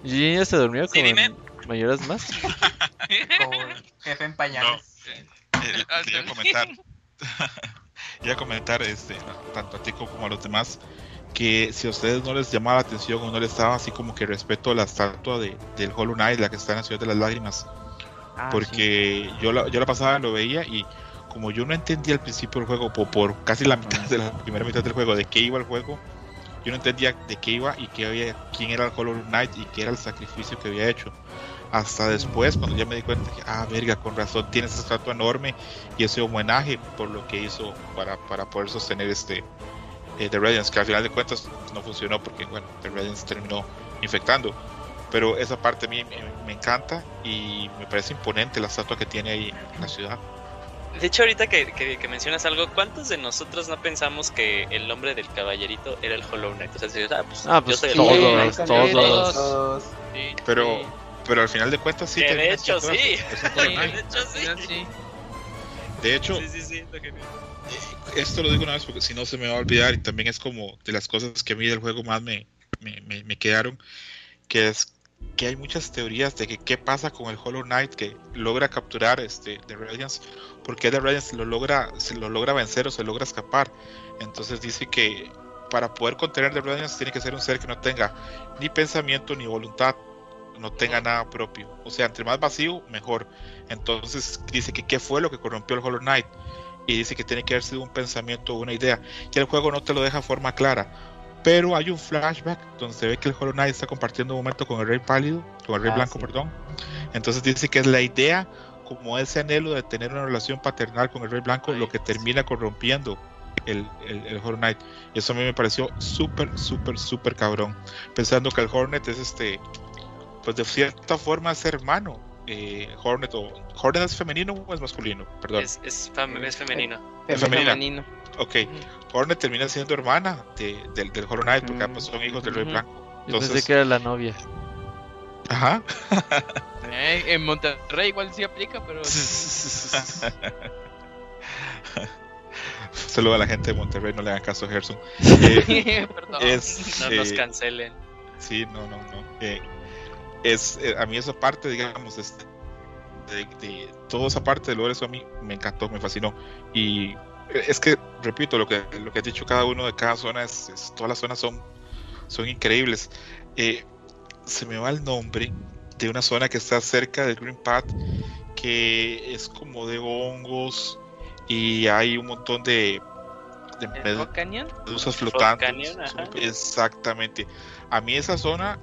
¿Y ya se durmió Sí, con dime. mayoras más? Como jefe en pañales. Eh, quería comentar, quería comentar este, tanto a Tico como a los demás que si a ustedes no les llamaba la atención o no les daba así como que respeto a la estatua de, del Hollow Knight, la que está en la ciudad de las lágrimas, Ah, porque yo, la, yo la pasaba, lo veía y como yo no entendía al principio del juego, por, por casi la mitad de la primera mitad del juego, de qué iba el juego, yo no entendía de qué iba y qué había, quién era el Hollow Knight y qué era el sacrificio que había hecho. Hasta después, cuando ya me di cuenta que, ah, verga, con razón, tiene esa estatua enorme y ese homenaje por lo que hizo para, para poder sostener este eh, The Radiance, que al final de cuentas no funcionó porque, bueno, The Radiance terminó infectando. Pero esa parte a mí me, me encanta y me parece imponente la estatua que tiene ahí en la ciudad. De hecho, ahorita que, que- que mencionas algo, ¿cuántos de nosotros no pensamos que el nombre del caballerito era el Hollow Knight? O sea, si, ah, pues, Ah, pues yo soy el todos, Hollow Knight. todos. todos. Todos. Sí, Pero, sí. Pero al final de cuentas sí. Que de hecho, sí. De hecho, sí. Sí. De hecho, Sí, esto lo digo una vez porque si no se me va a olvidar y también es como de las cosas que a mí del juego más me, me, me- me quedaron, que es que hay muchas teorías de que qué pasa con el Hollow Knight que logra capturar este The Radiance, porque The Radiance lo logra, se lo logra vencer o se logra escapar. Entonces dice que para poder contener The Radiance tiene que ser un ser que no tenga ni pensamiento ni voluntad, no tenga nada propio. O sea, entre más vacío, mejor. Entonces dice que qué fue lo que corrompió el Hollow Knight. Y dice que tiene que haber sido un pensamiento o una idea. Y el juego no te lo deja de forma clara pero hay un flashback donde se ve que el Hollow Knight está compartiendo un momento con el Rey Pálido, con el Rey Ah, Blanco, sí. perdón. Entonces dice que es la idea, como ese anhelo de tener una relación paternal con el Rey Blanco, lo que termina corrompiendo el, el, el Hollow Knight. Y eso a mí me pareció súper, súper, súper cabrón. Pensando que el Hornet es este, pues de cierta forma es hermano. Eh, Hornet, o, ¿Hornet es femenino o es masculino? Perdón. Es, es, fam- es femenino. Es femenina. Femenino. Ok, Hornet termina siendo hermana de- del, del Hollow Knight porque Mm. ambos son hijos del Rey. Blanco. Yo pensé Entonces, que era la novia. ajá. Eh, en Monterrey igual sí aplica, pero. Saludo a la gente de Monterrey, no le hagan caso a Gerson. Eh, Perdón. es, No nos eh, cancelen. sí, no, no, no. Es, eh, a mí esa parte, digamos, este, de, de toda esa parte de lo eso a mí me encantó, me fascinó. Y es que, repito, lo que, lo que ha dicho cada uno de cada zona, es, es- todas las zonas son, son increíbles. Eh, se me va el nombre de una zona que está cerca del Green Path, que es como de hongos y hay un montón de, de medusas flotantes. Canyon. Exactamente. A mí esa zona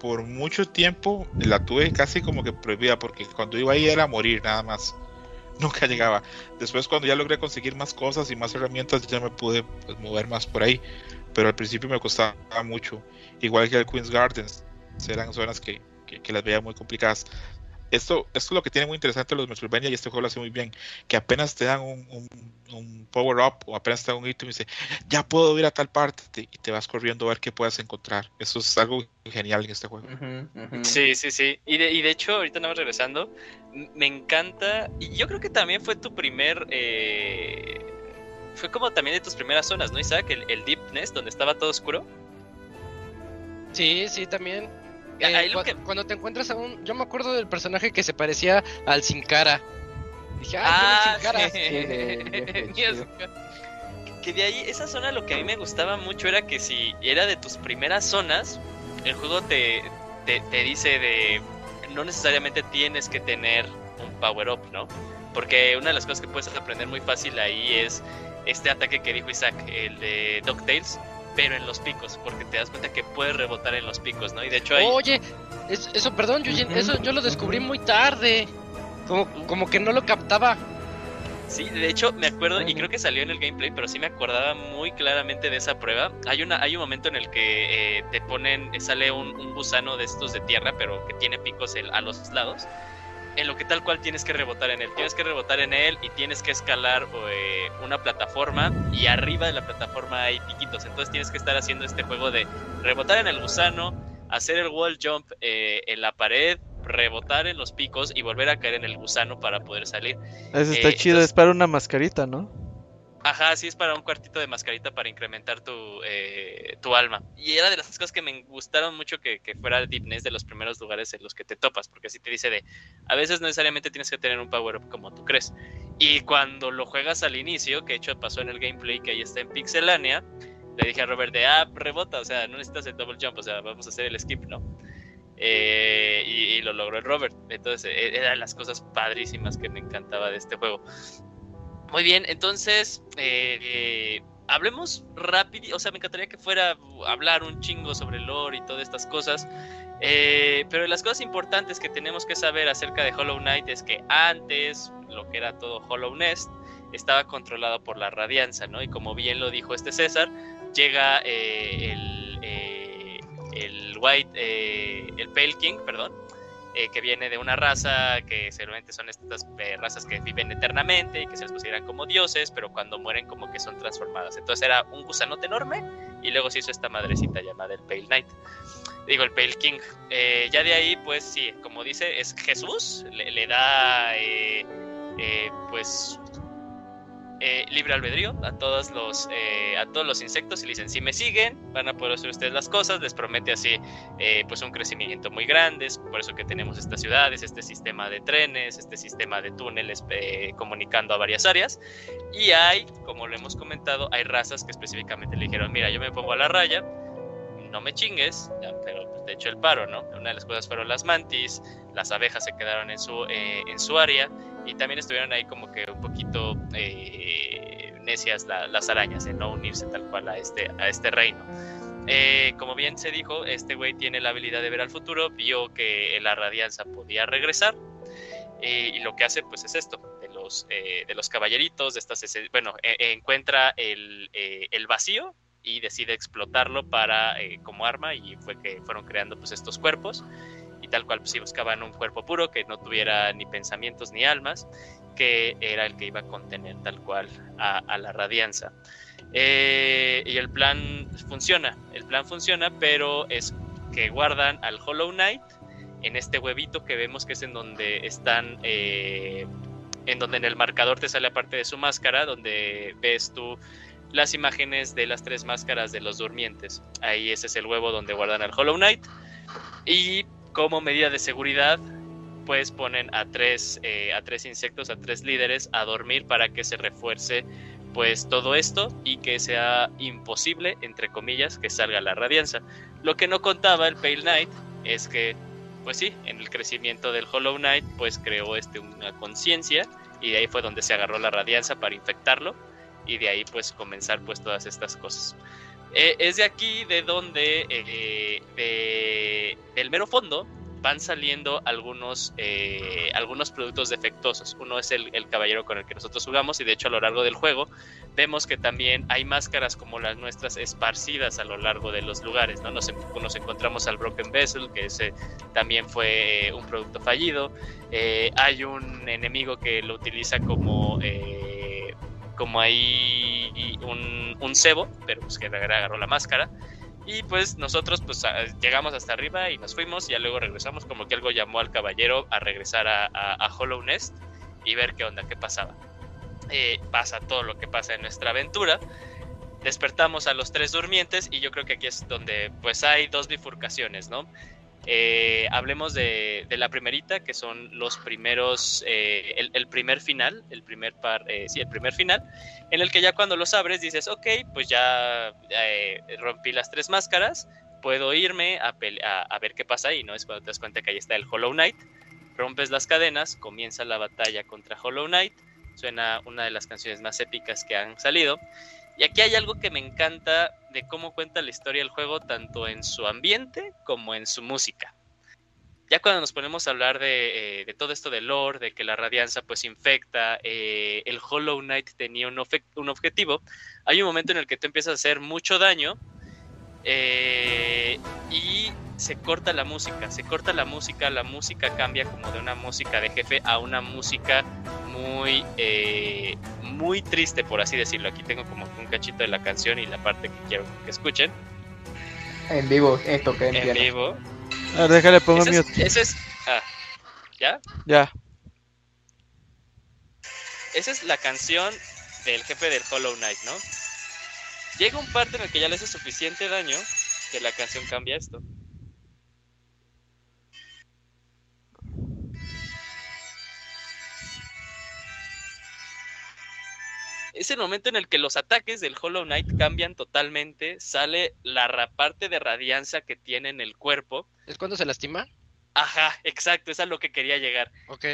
por mucho tiempo la tuve casi como que prohibida porque cuando iba ahí era morir nada más. Nunca llegaba. Después cuando ya logré conseguir más cosas y más herramientas ya me pude pues, mover más por ahí. Pero al principio me costaba mucho. Igual que el Queen's Gardens. Eran zonas que, que- que las veía muy complicadas. Esto, esto es lo que tiene muy interesante los Metroidvania y este juego lo hace muy bien. Que apenas te dan un, un- un power up o apenas te dan un ítem y dice, ya puedo ir a tal parte te- y te vas corriendo a ver qué puedas encontrar. Eso es algo genial en este juego. Sí, sí, sí. Y de, y de hecho, ahorita nada más regresando, me encanta. Y yo creo que también fue tu primer. eh, fue como también de tus primeras zonas, ¿no, Isaac? El, el Deep Nest, donde estaba todo oscuro. Sí, sí, también. Eh, que- Cuando te encuentras a un... Yo me acuerdo del personaje que se parecía al Sin Cara. Dije, ah, Ah, Sin Cara. Sí. Que de ahí, esa zona lo que a mí me gustaba mucho era que si era de tus primeras zonas, el juego te, te, te dice de. No necesariamente tienes que tener un power up, ¿no? Porque una de las cosas que puedes aprender muy fácil ahí es este ataque que dijo Isaac, el de DuckTales, pero en los picos, porque te das cuenta que puedes rebotar en los picos, ¿no? Y de hecho hay. Oye, es- eso, perdón, Yujin, eso yo lo descubrí muy tarde. Como, como que no lo captaba. Sí, de hecho me acuerdo, y creo que salió en el gameplay, pero sí me acordaba muy claramente de esa prueba. Hay una, hay un momento en el que eh, te ponen, sale un, un gusano de estos de tierra, pero que tiene picos el- a los lados. En lo que tal cual tienes que rebotar en él. Tienes que rebotar en él y tienes que escalar eh, una plataforma y arriba de la plataforma hay piquitos. Entonces tienes que estar haciendo este juego de rebotar en el gusano, hacer el wall jump eh, en la pared, rebotar en los picos y volver a caer en el gusano para poder salir. Eso está Eh, chido, entonces- es para una mascarita, ¿no? Ajá, sí es para un cuartito de mascarita para incrementar tu, eh, tu alma. Y era de las cosas que me gustaron mucho que, que fuera el Deep Nest de los primeros lugares en los que te topas, porque así te dice de, a veces necesariamente tienes que tener un power up como tú crees. Y cuando lo juegas al inicio, que de hecho pasó en el gameplay que ahí está en Pixelania, le dije a Robert de, ah, rebota, o sea, no necesitas el double jump, o sea, vamos a hacer el skip, ¿no? Eh, y, y lo logró el Robert. Entonces, eh, eran las cosas padrísimas que me encantaba de este juego. Muy bien, entonces, eh, eh, hablemos rápido, o sea, me encantaría que fuera a hablar un chingo sobre lore y todas estas cosas, eh, pero las cosas importantes que tenemos que saber acerca de Hollow Knight es que antes, lo que era todo Hollow Nest, estaba controlado por la radianza, ¿no? Y como bien lo dijo este César, llega eh, el, eh, el White, el Pale King, perdón, eh, que viene de una raza que seguramente son estas eh, razas que viven eternamente y que se les consideran como dioses, pero cuando mueren como que son transformadas. Entonces era un gusanote enorme y luego se hizo esta madrecita llamada el Pale Knight. Digo, el Pale King. Eh, ya de ahí, pues sí, como dice, es Jesús, le, da, pues, eh, libre albedrío a todos los eh, a todos los insectos y le dicen si me siguen van a poder hacer ustedes las cosas les promete así eh, pues un crecimiento muy grande. Es por eso que tenemos estas ciudades este sistema de trenes este sistema de túneles comunicando a varias áreas. Y hay como lo hemos comentado hay razas que específicamente le dijeron mira yo me pongo a la raya no me chingues pero pues, de hecho el paro no una de las cosas fueron las mantis las abejas se quedaron en su en su área y también estuvieron ahí como que un poquito eh, necias las arañas en no unirse tal cual a este, a este reino. Eh, como bien se dijo, este güey tiene la habilidad de ver al futuro, vio que la radianza podía regresar eh, y lo que hace pues es esto, de los, de los caballeritos, de estas, bueno, encuentra el, el, vacío y decide explotarlo para como arma y fue que fueron creando pues estos cuerpos y tal cual pues sí buscaban un cuerpo puro que no tuviera ni pensamientos ni almas, que era el que iba a contener tal cual a, la radianza. Eh, y el plan funciona, el plan funciona, pero es que guardan al Hollow Knight en este huevito que vemos que es en donde están, eh, en donde en el marcador te sale aparte de su máscara, donde ves tú las imágenes de las tres máscaras de los durmientes. Ahí ese es el huevo donde guardan al Hollow Knight. Y como medida de seguridad, pues ponen a tres, eh, a tres insectos, a tres líderes a dormir para que se refuerce pues todo esto y que sea imposible, entre comillas, que salga la radianza. Lo que no contaba el Pale Knight es que, pues sí, en el crecimiento del Hollow Knight, pues creó este, una conciencia y de ahí fue donde se agarró la radianza para infectarlo y de ahí pues comenzar pues todas estas cosas. Eh, es de aquí de donde, eh, de, del mero fondo, van saliendo algunos, eh, algunos productos defectuosos. Uno es el, caballero con el que nosotros jugamos y de hecho a lo largo del juego vemos que también hay máscaras como las nuestras esparcidas a lo largo de los lugares. ¿no? Nos encontramos al Broken Vessel, que ese también fue un producto fallido. hay un enemigo que lo utiliza como como ahí un, un cebo, pero pues que agarró la máscara. Y pues nosotros pues llegamos hasta arriba y nos fuimos y ya luego regresamos como que algo llamó al caballero a regresar a, Hollow Nest y ver qué onda, qué pasaba. Eh, pasa todo lo que pasa en nuestra aventura. Despertamos a los tres durmientes y yo creo que aquí es donde pues hay dos bifurcaciones, ¿no? Eh, hablemos de, la primerita, que son los primeros, eh, el, primer final, el primer par, eh, sí, el primer final, en el que ya cuando los abres dices, ok, pues ya rompí las tres máscaras, puedo irme a, a, ver qué pasa ahí, ¿no? Es cuando te das cuenta que ahí está el Hollow Knight, rompes las cadenas, comienza la batalla contra Hollow Knight, suena una de las canciones más épicas que han salido, y aquí hay algo que me encanta de cómo cuenta la historia del juego, tanto en su ambiente como en su música. Ya cuando nos ponemos a hablar de, eh, todo esto de lore, de que la radianza pues infecta, eh, el Hollow Knight tenía un, un, objetivo, hay un momento en el que tú empiezas a hacer mucho daño eh, y se corta la música, se corta la música, la música cambia como de una música de jefe a una música muy, eh, muy triste, por así decirlo. Aquí tengo como un cachito de la canción y la parte que quiero que escuchen. En vivo, esto que En vivo. A ver, déjale pongo ese es, ese es ah, ¿Ya? Ya. Esa es la canción del jefe del Hollow Knight, ¿no? Llega un parte en el que ya le hace suficiente daño que la canción cambia esto. es el momento en el que los ataques del Hollow Knight cambian totalmente, sale la parte de radianza que tiene en el cuerpo. ¿Es cuando se lastima? Ajá, exacto, es a lo que quería llegar. Ok.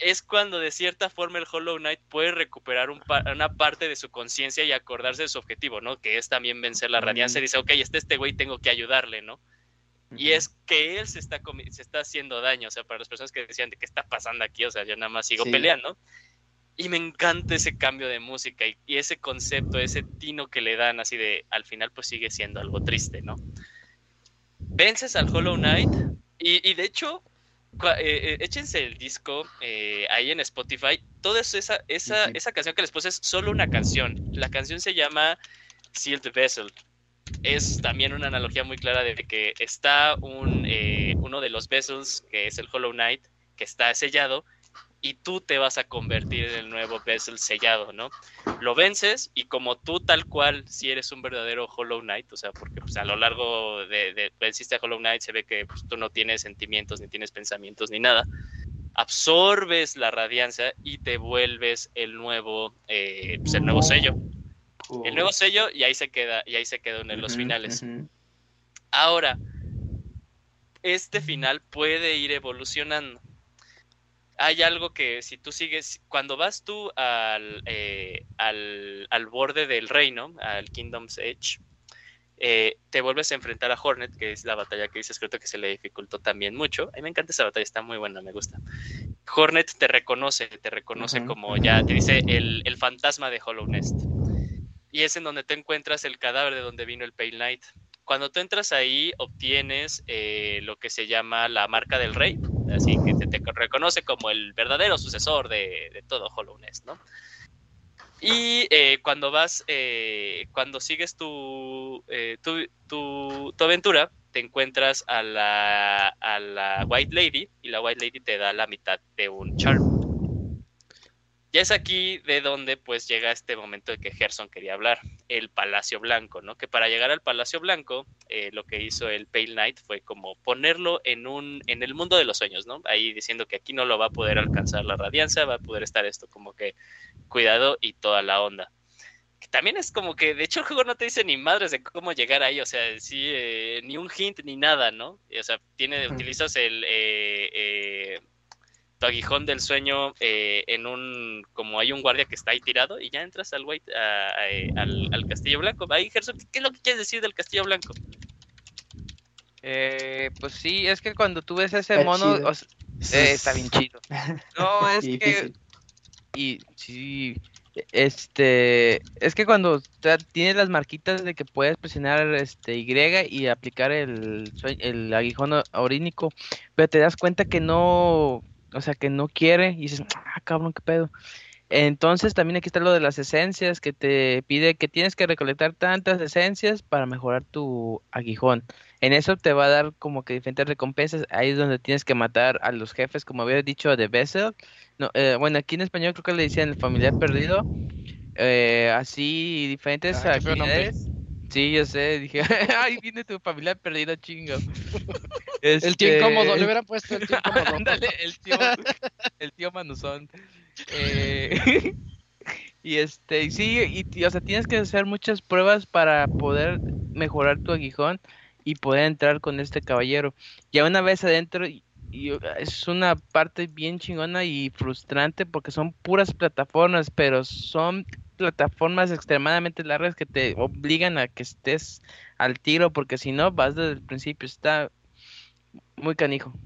Es cuando de cierta forma el Hollow Knight puede recuperar una parte de su conciencia y acordarse de su objetivo, ¿no? Que es también vencer la radianza y dice, ok, este, este güey tengo que ayudarle, ¿no? Y es que él se está, se está haciendo daño, o sea, para las personas que decían de qué está pasando aquí, o sea, yo nada más sigo peleando. Y me encanta ese cambio de música y, ese concepto, ese tino que le dan así de al final pues sigue siendo algo triste, ¿no? Vences al Hollow Knight y, de hecho, eh, eh, échense el disco eh, ahí en Spotify. Toda esa, esa, esa canción que les puse es solo una canción. La canción se llama Sealed Vessel. Es también una analogía muy clara de que está un, uno de los vessels, que es el Hollow Knight, que está sellado, y tú te vas a convertir en el nuevo Vessel sellado, ¿no? Lo vences y como tú tal cual, si eres un verdadero Hollow Knight, o sea, porque pues, a lo largo de, de venciste a Hollow Knight se ve que pues, tú no tienes sentimientos, ni tienes pensamientos, ni nada, absorbes la radiancia y te vuelves el nuevo, eh, pues, el nuevo sello. El nuevo sello y ahí se queda, y ahí se quedó en los finales. Ahora, este final puede ir evolucionando. Hay algo que si tú sigues, cuando vas tú al, eh, al, al borde del reino, al Kingdom's Edge, eh, te vuelves a enfrentar a Hornet, que es la batalla que dices, creo que se le dificultó también mucho. A mí me encanta esa batalla, está muy buena, me gusta. Hornet te reconoce, te reconoce como ya, te dice el, el fantasma de Hollow Nest. Y es en donde te encuentras el cadáver de donde vino el Pale Knight. Cuando tú entras ahí, obtienes eh, lo que se llama la marca del rey, así que te, reconoce como el verdadero sucesor de, todo Hollow ¿no? Y eh, cuando vas, eh, cuando sigues tu, eh, tu, tu, tu aventura, te encuentras a la, a la White Lady y la White Lady te da la mitad de un charm. Ya es aquí de donde pues llega este momento de que Gerson quería hablar, el Palacio Blanco, ¿no? Que para llegar al Palacio Blanco, eh, lo que hizo el Pale Knight fue como ponerlo en un, en el mundo de los sueños, ¿no? Ahí diciendo que aquí no lo va a poder alcanzar la radiancia, va a poder estar esto como que cuidado y toda la onda. Que también es como que, de hecho, el juego no te dice ni madres de cómo llegar ahí, o sea, sí, eh, ni un hint ni nada, ¿no? O sea, tiene, utilizas el eh, eh, tu aguijón del sueño eh, en un, como hay un guardia que está ahí tirado y ya entras al, white, a- a- eh, al, al Castillo Blanco. Ahí, Gerson, ¿qué es lo que quieres decir del Castillo Blanco? Eh, pues sí, es que cuando tú ves ese Está mono, chido. o sea, eh, está bien chido. No, es Y que difícil. y sí, este, es que cuando tienes las marquitas de que puedes presionar este Y y aplicar el, el aguijón aurínico, pero te das cuenta que no, o sea, que no quiere y dices, ah, cabrón, qué pedo. Entonces también aquí está lo de las esencias que te pide que tienes que recolectar tantas esencias para mejorar tu aguijón. En eso te va a dar como que diferentes recompensas. Ahí es donde tienes que matar a los jefes, como había dicho de Bessel. No, eh, bueno, aquí en español creo que le decían el familiar perdido. Eh, así diferentes Ah, actividades. Sí, yo sé, dije, ay, viene tu familiar perdido, chingo. El tío Este, incómodo, le hubieran puesto el tío incómodo. Ándale, el tío, el tío Manuzón. Eh, y este, y sí, y, y, o sea, tienes que hacer muchas pruebas para poder mejorar tu aguijón y poder entrar con este caballero. Ya una vez adentro, y, es una parte bien chingona y frustrante porque son puras plataformas, pero son plataformas extremadamente largas que te obligan a que estés al tiro porque si no vas desde el principio. Está muy canijo.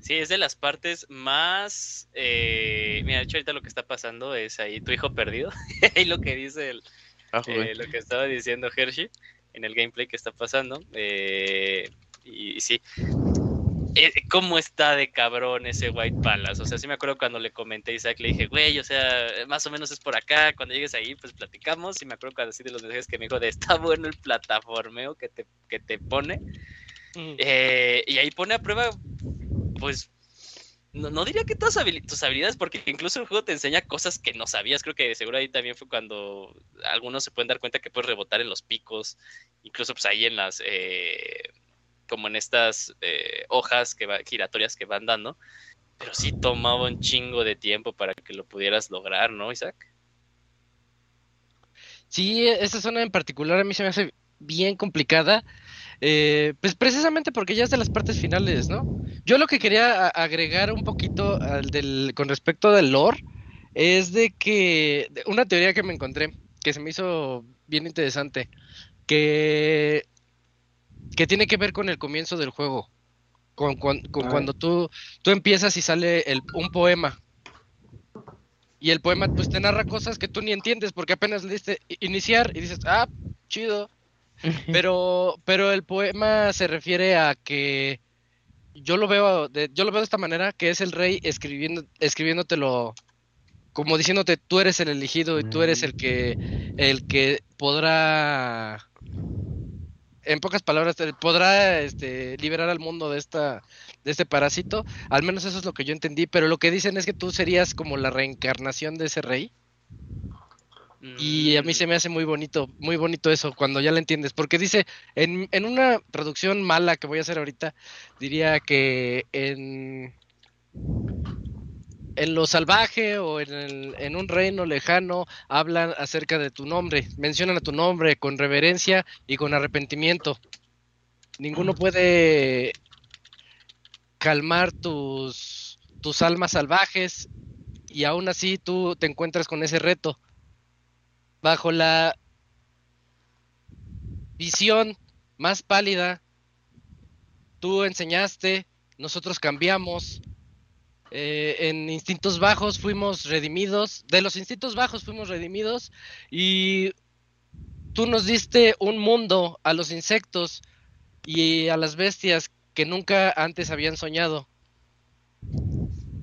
Sí, es de las partes más... eh, mira, de hecho ahorita lo que está pasando es ahí tu hijo perdido. y lo que dice el, Ah, eh, lo que estaba diciendo Hershey en el gameplay que está pasando. eh, y, y sí. Eh, ¿Cómo está de cabrón ese White Palace? O sea, sí me acuerdo cuando le comenté a Isaac, le dije, güey, o sea, más o menos es por acá. Cuando llegues ahí, pues platicamos. Y me acuerdo cuando así de los mensajes que me dijo de está bueno el plataformeo que te, que te pone. Mm. Eh, y ahí pone a prueba, pues, no, no diría que todas tus habilidades, porque incluso el juego te enseña cosas que no sabías. Creo que de seguro ahí también fue cuando algunos se pueden dar cuenta que puedes rebotar en los picos, incluso pues ahí en las, eh, como en estas eh, hojas que va- giratorias que van dando. Pero sí tomaba un chingo de tiempo para que lo pudieras lograr, ¿no, Isaac? Sí, esa zona en particular a mí se me hace bien complicada. eh, pues precisamente porque ya es de las partes finales, ¿no? Yo lo que quería agregar un poquito al del, con respecto del lore es de que una teoría que me encontré que se me hizo bien interesante que que tiene que ver con el comienzo del juego, con, con A ver. cuando tú tú empiezas y sale el, un poema. Y el poema pues te narra cosas que tú ni entiendes porque apenas le diste iniciar y dices, ah, chido. Pero, pero el poema se refiere a que yo lo veo de, yo lo veo de esta manera, que es el rey escribiendo, escribiéndotelo como diciéndote tú eres el elegido y tú eres el que el que podrá en pocas palabras, podrá este, liberar al mundo de esta de este parásito. Al menos eso es lo que yo entendí. Pero lo que dicen es que tú serías como la reencarnación de ese rey. Y a mí se me hace muy bonito, muy bonito eso, cuando ya lo entiendes. Porque dice, en, en una traducción mala que voy a hacer ahorita, diría que en, en lo salvaje o en, el- en un reino lejano hablan acerca de tu nombre, mencionan a tu nombre con reverencia y con arrepentimiento. Ninguno puede calmar tus, tus almas salvajes y aún así tú te encuentras con ese reto. Bajo la visión más pálida, tú enseñaste, nosotros cambiamos. Eh, en instintos bajos fuimos redimidos, de los instintos bajos fuimos redimidos y tú nos diste un mundo a los insectos y a las bestias que nunca antes habían soñado.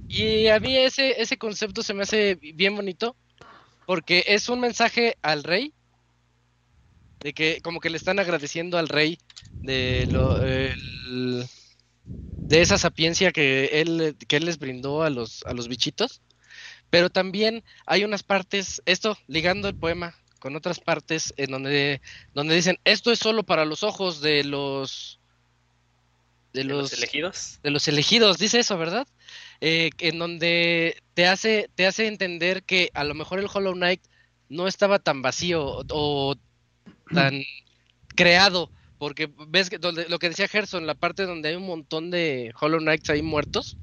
Y a mí ese, ese concepto se me hace bien bonito porque es un mensaje al rey de que como que le están agradeciendo al rey de lo de esa sapiencia que él que él les brindó a los a los bichitos pero también hay unas partes esto ligando el poema con otras partes en donde donde dicen esto es solo para los ojos de los de ¿De los los elegidos? de los elegidos, dice eso, ¿verdad? Eh, en donde te hace, te hace entender que a lo mejor el Hollow Knight no estaba tan vacío o, o tan creado, porque ves que donde, lo que decía Gerson, la parte donde hay un montón de Hollow Knights ahí muertos.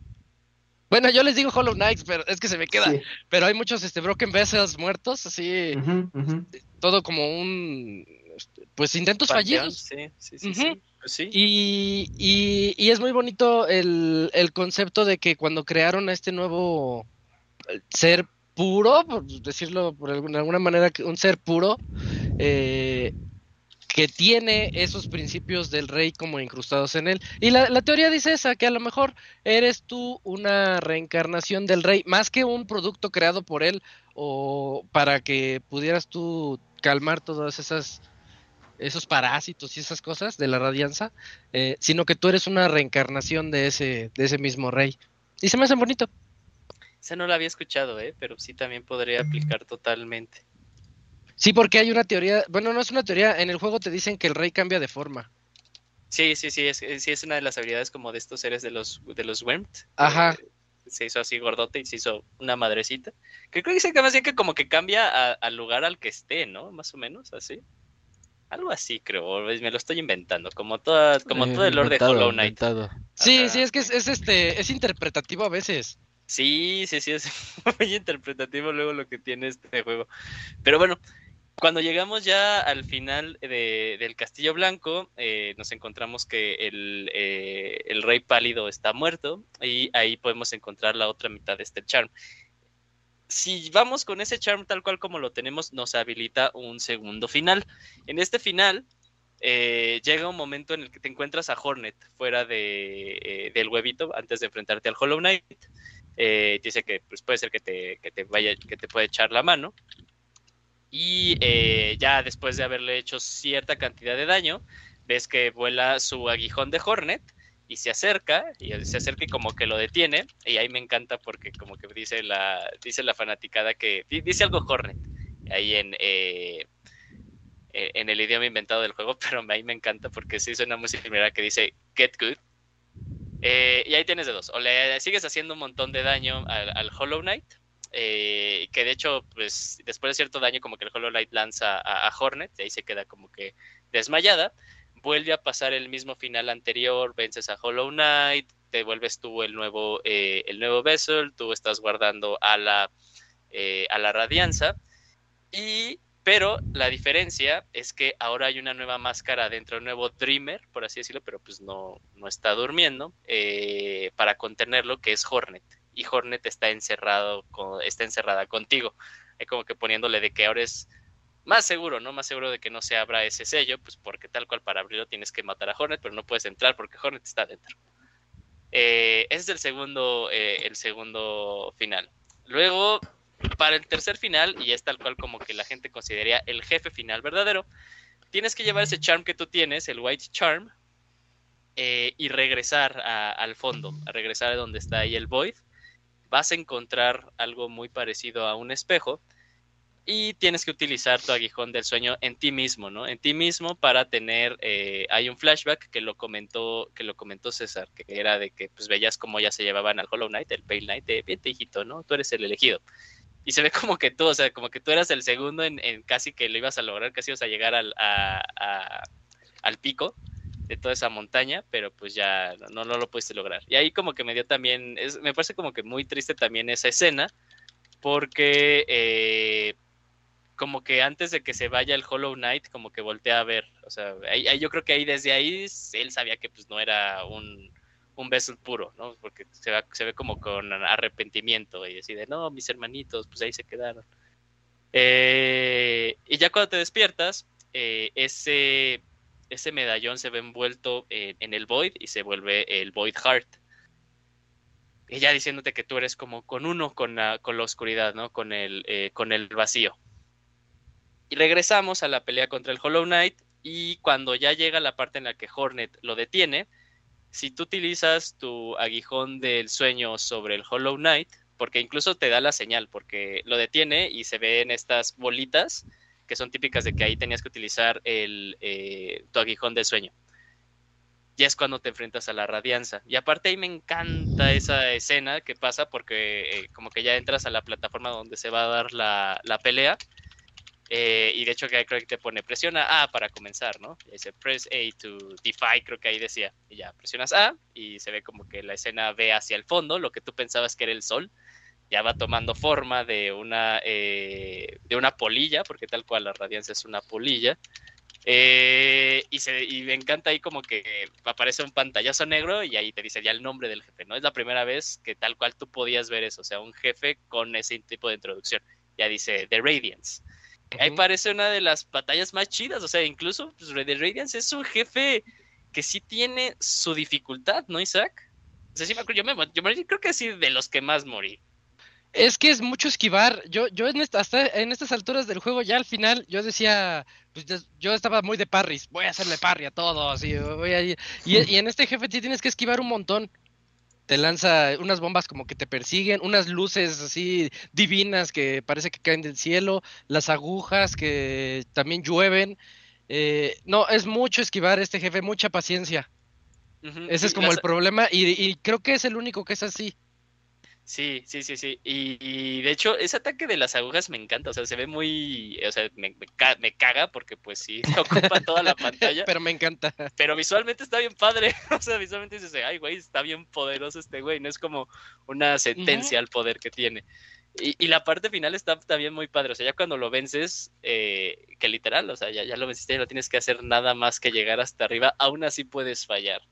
Bueno, yo les digo Hollow Knights, pero es que se me queda. Sí. Pero hay muchos este, Broken Vessels muertos, así, todo como un. Pues intentos Panteón, fallidos. Sí, sí, sí. Pues sí. Y, y- y es muy bonito el, el concepto de que cuando crearon a este nuevo eh, ser puro, por decirlo por alguna, alguna manera, que un ser puro, eh, que tiene esos principios del rey como incrustados en él. Y la, la teoría dice esa, que a lo mejor eres tú una reencarnación del rey, más que un producto creado por él o para que pudieras tú calmar esas esos parásitos y esas cosas de la radianza, eh, sino que tú eres una reencarnación de ese, de ese mismo rey. Y se me hace bonito. Esa no la había escuchado, ¿eh? Pero sí también podría aplicar totalmente. Sí, porque hay una teoría, bueno, no es una teoría, en el juego te dicen que el rey cambia de forma. Sí, sí, sí, es, es- sí es una de las habilidades como de estos seres de los de los Wyrmed. Ajá. Eh, se hizo así gordote y se hizo una madrecita. Que creo que dice que más bien que como que cambia a- al lugar al que esté, ¿no? Más o menos, así. Algo así, creo. o Me lo estoy inventando. Como toda, como todo el lore de Eh, Hollow Knight. Sí, sí, es que es, es este, es interpretativo a veces. Sí, sí, sí, es muy interpretativo luego lo que tiene este juego. Pero bueno, cuando llegamos ya al final de- del Castillo Blanco, eh, nos encontramos que el, eh, el Rey Pálido está muerto y ahí podemos encontrar la otra mitad de este charm. Si vamos con ese charm tal cual como lo tenemos, nos habilita un segundo final. En este final, eh, llega un momento en el que te encuentras a Hornet fuera de, del huevito antes de enfrentarte al Hollow Knight. Dice que pues, puede ser que te, que te vaya, que te puede echar la mano. Y eh, ya después de haberle hecho cierta cantidad de daño, ves que vuela su aguijón de Hornet y se acerca, y se acerca y como que lo detiene. Y ahí me encanta porque como que dice la, dice la fanaticada que di- dice algo Hornet ahí en, eh, eh, en el idioma inventado del juego, pero ahí me encanta porque sí suena muy similar a que dice Get Good. Y ahí tienes de dos. O le sigues haciendo un montón de daño al Hollow Knight. Eh, que de hecho, pues después de cierto daño, como que el Hollow Knight lanza a, Hornet, y ahí se queda como que desmayada. Vuelve a pasar el mismo final anterior, vences a Hollow Knight, te vuelves tú el nuevo, eh, el nuevo Vessel, tú estás guardando a la, eh, a la Radianza. Y, pero la diferencia es que ahora hay una nueva máscara dentro, un nuevo Dreamer, por así decirlo, pero pues no, no está durmiendo, para contenerlo, que es Hornet. Y Hornet está encerrado, está encerrada contigo. Hay como que poniéndole de que ahora es más seguro, ¿no? Más seguro de que no se abra ese sello, pues porque tal cual para abrirlo tienes que matar a Hornet, pero no puedes entrar porque Hornet está dentro. Eh, ese es el segundo, eh, el segundo final. Luego, para el tercer final, y es tal cual como que la gente consideraría el jefe final verdadero, tienes que llevar ese charm que tú tienes, el White Charm, eh, y regresar al fondo, a regresar a donde está ahí el Void. Vas a encontrar algo muy parecido a un espejo y tienes que utilizar tu aguijón del sueño en ti mismo, ¿no? En ti mismo para tener, eh, hay un flashback que lo comentó, que lo comentó César, que era de que pues veías cómo ya se llevaban al Hollow Knight, el Pale Knight, de bien hijito, ¿no? Tú eres el elegido. Y se ve como que tú, o sea, como que tú eras el segundo en, casi que lo ibas a lograr, casi ibas a llegar al, al pico de toda esa montaña, pero pues ya no, no lo pudiste lograr. Y ahí como que me dio también, es, me parece como que muy triste también esa escena, porque eh, como que antes de que se vaya el Hollow Knight, como que voltea a ver, o sea, ahí, yo creo que ahí desde ahí él sabía que pues no era un, un vessel puro, ¿no? Porque se, se ve como con arrepentimiento y así de, no, mis hermanitos, pues ahí se quedaron. Eh, y ya cuando te despiertas, eh, ese, ese medallón se ve envuelto en, el Void y se vuelve el Void Heart. Ella diciéndote que tú eres como con uno con la, con la oscuridad, ¿no? Con el, eh, con el vacío. Y regresamos a la pelea contra el Hollow Knight y cuando ya llega la parte en la que Hornet lo detiene, si tú utilizas tu aguijón del sueño sobre el Hollow Knight, porque incluso te da la señal, porque lo detiene y se ven estas bolitas que son típicas de que ahí tenías que utilizar el, eh, tu aguijón del sueño. Y es cuando te enfrentas a la radianza. Y aparte ahí me encanta esa escena que pasa porque eh, como que ya entras a la plataforma donde se va a dar la, la pelea eh, y de hecho que creo que te pone presiona A para comenzar, ¿no? Y dice press A to defy, creo que ahí decía. Y ya presionas A y se ve como que la escena ve hacia el fondo, lo que tú pensabas que era el sol, ya va tomando forma de una, eh, de una polilla, porque tal cual la radiancia es una polilla. Eh, y, se, y me encanta ahí como que aparece un pantallazo negro y ahí te dice ya el nombre del jefe, ¿no? Es la primera vez que tal cual tú podías ver eso, o sea, un jefe con ese tipo de introducción. Ya dice The Radiance. Ahí parece una de las batallas más chidas, o sea, incluso pues, The Radiance es un jefe que sí tiene su dificultad, ¿no, Isaac? O sea, sí me acuerdo, yo, me, yo creo que sí de los que más morí. Es que es mucho esquivar. Yo, yo en hasta en estas alturas del juego, ya al final, yo decía, pues yo estaba muy de parries, voy a hacerle parry a todos, y, voy a, y, y en este jefe sí tienes que esquivar un montón te lanza unas bombas como que te persiguen, unas luces así divinas que parece que caen del cielo, las agujas que también llueven. Eh, no, es mucho esquivar este jefe, mucha paciencia. Ese es como el problema y, creo que es el único que es así. Sí, sí, sí, sí. Y, de hecho, ese ataque de las agujas me encanta. O sea, se ve muy. O sea, me, caga porque, pues sí, ocupa toda la pantalla. Pero me encanta. Pero visualmente está bien padre. O sea, visualmente dices, ay, güey, está bien poderoso este güey. No es como una sentencia al poder que tiene. Y, la parte final está también muy padre. O sea, ya cuando lo vences, eh, que literal, o sea, ya, ya lo venciste, no tienes que hacer nada más que llegar hasta arriba. Aún así puedes fallar.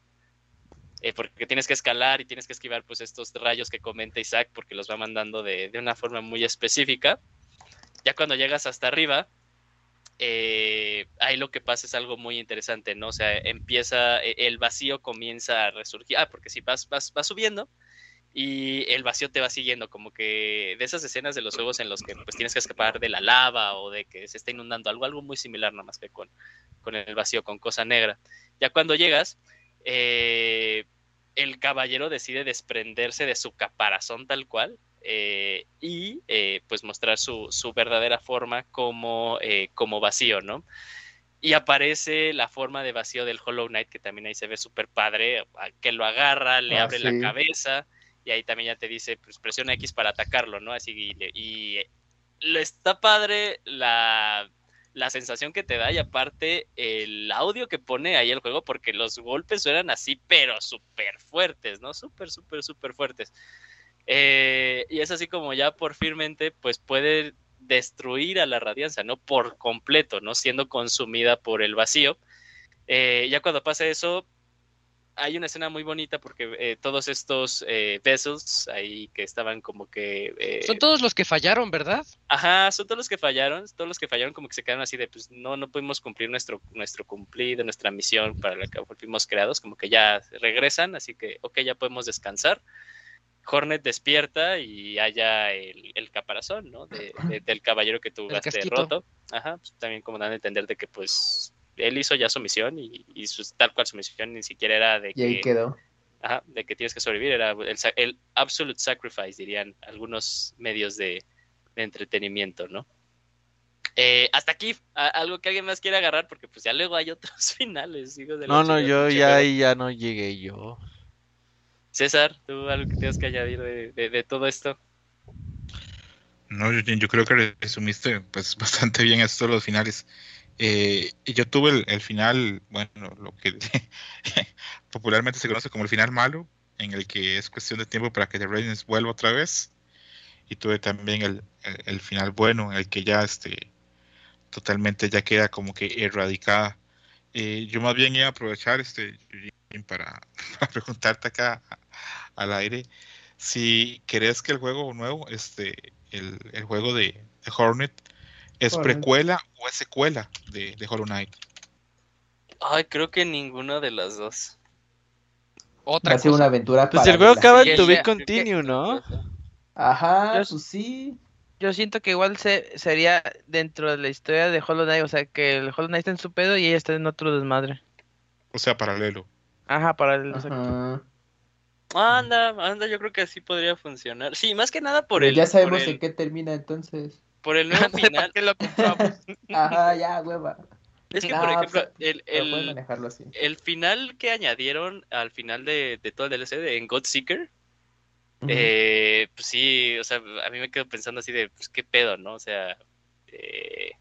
Eh, porque tienes que escalar y tienes que esquivar pues estos rayos que comenta Isaac porque los va mandando de, una forma muy específica. Ya cuando llegas hasta arriba, eh, ahí lo que pasa es algo muy interesante, ¿no? O sea, empieza, e, el vacío comienza a resurgir, ah, porque si vas, vas, vas subiendo y el vacío te va siguiendo, como que de esas escenas de los juegos en los que pues tienes que escapar de la lava o de que se está inundando algo, algo muy similar nada más que con, con el vacío, con cosa negra. Ya cuando llegas, eh, el caballero decide desprenderse de su caparazón tal cual eh, y eh, pues mostrar su, verdadera forma como, como vacío, ¿no? Y aparece la forma de vacío del Hollow Knight, que también ahí se ve súper padre, que lo agarra, le ah, abre la cabeza, y ahí también ya te dice, pues presiona X para atacarlo, ¿no? Así, y, y lo está padre la la sensación que te da y aparte el audio que pone ahí el juego, porque los golpes suenan así, pero súper fuertes, ¿no? Súper, súper, súper fuertes. Eh, y es así como ya por firmemente, pues puede destruir a la radianza, ¿no? Por completo, ¿no? Siendo consumida por el vacío. Eh, ya cuando pasa eso, hay una escena muy bonita porque eh, todos estos eh, vessels ahí que estaban como que... Eh, son todos los que fallaron, ¿verdad? Ajá, son todos los que fallaron, todos los que fallaron como que se quedaron así de, pues no, no pudimos cumplir nuestro, nuestro cumplido, nuestra misión para la que fuimos creados, como que ya regresan, así que, ok, ya podemos descansar. Hornet despierta y haya el, el caparazón, ¿no? De, del caballero que tú has roto. Ajá, pues, también como dan a entender de que pues él hizo ya su misión y, y su, tal cual su misión ni siquiera era de Y ahí que, quedó. ajá, de que tienes que sobrevivir, era el, sa- el absolute sacrifice, dirían algunos medios de, de entretenimiento, ¿no? Eh, hasta aquí, a- algo que alguien más quiera agarrar, porque pues ya luego hay otros finales. hijos de la No, no, yo ya ahí ya no llegué yo. César, ¿tú algo que tengas que añadir de, de- de todo esto? No, yo, yo creo que resumiste pues bastante bien esto de los finales. Eh, y yo tuve el, el final, bueno, lo que popularmente se conoce como el final malo, en el que es cuestión de tiempo para que The Ravens vuelva otra vez. Y tuve también el, el- final bueno, en el que ya este totalmente ya queda como que erradicada. Eh, yo más bien iba a aprovechar este para, para preguntarte acá al aire si crees que el juego nuevo, este, el, el juego de, de Hornet, es precuela o es secuela de, de Hollow Knight. Ay, creo que ninguna de las dos. Otra Va a ser una aventura Pues el juego acaba en to be continue, ¿no? Ajá, Yo- pues sí. Yo siento que igual se, sería dentro de la historia de Hollow Knight, o sea, que el Hollow Knight está en su pedo y ella está en otro desmadre. O sea, paralelo. Ajá, para el... Ajá. Anda, anda, yo creo que así podría funcionar. Sí, más que nada por Pero el, ya sabemos por el, en qué termina entonces. Por el nuevo ¿Para final. qué lo compramos? Ajá, ya, hueva. Es que, No, por ejemplo, pues, el, pueden el, así. el final que añadieron al final de, de todo el DLC de en Godseeker, eh, pues sí, o sea, a mí me quedo pensando así de, pues qué pedo, ¿no? O sea, eh,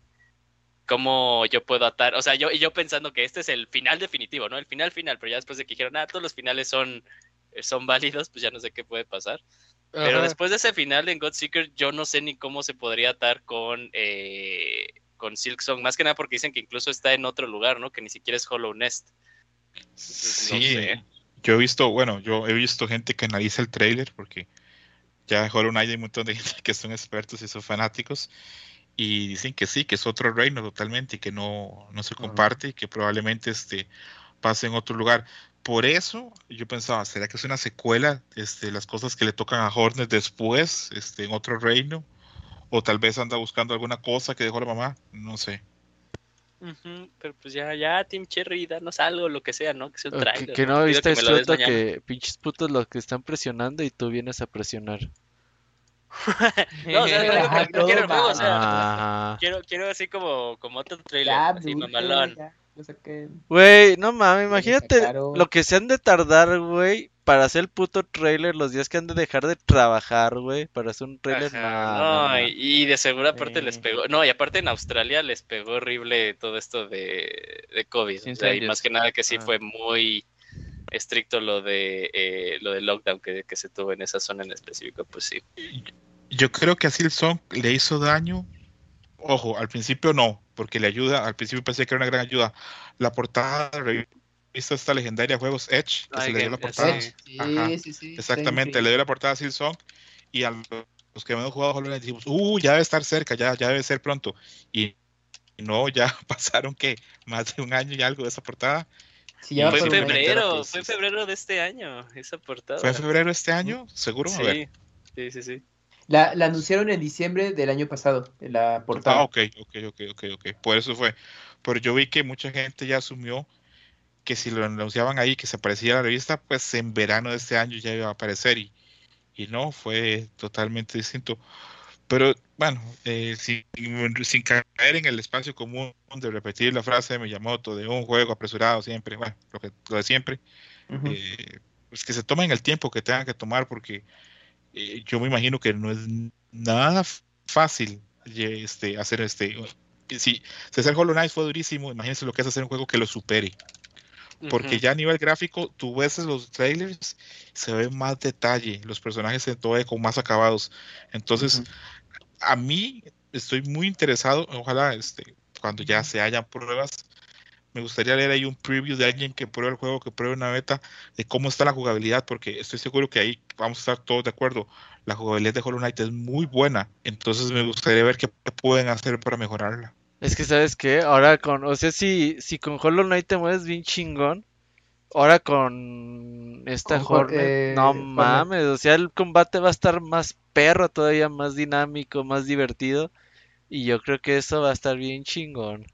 ¿cómo yo puedo atar? O sea, yo, y yo pensando que este es el final definitivo, ¿no? El final final, pero ya después de que dijeron, ah, todos los finales son, son válidos, pues ya no sé qué puede pasar. Pero Ajá. después de ese final en Godseeker, yo no sé ni cómo se podría atar con, eh, con Silksong. Más que nada porque dicen que incluso está en otro lugar, ¿no? Que ni siquiera es Hollow Nest. Entonces, no Sí, sé. yo he visto, bueno, yo he visto gente que analiza el trailer porque ya en Hollow Knight hay un montón de gente que son expertos y son fanáticos y dicen que sí, que es otro reino totalmente y que no, no se comparte y que probablemente este pase en otro lugar. Por eso yo pensaba, ¿será que es una secuela? Este, las cosas que le tocan a Hornet después, este, en otro reino, o tal vez anda buscando alguna cosa que dejó la mamá, no sé. Pero pues ya, ya, Team Cherry, danos algo, lo que sea, ¿no? Que sea un trailer. Que, que no viste que que pinches putos los que están presionando y tú vienes a presionar. No, o sea, no, no, no, quiero el juego, o sea, Ajá. quiero, quiero así como, como otro trailer, Ya, así mamalón. ya, lo saquen. Güey, no mames, lo imagínate lo que se han de tardar, güey, para hacer el puto trailer, los días que han de dejar de trabajar, güey, para hacer un trailer. Ajá, no, y, de seguro aparte Sí. les pegó, no, y aparte en Australia les pegó horrible todo esto de, de COVID, o sea, y más que nada que sí Ah. fue muy estricto lo de eh, lo del lockdown que, que se tuvo en esa zona en específico, pues sí. Yo creo que a Silsong le hizo daño. Ojo, al principio no, porque le ayuda. Al principio pensé que era una gran ayuda. La portada de la revista esta legendaria Juegos Edge, que se Ay, le dio la que- portada. sí. Sí, Ajá, sí, sí. Exactamente, le dio la portada a Silsong y a los que hemos jugado Hollow Knight dijimos, uh, ya debe estar cerca, ya, ya debe ser pronto. Y no, ya pasaron que más de un año y algo de esa portada. Sí, ya va Fue en febrero, pues, fue en sí. febrero de este año, esa portada. ¿Fue en febrero de este año? ¿Seguro? A ver. Sí, sí, sí, sí. La, la anunciaron en diciembre del año pasado, de la Ah, portada. ok, ok, ok, ok, ok. Por eso fue. Pero yo vi que mucha gente ya asumió que si lo anunciaban ahí, que se aparecía la revista, pues en verano de este año ya iba a aparecer y, y no, fue totalmente distinto. Pero bueno, eh, sin, sin caer en el espacio común de repetir la frase de Miyamoto de un juego apresurado siempre, bueno, lo, que, lo de siempre, Ujú. eh, pues que se tomen el tiempo que tengan que tomar porque eh, yo me imagino que no es nada fácil este, hacer este si, hacer Hollow Knight fue durísimo imagínense lo que es hacer un juego que lo supere. Porque ya a nivel gráfico tú ves los trailers se ve más detalle los personajes se todo con más acabados. Entonces a mí estoy muy interesado ojalá este cuando ya se hayan pruebas me gustaría leer ahí un preview de alguien que pruebe el juego, que pruebe una beta, de cómo está la jugabilidad, porque estoy seguro que ahí vamos a estar todos de acuerdo. La jugabilidad de Hollow Knight es muy buena, entonces me gustaría ver qué pueden hacer para mejorarla. Es que, ¿sabes qué? Ahora con, o sea, si, si con Hollow Knight te mueves bien chingón, ahora con esta Con Hor- Hornet, eh, no mames, o sea, el combate va a estar más perro todavía, más dinámico, más divertido, y yo creo que eso va a estar bien chingón.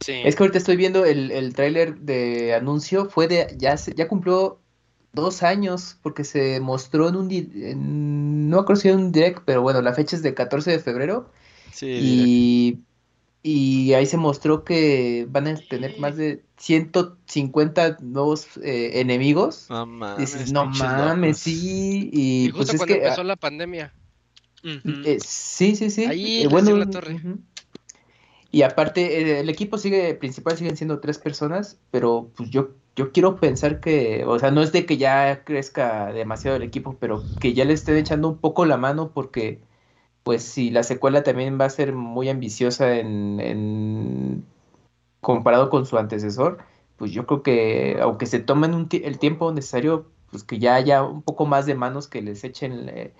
Sí. Es que ahorita estoy viendo el, el tráiler de anuncio, fue de, ya, se- ya cumplió dos años, porque se mostró en un, di- en- no acuerdo si era un direct, pero bueno, la fecha es de 14 de febrero, Sí, y, y ahí se mostró que van a tener más de 150 nuevos eh, enemigos. no Y mames. dices, no mames, locos. sí, Y, y, pues justo es cuando que... empezó la pandemia. Eh, sí, sí, sí. Ahí Eh, bueno, la torre. Y aparte, eh, el equipo sigue, principal siguen siendo tres personas, pero pues yo, yo quiero pensar que, o sea, no es de que ya crezca demasiado el equipo, pero que ya le estén echando un poco la mano porque, pues si la secuela también va a ser muy ambiciosa en, en comparado con su antecesor, pues yo creo que aunque se tomen un el tiempo necesario, pues que ya haya un poco más de manos que les echen, eh,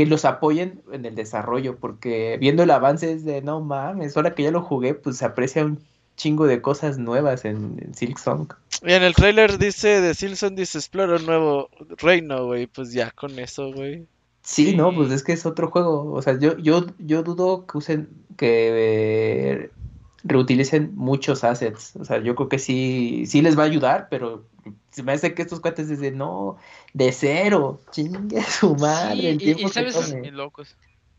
que los apoyen en el desarrollo, porque viendo el avance es de no mames, ahora que ya lo jugué, pues se aprecia un chingo de cosas nuevas en, en Silk Song. Y en el trailer dice de Silson dice explora un nuevo reino, güey. Pues ya con eso, güey. Sí, no, pues es que es otro juego. O sea, yo, yo, yo dudo que usen, que eh, reutilicen muchos assets. O sea, yo creo que sí, sí les va a ayudar, pero se me hace que estos cuates desde no, de cero, chingue su madre, Sí, el y- tiempo y que sabes-. Bien locos.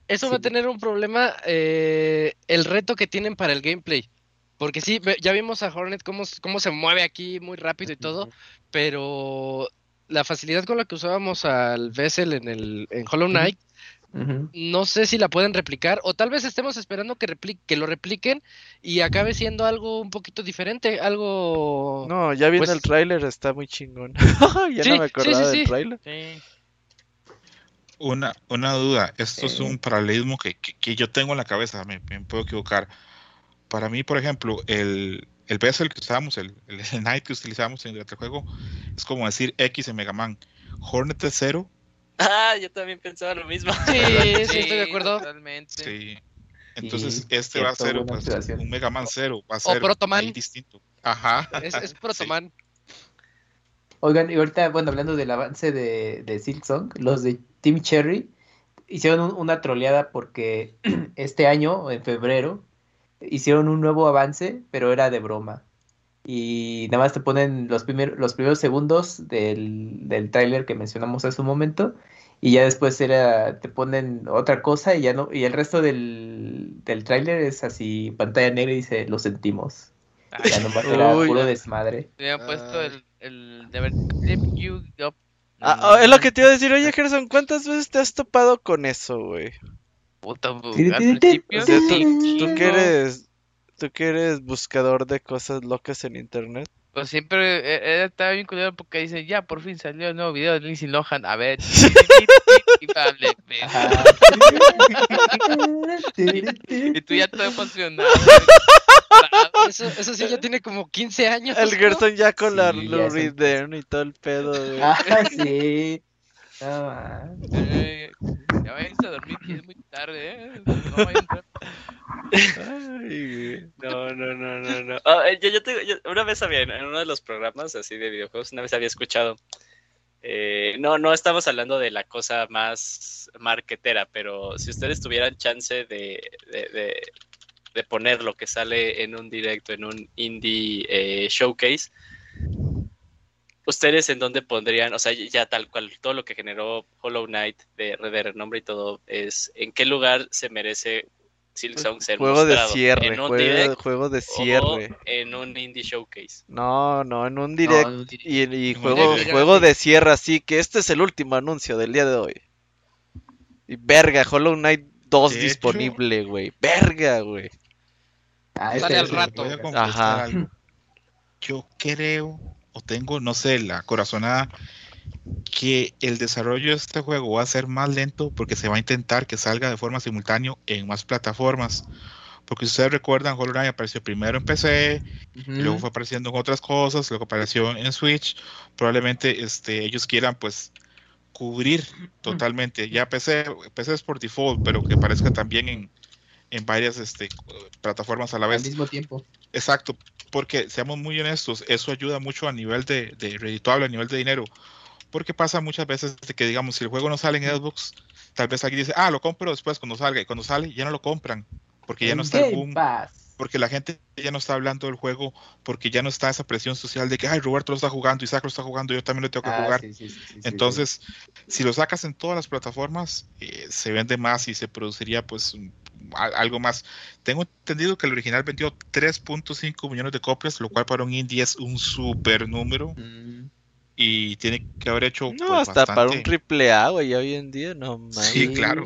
Eso va a Sí. tener un problema, eh, el reto que tienen para el gameplay. Porque sí, ya vimos a Hornet cómo, cómo se mueve aquí muy rápido y todo, pero la facilidad con la que usábamos al Vessel en el en Hollow Ujú. No sé si la pueden replicar, o tal vez estemos esperando que, que lo repliquen y acabe siendo algo un poquito diferente, algo... No, ya viendo Pues- el trailer está muy chingón. ya Sí, no me acordaba sí, del sí. Sí. Una, una duda, esto es Eh. un paralelismo que, que- que yo tengo en la cabeza, me, me puedo equivocar. Para mí, por ejemplo, el, el Vessel que usábamos, el, el, el Knight que utilizamos en el juego, es como decir X en Mega Man. Hornet es cero, Ah, yo también pensaba lo mismo. Sí, sí, estoy de acuerdo. Totalmente. sí. Entonces, Sí, este va a ser pues, un Mega Man cero, va a O ser Protoman. ahí distinto. Ajá. Es, es Protoman. Oigan, y ahorita, bueno, hablando del avance de, de Silk Song, los de Team Cherry hicieron un- una troleada porque este año, en febrero, hicieron un nuevo avance, pero era de broma. Y nada más te ponen los, primer- los primeros segundos del, del tráiler que mencionamos hace un momento, y ya después era, te ponen otra cosa y ya no, y el resto del, del tráiler es así, pantalla negra y dice, lo sentimos. Ya nomás era Uy. puro desmadre. Le habían puesto Ay. el, el de haber Tip You Up. Ah, ah, es lo que te iba a decir. Oye, Gerson, ¿cuántas veces te has topado con eso, güey? Puta, al principio O sea, sí, tú, tú que eres, tú que eres buscador de cosas locas en internet. Pues siempre eh, eh, estaba bien culero porque dice, ya por fin salió el nuevo video de Lindsay Lohan. A ver, y tú ya todo emocionado. Eso, eso sí ya tiene como 15 años. El ¿no? Gerson ya con la Lou y todo el pedo. Ah, sí. No, man. Eh, ya váyanse a dormir que es muy tarde, ¿eh? No vayan a entrar. Ay, güey. No, no, no, no, no. Ah, eh, yo, yo te- yo- una vez había, en uno de los programas así de videojuegos, una vez había escuchado. eh, no, no estamos hablando de la cosa más marquetera, pero si ustedes tuvieran chance de, de, de- de poner lo que sale en un directo, en un indie eh, showcase, ¿ustedes en dónde pondrían? O sea, ya tal cual, todo lo que generó Hollow Knight de, de renombre y todo, es ¿en qué lugar se merece Silksong ser Juego de cierre, ¿En un juego, direct juego de o cierre. en un indie showcase. No, no, en un direct. No, no diría. Y, y Un juego, direct. juego de cierre, así que este es el último anuncio del día de hoy. Y verga, Hollow Knight 2 De hecho- disponible, güey. Verga, güey. Ah, Sale este al es- rato. Voy a Ajá. algo. Yo creo, o tengo, no sé, la corazonada, que el desarrollo de este juego va a ser más lento porque se va a intentar que salga de forma simultánea en más plataformas. Porque si ustedes recuerdan, Hollow Knight apareció primero en PC, y luego fue apareciendo en otras cosas, luego apareció en Switch. Probablemente este, ellos quieran pues cubrir totalmente. Ya PC, PC es por default, pero que aparezca también en, en varias este, plataformas a la al vez. mismo tiempo. Exacto, porque seamos muy honestos, eso ayuda mucho a nivel de, de redituable, a nivel de dinero. Porque pasa muchas veces de que, digamos, si el juego no sale en Xbox, tal vez alguien dice, ah, lo compro después cuando salga, y cuando sale ya no lo compran, porque ya no está el boom Pass. Porque la gente ya no está hablando del juego, porque ya no está esa presión social de que, ay, Roberto lo está jugando, Isaac lo está jugando, yo también lo tengo que Ah, jugar. sí, sí, sí, sí, sí, Entonces, si lo sacas en todas las plataformas, eh, se vende más y se produciría pues un- a- algo más. Tengo entendido que el original vendió 3.5 millones de copias, lo cual para un indie es un super número. Mm. y tiene que haber hecho No, pues, hasta para un triple A, güey, hoy en día, no mames. Sí, claro.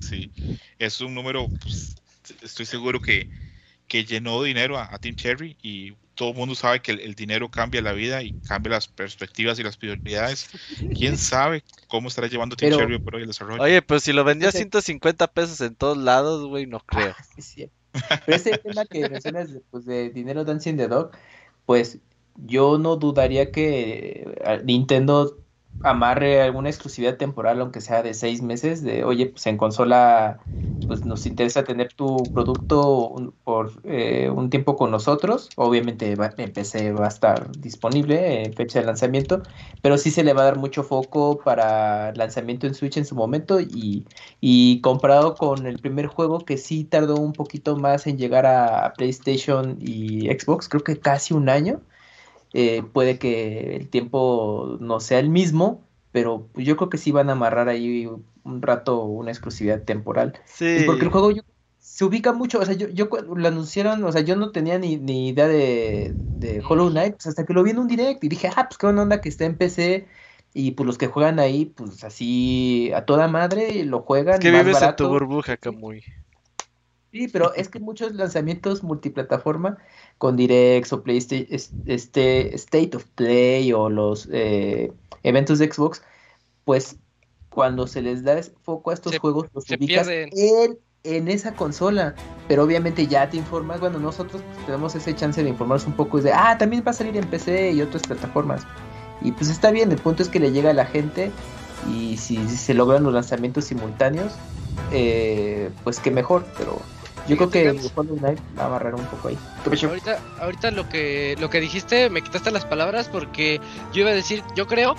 Sí, es un número, pues, estoy seguro que, que llenó dinero a, a Team Cherry y todo el mundo sabe que el, el dinero cambia la vida y cambia las perspectivas y las prioridades. ¿Quién sabe cómo estará llevando Team Pero- Cherry por hoy el desarrollo? Oye, pues si lo vendía a Ese- 150 pesos en todos lados, güey, no creo. Ah, sí, sí. Pero ese tema que mencionas de, pues, de dinero Dancing the Dog, pues yo no dudaría que eh, Nintendo amarre alguna exclusividad temporal, aunque sea de seis meses, de oye, pues en consola, pues nos interesa tener tu producto por eh, un tiempo con nosotros. Obviamente va- va a estar disponible en fecha de lanzamiento, pero sí se le va a dar mucho foco para lanzamiento en Switch en su momento y y comparado con el primer juego que sí tardó un poquito más en llegar a PlayStation y Xbox, creo que casi un año, eh, puede que el tiempo no sea el mismo, pero yo creo que sí van a amarrar ahí un rato una exclusividad temporal. Sí. Porque el juego yo- se ubica mucho, o sea, yo, lo anunciaron, o sea, yo no tenía ni, ni idea de, de Hollow Knight, pues hasta que lo vi en un direct y dije, ah, pues qué onda que está en PC. Y pues los que juegan ahí, pues así a toda madre, lo juegan Es que más vives en tu barato. burbuja, Camuy. Sí, pero es que muchos lanzamientos multiplataforma con Directs o PlayStation, este State of Play o los eh, eventos de Xbox, pues cuando se les da foco a estos Se- juegos, los ubicas en, en esa consola. Pero obviamente ya te informas, bueno, nosotros pues, tenemos ese chance de informarnos un poco, de, ah, también va a salir en PC y otras plataformas. Y pues está bien, el punto es que le llega a la gente y si, si se logran los lanzamientos simultáneos, eh, pues que mejor, pero yo creo que Hollow Knight va a amarrar un poco ahí. Ahorita, ahorita lo que lo que dijiste me quitaste las palabras porque yo iba a decir, yo creo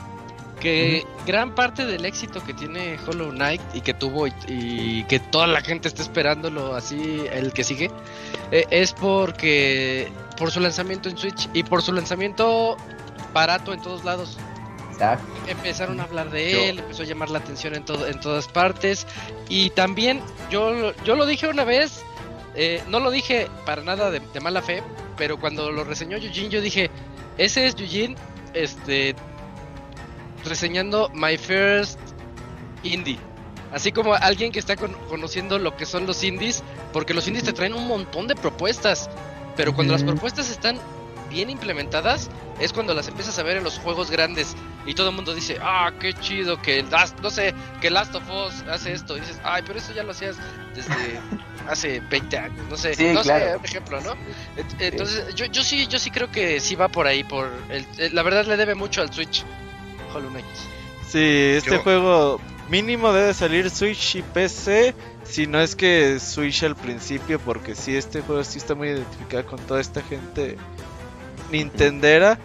que gran parte del éxito que tiene Hollow Knight y que tuvo y, y que toda la gente está esperándolo así el que sigue eh, es porque por su lanzamiento en Switch y por su lanzamiento barato en todos lados Exacto. empezaron a hablar de Yo- él, empezó a llamar la atención en, todo, en todas partes. Y también, yo, yo lo dije una vez, eh, no lo dije para nada de, de mala fe, pero cuando lo reseñó Eugene, yo dije, ese es Eugene, este, reseñando My First Indie. Así como alguien que está con- conociendo lo que son los indies, porque los indies te traen un montón de propuestas, pero cuando las propuestas están bien implementadas, es cuando las empiezas a ver en los juegos grandes y todo el mundo dice, ah, qué chido que Last, no sé, que Last of Us hace esto. Y dices, ay, pero eso ya lo hacías desde hace 20 años, no sé, Sí, no sé, un ejemplo, ¿no? Ent- Entonces, yo, yo sí, yo sí creo que sí va por ahí, por el, el- la verdad le debe mucho al Switch, Hollow Knight. Sí, este Yo- juego mínimo debe salir Switch y PC. Si no es que Switch al principio, porque sí, este juego sí está muy identificado con toda esta gente Nintendera.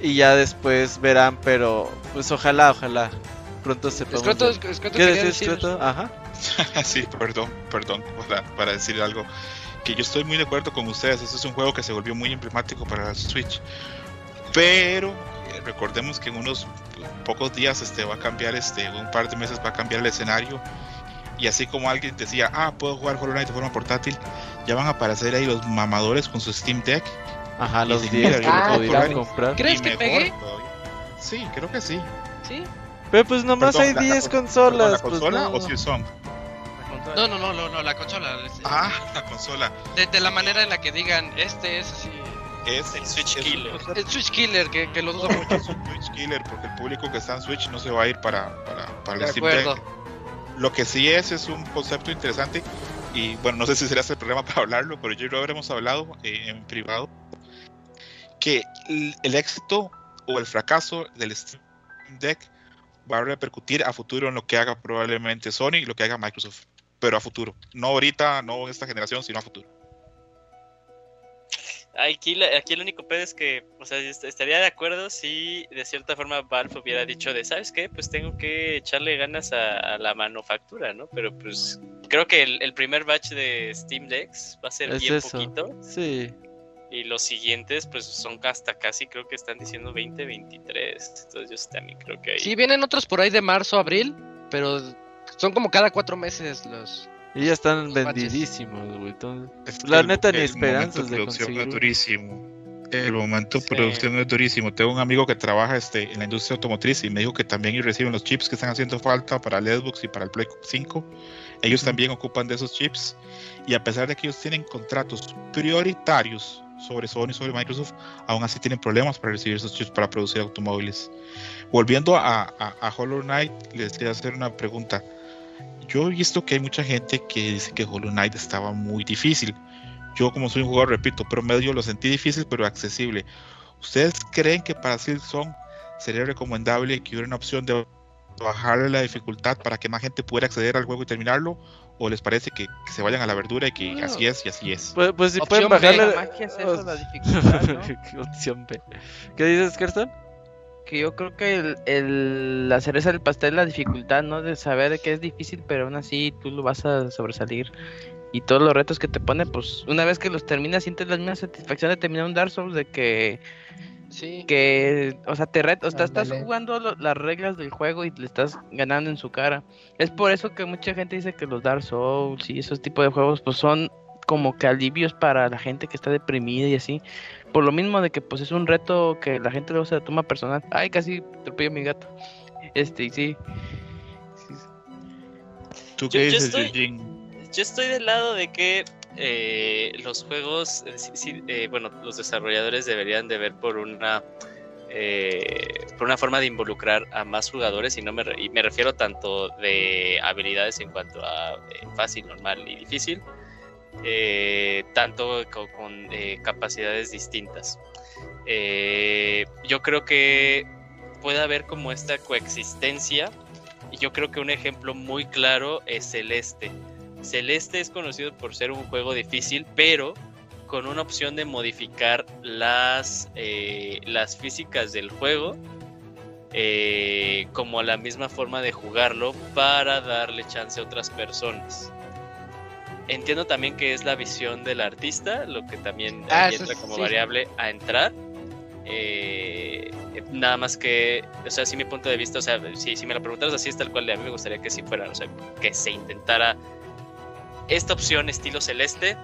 Y ya después verán, pero pues ojalá, ojalá pronto sepamos. Escroto. Escroto ¿Qué quería decís, decir- Escroto? Ajá. sí, perdón, perdón para, para decir algo. Que yo estoy muy de acuerdo con ustedes. Este es un juego que se volvió muy emblemático para la Switch. Pero eh, recordemos que en unos pocos días este va a cambiar, este, un par de meses va a cambiar el escenario. Y así como alguien decía, ah, puedo jugar Hollow Knight de forma portátil, ya van a aparecer ahí los mamadores con su Steam Deck. Ajá, los si 10 que quieren, Ah. ¿Crees y que mejor todavía. Sí, creo que sí. Sí. Pero pues nomás Perdón, hay la- la 10 con- consolas. ¿La pues, consola no. o Silsong? No, no, no, no, no, la consola. es- Ah, la consola. De, de la manera en la que digan, este es así. Es El Switch es- Killer. El Switch Killer, que, que lo dudo mucho. Es un Switch Killer porque el público que está en Switch no se va a ir para, para, para el De Steam Deck. acuerdo. Lo que sí es, es un concepto interesante. Y bueno, no sé si será este programa para hablarlo, pero yo y Robert hemos hablado eh, en privado. Que el, el éxito o el fracaso del Steam Deck va a repercutir a futuro en lo que haga probablemente Sony y lo que haga Microsoft. Pero a futuro. No ahorita, no en esta generación, sino a futuro. Aquí, la- aquí el único pedo es que, o sea, est- estaría de acuerdo si de cierta forma Valve hubiera dicho de, ¿sabes qué? Pues tengo que echarle ganas a, a la manufactura, ¿no? Pero pues creo que el, el primer batch de Steam Decks va a ser Es bien eso. poquito. Sí. Y los siguientes, pues son hasta casi, creo que están diciendo 2023. Entonces yo también creo que ahí. Sí, vienen otros por ahí de marzo, abril, pero son como cada cuatro meses los... Y ya están Los vendidísimos, güey. entonces- Es La el- neta, ni el esperanzas momento de producción conseguirlo. es durísimo. El momento de Sí. producción es durísimo. Tengo un amigo que trabaja este, en la industria automotriz y me dijo que también ellos reciben los chips que están haciendo falta para el Xbox y para el Play 5. Ellos Ujú. también ocupan de esos chips. Y a pesar de que ellos tienen contratos prioritarios sobre Sony sobre Microsoft, aún así tienen problemas para recibir esos chips para producir automóviles. Volviendo a, a, Hollow Knight, les quería hacer una pregunta. Yo he visto que hay mucha gente que dice que Hollow Knight estaba muy difícil. Yo como soy un jugador, repito, promedio lo sentí difícil pero accesible. ¿Ustedes creen que para Silksong sería recomendable que hubiera una opción de bajarle la dificultad para que más gente pudiera acceder al juego y terminarlo? ¿O les parece que, que se vayan a la verdura y que No. así es y así es? Pues, pues si Opción pueden B. bajarle. La magia es eso, la dificultad, ¿no? Opción B. ¿Qué dices, Kersten? Que yo creo que el, el- la cereza del pastel es la dificultad, ¿no? De saber que es difícil, pero aún así tú lo vas a sobresalir. Y todos los retos que te pone, pues una vez que los terminas, sientes la misma satisfacción de terminar un Dark Souls, de que, Sí. que o sea, te retas, o sea, estás jugando lo- las reglas del juego y le estás ganando en su cara. Es por eso que mucha gente dice que los Dark Souls y esos tipos de juegos, pues son como que alivios para la gente que está deprimida y así. Por lo mismo de que pues es un reto que la gente luego se toma personal. Ay, casi atropello a mi gato. Este, y sí. Sí, ¿Tú Yo- qué yo dices, estoy- Eugene? Yo estoy del lado de que eh, los juegos, eh, eh, bueno, los desarrolladores deberían de ver por una por una forma de involucrar a más jugadores y no me, y me refiero tanto de habilidades en cuanto a fácil, normal y difícil, tanto co- con, eh, capacidades distintas. Yo creo que puede haber como esta coexistencia y yo creo que un ejemplo muy claro es Celeste. Celeste es conocido por ser un juego difícil, pero con una opción de modificar las, eh, las físicas del juego eh, como la misma forma de jugarlo para darle chance a otras personas. Entiendo también que es la visión del artista, lo que también Ah, entra es- como sí. variable a entrar. Eh, nada más que, o sea, sí mi punto de vista, o sea, si, si me lo preguntaras así es tal cual a mí me gustaría que sí fuera, o sea, que se intentara esta opción estilo celeste,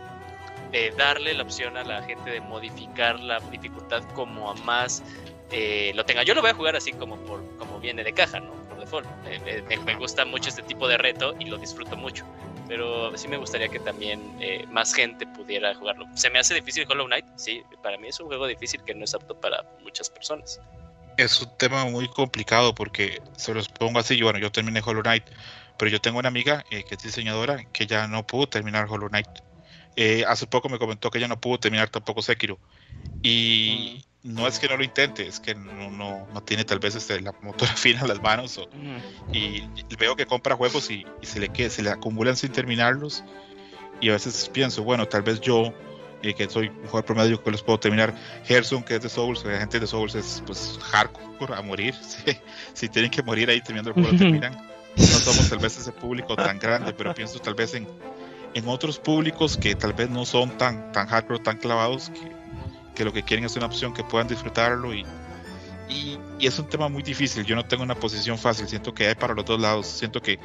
de darle la opción a la gente de modificar la dificultad como a más eh, lo tenga. Yo lo voy a jugar así como por como viene de caja, ¿no? Por default. Eh, eh, me, me gusta mucho este tipo de reto y lo disfruto mucho. Pero sí me gustaría que también eh, más gente pudiera jugarlo. ¿Se me hace difícil Hollow Knight? Sí, para mí es un juego difícil que no es apto para muchas personas. Es un tema muy complicado porque se los pongo así. Yo, bueno, yo terminé Hollow Knight, pero yo tengo una amiga eh, que es diseñadora que ya no pudo terminar Hollow Knight. Eh, hace poco me comentó que ya no pudo terminar tampoco Sekiro. Y no es que no lo intente, es que no, no, no tiene tal vez este, la motora fina en las manos. o- Ujú. y veo que compra juegos y, y se, le, que- se le acumulan sin terminarlos. Y a veces pienso, bueno, tal vez yo, eh, que soy un jugador promedio, que los puedo terminar. Gerson, que es de Souls, la gente de Souls es pues hardcore a morir. Si, si tienen que morir ahí terminando el juego, lo terminan. No somos tal vez ese público tan grande, pero pienso tal vez en, en otros públicos que tal vez no son tan, tan hardcore, tan clavados, que, que lo que quieren es una opción que puedan disfrutarlo y, y, es un tema muy difícil. Yo no tengo una posición fácil, siento que hay para los dos lados. Siento que,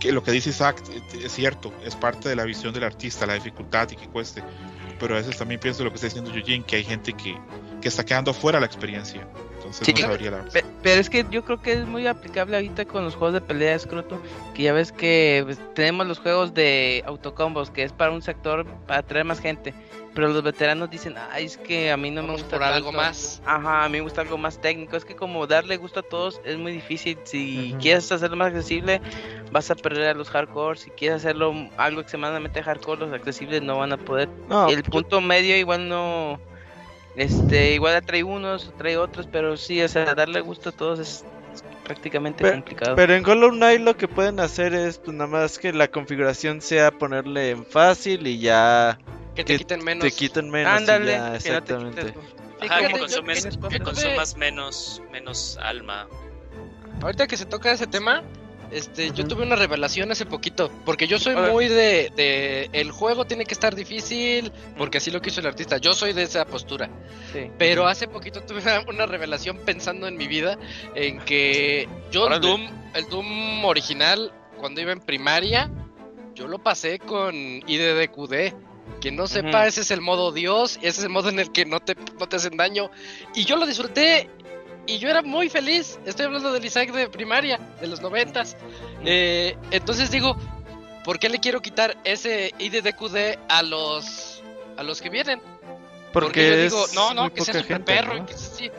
que lo que dice Isaac eh, es cierto, es parte de la visión del artista, la dificultad y que cueste. Pero a veces también pienso lo que está diciendo Eugene, que hay gente que, que está quedando fuera de la experiencia. Entonces Sí, no claro. sabría la Pe- Pero es que yo creo que es muy aplicable ahorita con los juegos de pelea escroto, que ya ves que pues, tenemos los juegos de autocombos, que es para un sector, para atraer más gente, pero los veteranos dicen, ay, es que a mí no me gusta por algo tanto". más. Ajá, a mí me gusta algo más técnico, es que como darle gusto a todos es muy difícil, si quieres hacerlo más accesible, vas a perder a los hardcore, si quieres hacerlo algo extremadamente hardcore, los accesibles no van a poder No, el punto medio igual no este igual atrae unos trae otros pero sí o sea darle gusto a todos es, es prácticamente complicado Pero en Hollow Knight lo que pueden hacer es pues nada más que la configuración sea ponerle en fácil y ya Que te que quiten menos. te quiten menos. y ándale ya, que no te exactamente. quites Sí, Ajá, que, consumes, que consumas menos, menos alma. Ahorita que se toca ese tema, este, yo tuve una revelación hace poquito, porque yo soy muy de, de el juego tiene que estar difícil, porque así lo quiso el artista. Yo soy de esa postura. Sí. Pero hace poquito tuve una, una revelación pensando en mi vida en que yo el. Doom, el Doom original, cuando iba en primaria, yo lo pasé con IDDQD. Quien no sepa, ese es el modo Dios, ese es el modo en el que no te, no te hacen daño. Y yo lo disfruté y yo era muy feliz. Estoy hablando del Isaac de primaria, de los noventas. Eh, entonces digo, ¿por qué le quiero quitar ese IDDQD a los, a los que vienen? Porque, yo es digo, no, no, que sea super gente, perro ¿no? y que así.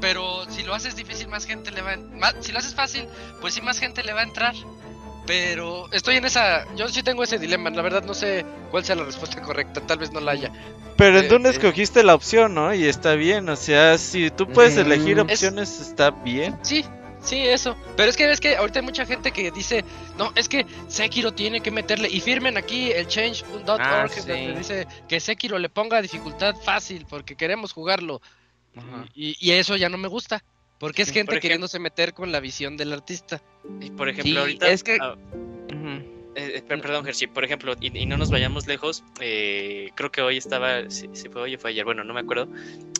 Pero si lo haces difícil, más gente le va a... si lo haces fácil, pues sí, más gente le va a entrar. Pero estoy en esa... Yo sí tengo ese dilema, la verdad no sé cuál sea la respuesta correcta, tal vez no la haya. Pero en Eh, Dune eh. escogiste la opción, ¿no? Y está bien, o sea, si tú puedes Mm, elegir es- opciones, está bien. Sí, sí, eso. Pero es que ves que ahorita hay mucha gente que dice, no, es que Sekiro tiene que meterle... Y firmen aquí el change.org, Ah, que sí. donde dice que Sekiro le ponga dificultad fácil porque queremos jugarlo. Y, y eso ya no me gusta. Porque es gente ejemplo- queriéndose meter con la visión del artista. Y por ejemplo, Sí, ahorita. es que- ah, eh, eh, per- perdón, Hershey, por ejemplo, y, y no nos vayamos lejos, eh, creo que hoy estaba, si, si fue hoy o fue ayer, bueno, no me acuerdo,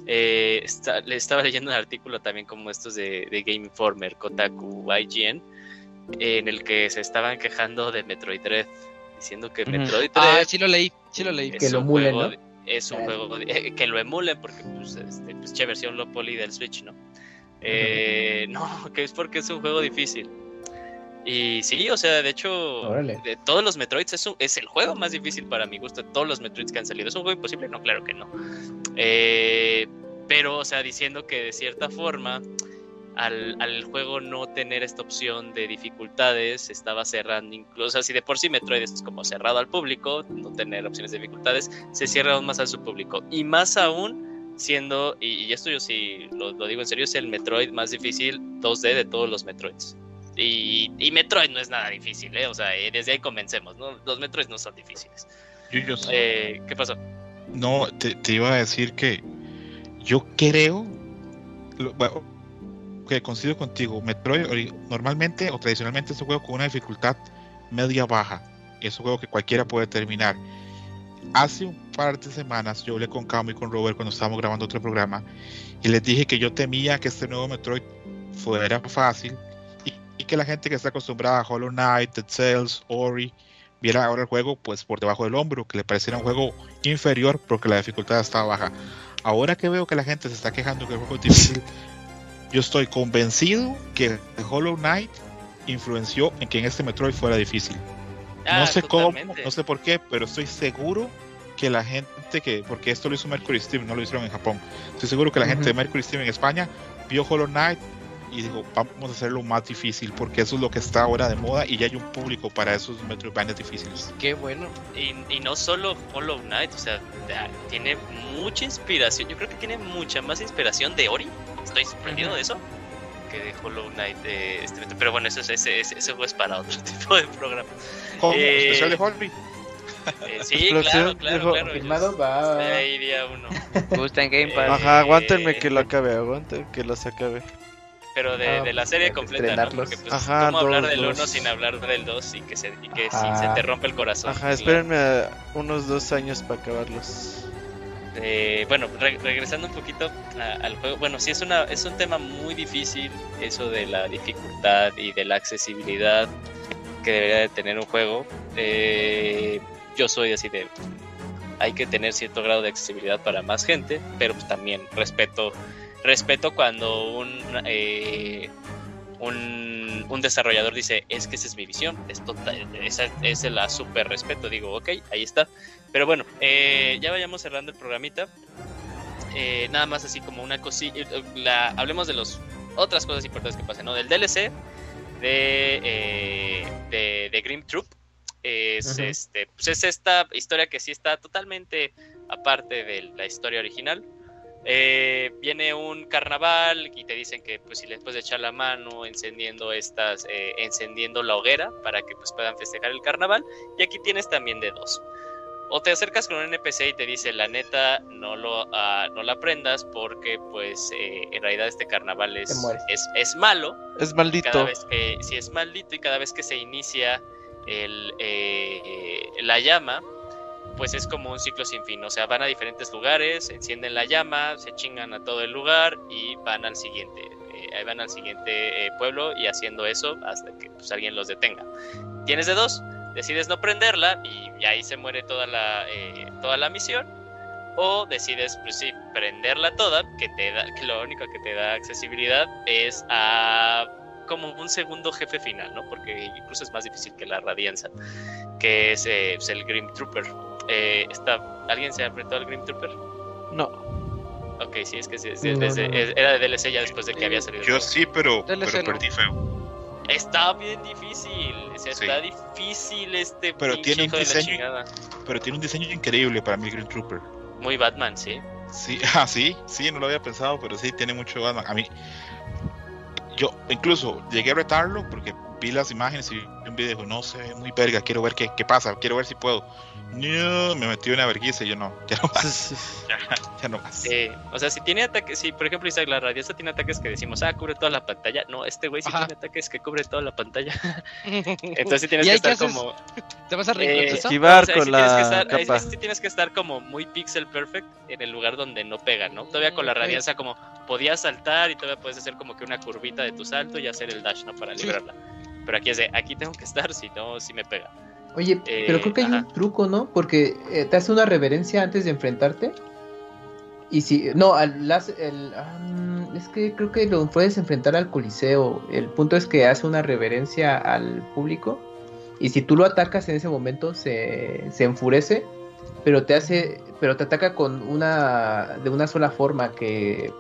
eh, está- le estaba leyendo un artículo también como estos de, de Game Informer, Kotaku, IGN, en el que se estaban quejando de Metroid Dread, diciendo que. Metroid Ah, sí lo leí, sí lo leí. es Que lo de- es un juego de- eh, que lo emulen porque pues, este, pues, che versión low poly del Switch, ¿no? Eh, no, que es porque es un juego difícil. Y sí, o sea, de hecho, Órale. de todos los Metroids es, un- es el juego más difícil para mi gusto de todos los Metroids que han salido. ¿Es un juego imposible? No, claro que no. Eh, pero, o sea, diciendo que de cierta forma, al, al juego no tener esta opción de dificultades, estaba cerrando incluso, o sea, si de por sí Metroid es como cerrado al público, no tener opciones de dificultades, se cierra aún más a su público. Y más aún siendo, y, y esto yo sí lo, lo digo en serio, es el Metroid más difícil 2D de todos los Metroids. Y, y Metroid no es nada difícil, ¿eh? O sea, eh, desde ahí comencemos, ¿no? Los Metroids no son difíciles. Yuyos, Eh, ¿Qué pasó? no, te, te iba a decir que yo creo, lo- bueno, que coincido contigo, Metroid normalmente o tradicionalmente es un juego con una dificultad media baja, es un juego que cualquiera puede terminar. Hace un par de semanas yo hablé con Camo y con Robert cuando estábamos grabando otro programa y les dije que yo temía que este nuevo Metroid fuera fácil y, que la gente que está acostumbrada a Hollow Knight, Dead Cells, Ori, viera ahora el juego pues por debajo del hombro, que le pareciera un juego inferior porque la dificultad estaba baja. Ahora que veo que la gente se está quejando que el juego es difícil, yo estoy convencido que Hollow Knight influenció en que en este Metroid fuera difícil. Ah, no sé cómo, no sé por qué, pero estoy seguro que la gente que, porque esto lo hizo Mercury Steam, no lo hicieron en Japón, estoy seguro que la gente de. Mercury Steam en España vio Hollow Knight y dijo, vamos a hacerlo más difícil, porque eso es lo que está ahora de moda y ya hay un público para esos Metroidvania difíciles. Qué bueno. Y, y no solo Hollow Knight, o sea, da- tiene mucha inspiración. Yo creo que tiene mucha más inspiración de Ori. Estoy sorprendido de eso. Que de Hollow Knight. de este, pero bueno, eso es, ese, ese, ese juego es para otro tipo de programa. Como Eh, especial de Holby. Eh, sí, claro, claro, dijo- claro. Confirmado, yo- va. Ahí día uno. Gusta en Game Pass. Eh, Ajá, aguántenme que lo acabe, aguanten que los acabe. Pero de, Ah, de la serie completa, ¿no? Porque pues, Ajá, ¿cómo hablar dos, del dos. 1 sin hablar del 2 y que, se, y que se te rompe el corazón? Ajá, espérenme a unos dos años para acabarlos. Eh, bueno, re- regresando un poquito a- al juego, bueno, sí es una es un tema muy difícil eso de la dificultad y de la accesibilidad que debería de tener un juego. Eh, yo soy así de hay que tener cierto grado de accesibilidad para más gente, pero pues también respeto respeto cuando un eh, un, un desarrollador dice es que esa es mi visión, es total, esa, esa la super respeto, digo, ok, ahí está. Pero bueno, eh, ya vayamos cerrando el programita. Eh, nada más así como una cosilla, la, hablemos de los otras cosas importantes que pasan, ¿no? Del DLC de, eh, de, de Grim Troop. Es, este, pues es esta historia que sí está totalmente aparte de la historia original. Eh, viene un carnaval y te dicen que pues si les puedes echar la mano encendiendo estas eh, encendiendo la hoguera para que pues puedan festejar el carnaval y aquí tienes también de dos O te acercas con un NPC y te dice, la neta, no lo ah, no la aprendas porque, pues, eh, en realidad este carnaval es, es, es malo. Es Cada maldito. vez que, si es maldito y cada vez que se inicia el, eh, la llama, pues es como un ciclo sin fin. O sea, van a diferentes lugares, encienden la llama, se chingan a todo el lugar y van al siguiente. Eh, ahí van al siguiente eh, pueblo y haciendo eso hasta que pues, alguien los detenga. Tienes de dos, decides no prenderla y, y ahí se muere toda la, eh, toda la misión. O decides, pues sí, prenderla toda, que te da, que lo único que te da accesibilidad es a como un segundo jefe final, ¿no? Porque incluso es más difícil que la radianza, que es, eh, el Grim Trooper. Eh, está, ¿Alguien se ha enfrentado al Grim Trooper? No. Ok, sí, es que sí, sí, No, desde- no, no. es- era de DLC ya después de que había salido. Yo sí, pero, DLC pero no. perdí feo. Está bien difícil, o sea, Sí. está difícil este Pero tiene un hijo de la diseño- chingada. Pero tiene un diseño increíble para mí, Green Trooper. Muy Batman, sí. Sí, ah, sí, sí, no lo había pensado, pero sí, tiene mucho Batman. A mí, yo incluso llegué a retarlo porque vi las imágenes y vi un video no ve muy verga, quiero ver qué, qué pasa, quiero ver si puedo. No, me metí una vergüenza y yo no, ya no más, ya, ya no más. Sí, o sea, si tiene ataques, si por ejemplo Isaac la radianza tiene ataques que decimos, ah, cubre toda la pantalla. No, este güey sí Ajá. tiene ataques que cubre toda la pantalla. Entonces sí tienes ¿Y que estar como. ¿Te vas a Eh? Esquivar o sea, con sí tienes la ahí sí tienes que estar como muy pixel perfect en el lugar donde no pega, ¿no? Todavía con la radianza como podías saltar y todavía puedes hacer como que una curvita de tu salto y hacer el dash, ¿no? Para Sí. librarla. Pero aquí es de, aquí tengo que estar, si no, si me pega. Oye, Eh, pero creo que hay ajá. un truco, ¿no? Porque eh, te hace una reverencia antes de enfrentarte. Y si. No, al, las- el, es que creo que lo puedes enfrentar al Coliseo. El punto es que hace una reverencia al público. Y si tú lo atacas en ese momento, se, se enfurece. Pero te hace. Pero te ataca con una. de una sola forma que.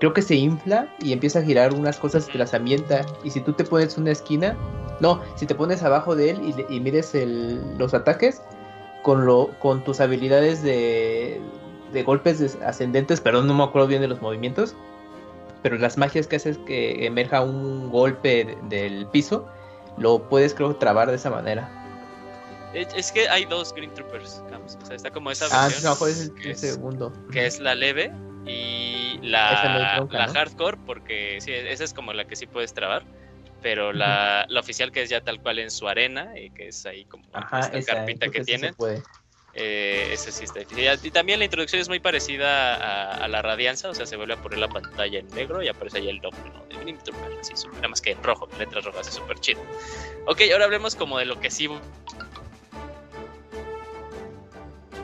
Creo que se infla y empieza a girar unas cosas y te las ambienta. Y si tú te pones una esquina, no, si te pones abajo de él y, y mides el- los ataques con lo con tus habilidades de, de golpes ascendentes, perdón, no me acuerdo bien de los movimientos, pero las magias que haces que emerja un golpe de- del piso, lo puedes creo trabar de esa manera. Es, que hay dos Green Troopers, Cams. O sea, está como esa Ah, versión. no, mejor es el, que el es- segundo. que es la leve y la, bronca, la ¿no? hardcore, porque sí, esa es como la que sí puedes trabar, pero la, la oficial que es ya tal cual en su arena, y que es ahí como Ajá, esta esa, carpita que tiene, eh, esa sí está difícil. Y también la introducción es muy parecida a, a la radianza, o sea, se vuelve a poner la pantalla en negro y aparece ahí el ¿no? De Trooper, así, súper- nada más que en rojo, en letras rojas, es súper chido. Ok, ahora hablemos como de lo que sí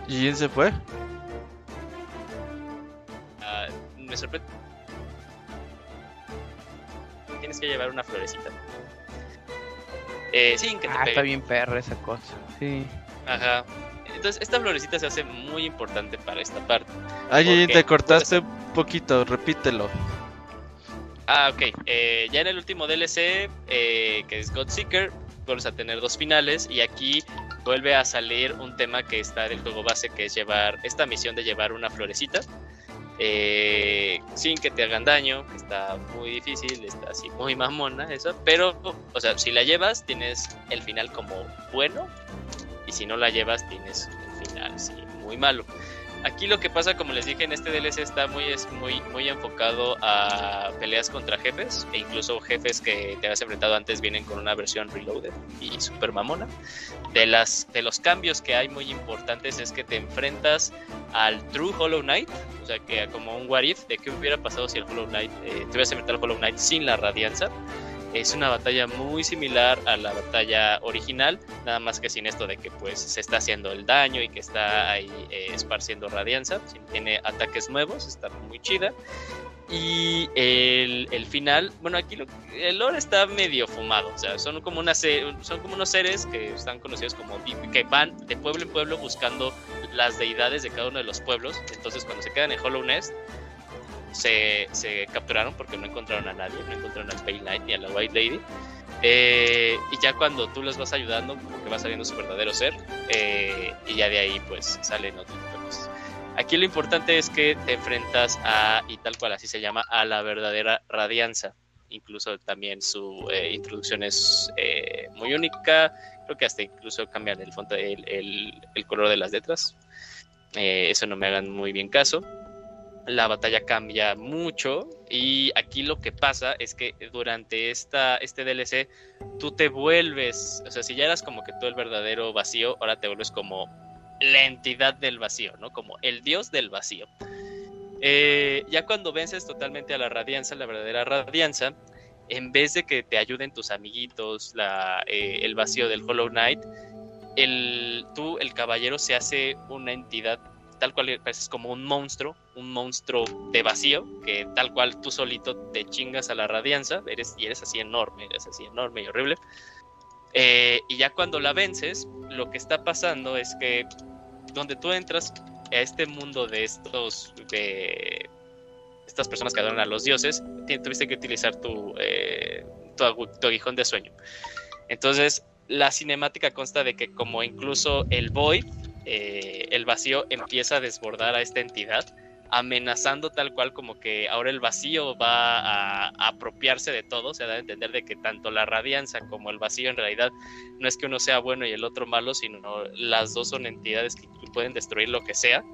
¿Y quién se fue? Me sorprende. Tienes que llevar una florecita. Eh, sin que te Ah, pegue. está bien perra esa cosa. Sí. Ajá. Entonces, esta florecita se hace muy importante para esta parte. Ay, te cortaste un poquito, repítelo. Ah, ok. Eh, ya en el último DLC, eh, que es Godseeker, vuelves a tener dos finales. Y aquí vuelve a salir un tema que está del juego base, que es llevar esta misión de llevar una florecita. Eh, sin que te hagan daño, está muy difícil, está así muy mamona eso, pero, o sea, si la llevas tienes el final como bueno, y si no la llevas tienes un final sí, muy malo. Aquí lo que pasa, como les dije, en este DLC está muy, es muy, muy enfocado a peleas contra jefes, e incluso jefes que te has enfrentado antes vienen con una versión reloaded y super mamona. De, las, de los cambios que hay muy importantes es que te enfrentas al True Hollow Knight, o sea, que como un what if de qué hubiera pasado si el Hollow Knight, eh, te hubieras enfrentado al Hollow Knight sin la radianza. Es una batalla muy similar a la batalla original, nada más que sin esto de que pues se está haciendo el daño y que está ahí eh, esparciendo radianza. Tiene ataques nuevos, está muy chida. Y el, el final, bueno, aquí lo- el lore está medio fumado, o sea, son como, una son como unos seres que están conocidos como que van de pueblo en pueblo buscando las deidades de cada uno de los pueblos. Entonces, cuando se quedan en Hollow Nest, se, capturaron porque no encontraron a nadie, no encontraron al ni a la White Lady. Eh, y ya cuando tú los vas ayudando, como que va saliendo su verdadero ser, eh, y ya de ahí pues salen otro tipo. Aquí lo importante es que te enfrentas a, y tal cual así se llama, a la verdadera radianza. incluso también su eh, introducción es muy única, creo que hasta incluso cambian el, el, el, color de las letras, eso no me hagan muy bien caso. La batalla cambia mucho y aquí lo que pasa es que durante esta, este DLC tú te vuelves, o sea, si ya eras como que tú el verdadero vacío, ahora te vuelves como la entidad del vacío, ¿no? Como el dios del vacío. Eh, ya cuando vences totalmente a la radianza, la verdadera radianza, en vez de que te ayuden tus amiguitos, la, eh, el vacío del Hollow Knight, el, tú, el caballero, se hace una entidad tal cual, es como un monstruo, un monstruo de vacío, que tal cual tú solito te chingas a la radianza, eres, y eres así enorme, eres así enorme y horrible. Eh, y ya cuando la vences, lo que está pasando es que donde tú entras a este mundo de estos de estas personas que adoran a los dioses, tuviste que utilizar tu, eh, tu, tu, aguijón de sueño. Entonces, la cinemática consta de que como incluso el Void, eh, el vacío, empieza a desbordar a esta entidad, amenazando tal cual como que ahora el vacío va a, apropiarse de todo, se da a entender de que tanto la radianza como el vacío en realidad no es que uno sea bueno y el otro malo, sino las dos son entidades que pueden destruir lo que sea.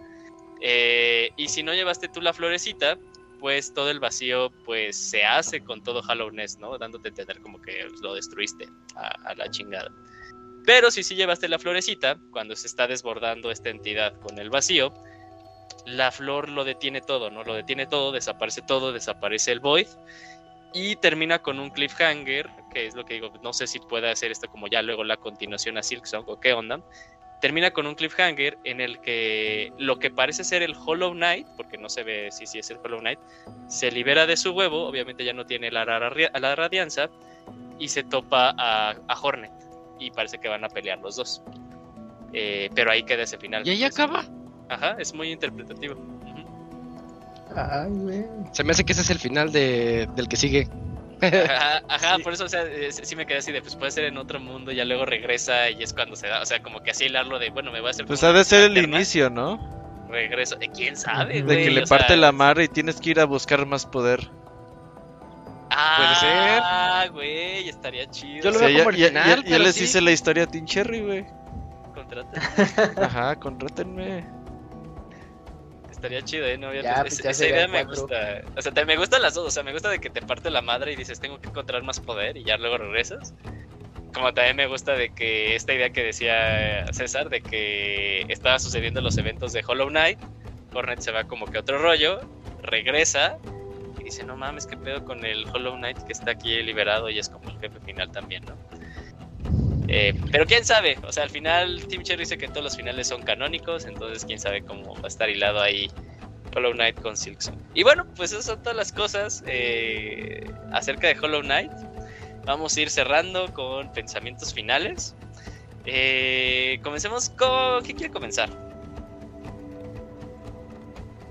Eh, y si no llevaste tú la florecita, pues todo el vacío pues se hace con todo Hallowness, ¿no? Dándote a entender como que lo destruiste a, a, la chingada. Pero si sí llevaste la florecita, cuando se está desbordando esta entidad con el vacío, la flor lo detiene todo, ¿no? Lo detiene todo, desaparece todo, desaparece el void y termina con un cliffhanger, que es lo que digo, no sé si puede hacer esto como ya luego la continuación a Silksong o qué onda. Termina con un cliffhanger en el que lo que parece ser el Hollow Knight, porque no se ve si, si es el Hollow Knight, se libera de su huevo, obviamente ya no tiene la, la radianza, y se topa a, Hornet. Y parece que van a pelear los dos. Eh, pero ahí queda ese final. ¿Y ahí acaba? Ajá, es muy interpretativo. Ay, güey. Se me hace que ese es el final de, del que sigue. Ajá, ajá sí. por eso, o sea, sí me quedé así de, pues puede ser en otro mundo, y ya luego regresa y es cuando se da, o sea, como que así hilarlo de, bueno, me voy a hacer. Pues ha de ser el inicio, ¿no? Regreso, ¿quién sabe? De güey? que le o parte sea, la madre y tienes que ir a buscar más poder. Ah, Puede ser. Ah, güey, estaría chido. Yo lo Sí, veo ya, como el ya- final, ya- ya pero les sí. hice la historia a Team Cherry, güey. Contrata. Ajá, contrátenme. Estaría chido, ¿eh? No, Ya, esa, pues ya esa serían idea me cuatro. gusta. O sea, te- me gustan las dos. O sea, me gusta de que te parte la madre y dices, tengo que encontrar más poder y ya luego regresas. Como también me gusta de que esta idea que decía César, de que estaba sucediendo los eventos de Hollow Knight, Hornet se va como que a otro rollo, regresa dice, no mames, qué pedo con el Hollow Knight que está aquí liberado y es como el jefe final también, ¿no? Eh, pero quién sabe, o sea, al final Team Cherry dice que todos los finales son canónicos, entonces quién sabe cómo va a estar hilado ahí Hollow Knight con Silksong. Y bueno, pues esas son todas las cosas eh, acerca de Hollow Knight. Vamos a ir cerrando con pensamientos finales. Eh, comencemos con... ¿Quién quiere comenzar?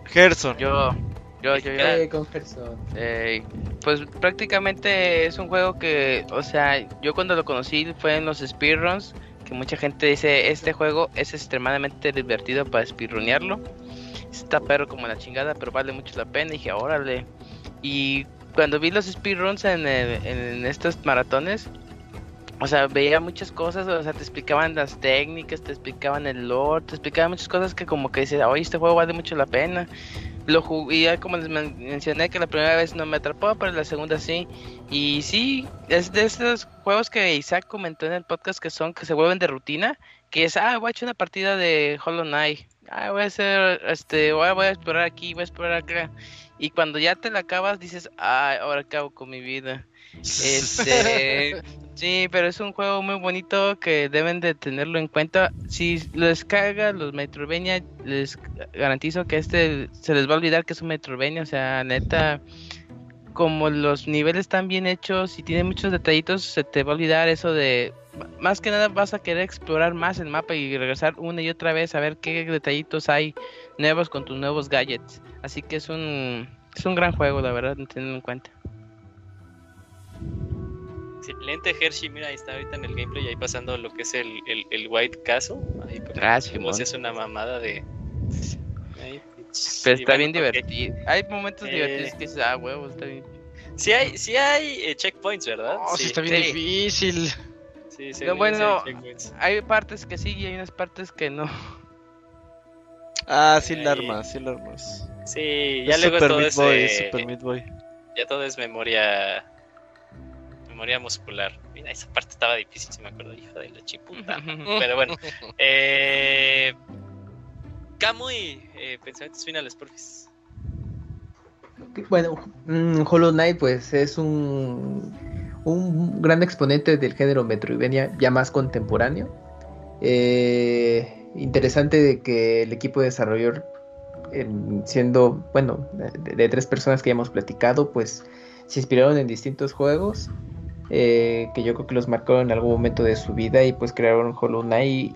Gerson. Yo, yo, yo. Eh, con. Eh, pues prácticamente es un juego que, o sea, yo cuando lo conocí fue en los speedruns, que mucha gente dice, este juego es extremadamente divertido para speedrunearlo. Está perro como la chingada, pero vale mucho la pena. Y dije, órale. Y cuando vi los speedruns en, el- en estos maratones, o sea, veía muchas cosas, o sea, te explicaban las técnicas, te explicaban el lore, te explicaban muchas cosas que como que dices, oye, este juego vale mucho la pena. Lo jugué, como les men- mencioné que la primera vez no me atrapó, pero la segunda sí. Y sí, es de estos juegos que Isaac comentó en el podcast que son que se vuelven de rutina, que es, ah, voy a echar una partida de Hollow Knight. Ah, voy a hacer, este, voy a, voy a explorar aquí, voy a explorar acá. Y cuando ya te la acabas, dices, ah, ahora hago con mi vida. Este, sí, pero es un juego muy bonito que deben de tenerlo en cuenta. Si lo descarga los Metroidvania, les garantizo que este se les va a olvidar que es un Metroidvania, o sea, neta como los niveles están bien hechos y tienen muchos detallitos, se te va a olvidar eso de más que nada vas a querer explorar más el mapa y regresar una y otra vez a ver qué detallitos hay nuevos con tus nuevos gadgets. Así que es un es un gran juego, la verdad, teniendo en cuenta. Excelente Hershey, mira, ahí está ahorita en el gameplay, ahí pasando lo que es el, el, el White Castle. Ahí por Gracias, como si es una mamada de... Ahí, Pero está bueno, bien divertido. Hay momentos Eh. divertidos que dices, ah, huevo, está bien. Sí hay, sí hay eh, checkpoints, ¿verdad? Oh, sí, está bien Sí. Sí, difícil. sí, sí, No, bueno, hay partes que sí y hay unas partes que no. Ah, sí, la Ahí. armas, sí, la armas. Sí, ya Es luego Super todo Meat es, Boy, eh, es Super Meat Boy. ya todo es memoria memoria muscular. Mira, esa parte estaba difícil, si me acuerdo, hijo de la chiputa. Pero bueno, eh, Kamui, eh, pensamientos finales, porfis. Bueno, mm, Hollow Knight pues es un, un gran exponente del género Metroidvania ya más contemporáneo. Eh, interesante de que el equipo de desarrollo, en- siendo, bueno, de, de tres personas que ya hemos platicado, pues se inspiraron en distintos juegos eh, que yo creo que los marcaron en algún momento de su vida y pues crearon Hollow Knight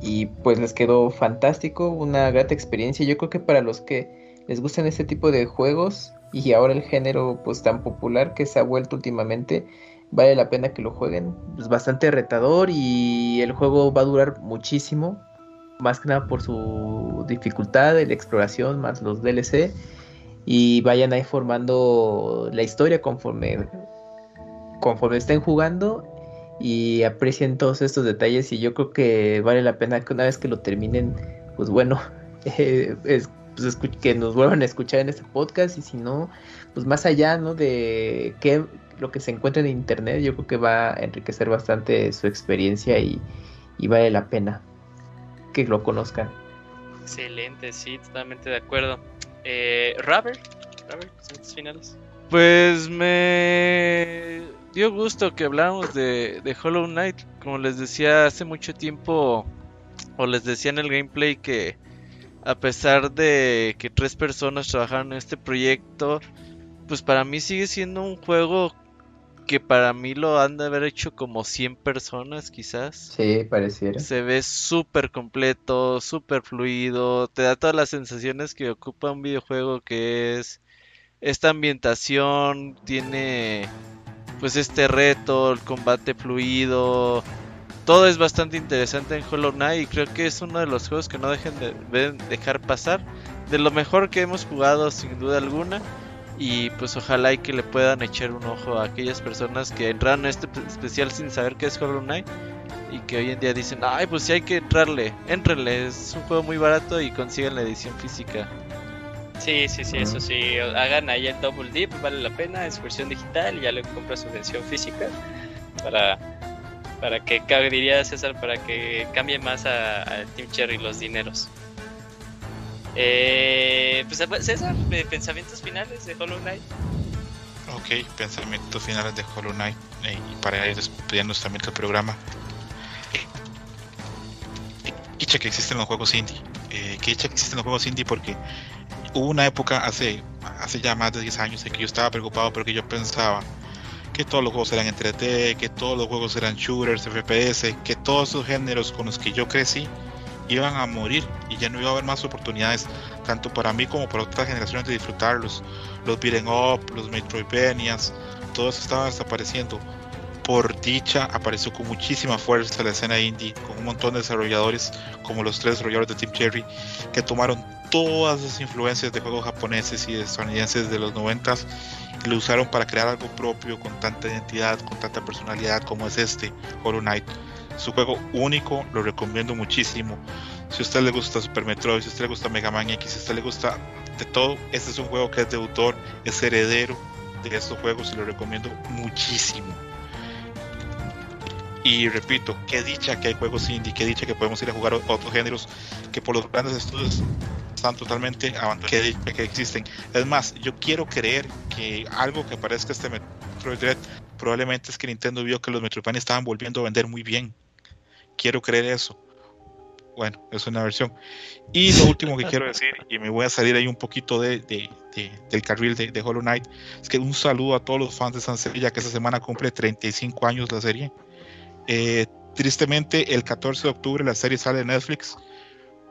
y, pues les quedó fantástico, una grata experiencia. Yo creo que para los que les gustan este tipo de juegos y ahora el género pues tan popular que se ha vuelto últimamente, vale la pena que lo jueguen. Es bastante retador y el juego va a durar muchísimo, más que nada por su dificultad de la exploración más los DLC y vayan ahí formando la historia conforme conforme estén jugando y aprecien todos estos detalles y yo creo que vale la pena que una vez que lo terminen pues bueno eh, es, pues, que nos vuelvan a escuchar en este podcast y si no pues más allá no de qué lo que se encuentra en internet yo creo que va a enriquecer bastante su experiencia y, y vale la pena que lo conozcan Excelente, sí, totalmente de acuerdo. Eh, Robert, Robert, finales. Pues me dio gusto que habláramos de, de Hollow Knight. Como les decía hace mucho tiempo, o les decía en el gameplay que a pesar de que tres personas trabajaron en este proyecto, pues para mí sigue siendo un juego que para mí lo han de haber hecho como 100 personas quizás. sí pareciera Se ve súper completo, súper fluido, te da todas las sensaciones que ocupa un videojuego que es esta ambientación, tiene pues este reto, el combate fluido, todo es bastante interesante en Hollow Knight y creo que es uno de los juegos que no dejen de dejar pasar, de lo mejor que hemos jugado sin duda alguna. Y pues ojalá y que le puedan echar un ojo a aquellas personas que entraron a este especial sin saber qué es Hollow Knight y que hoy en día dicen, ay, pues sí hay que entrarle, entrenle, es un juego muy barato y consigan la edición física. Sí, sí, sí, eso sí. Hagan ahí el Double Dip, vale la pena, es versión digital y ya le compras su versión física para, para que, diría César, para que cambie más a, a Team Cherry los dineros. Eh, pues César, eh, pensamientos finales de Hollow Knight. Ok, pensamientos finales de Hollow Knight eh, y para ir despidiendo también el programa. Dicha que existen los juegos indie. Eh, que dicha que existen los juegos indie porque hubo una época hace, hace ya más de 10 años en que yo estaba preocupado porque yo pensaba que todos los juegos eran en 3D, que todos los juegos eran shooters, FPS, que todos esos géneros con los que yo crecí iban a morir y ya no iba a haber más oportunidades tanto para mí como para otras generaciones de disfrutarlos. Los beat'em up, los Metroidvanias, todos estaban desapareciendo. Por dicha apareció con muchísima fuerza la escena indie, con un montón de desarrolladores como los tres desarrolladores de Team Cherry que tomaron todas esas influencias de juegos japoneses y estadounidenses de los 90 y lo usaron para crear algo propio con tanta identidad, con tanta personalidad como es este Hollow Knight. Su juego único, lo recomiendo muchísimo. Si a usted le gusta Super Metroid, si a usted le gusta Mega Man X, si a usted le gusta de todo, este es un juego que es de autor, es heredero de estos juegos y lo recomiendo muchísimo. Y repito, qué dicha que hay juegos indie, qué dicha que podemos ir a jugar otros géneros que por los grandes estudios están totalmente abandonados, qué dicha que existen. Es más, yo quiero creer que algo que parezca este Metroid Dread probablemente es que Nintendo vio que los Metroidvania estaban volviendo a vender muy bien. Quiero creer eso. Bueno, es una versión. Y lo último que quiero decir, y me voy a salir ahí un poquito de, de, de, del carril de, Hollow Knight, es que un saludo a todos los fans de Sansevilla, que esta semana cumple 35 años la serie. Eh, tristemente, el 14 de octubre la serie sale de Netflix,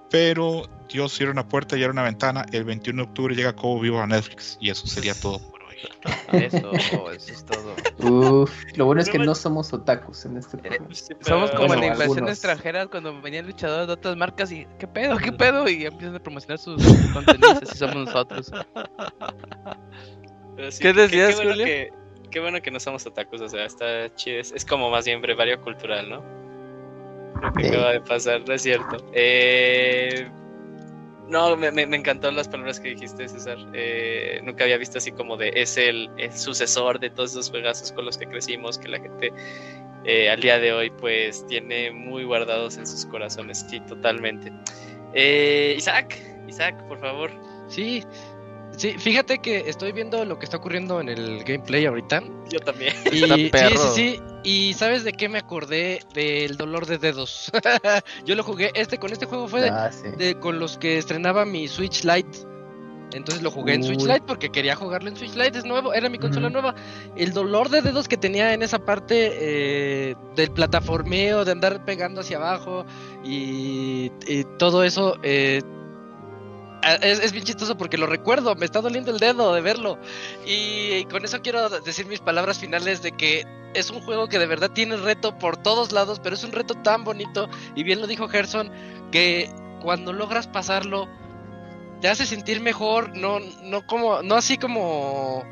pero Dios cierra una puerta y abre una ventana. El 21 de octubre llega Cobo Vivo a Netflix, y eso sería todo por hoy. Eso, eso es todo. Uf, lo bueno es que no somos otakus en este programa. Somos como en inversión algunos. extranjera cuando venían luchadores de otras marcas y ¿qué pedo? ¿Qué pedo? Y empiezan a promocionar sus contenidos así somos nosotros. Sí, ¿Qué decías, bueno Julio? Que- qué bueno que no somos otakus, o sea, está chido. Es, como más bien brevario cultural, ¿no? Lo que Sí. acaba de pasar, no es cierto. Eh, no, me, me, me encantó las palabras que dijiste, César. Eh, nunca había visto así como de es el, el sucesor de todos esos juegazos con los que crecimos, que la gente eh, al día de hoy pues tiene muy guardados en sus corazones. Sí, totalmente. Eh, Isaac, Isaac, por favor. Sí, sí, fíjate que estoy viendo lo que está ocurriendo en el gameplay ahorita. Yo también. Y sí, sí, sí. Y sabes de qué me acordé del dolor de dedos. Yo lo jugué, este con este juego fue de, Ah, sí. de- con los que estrenaba mi Switch Lite. Entonces lo jugué en Switch. Lite porque quería jugarlo en Switch Lite, es nuevo, era mi consola nueva. El dolor de dedos que tenía en esa parte eh, del plataformeo, de andar pegando hacia abajo y, y todo eso, eh, es, es bien chistoso porque lo recuerdo, me está doliendo el dedo de verlo. Y, con eso quiero decir mis palabras finales de que es un juego que de verdad tiene reto por todos lados, pero es un reto tan bonito. Y bien lo dijo Gerson, que cuando logras pasarlo, te hace sentir mejor, no, no como, no así como,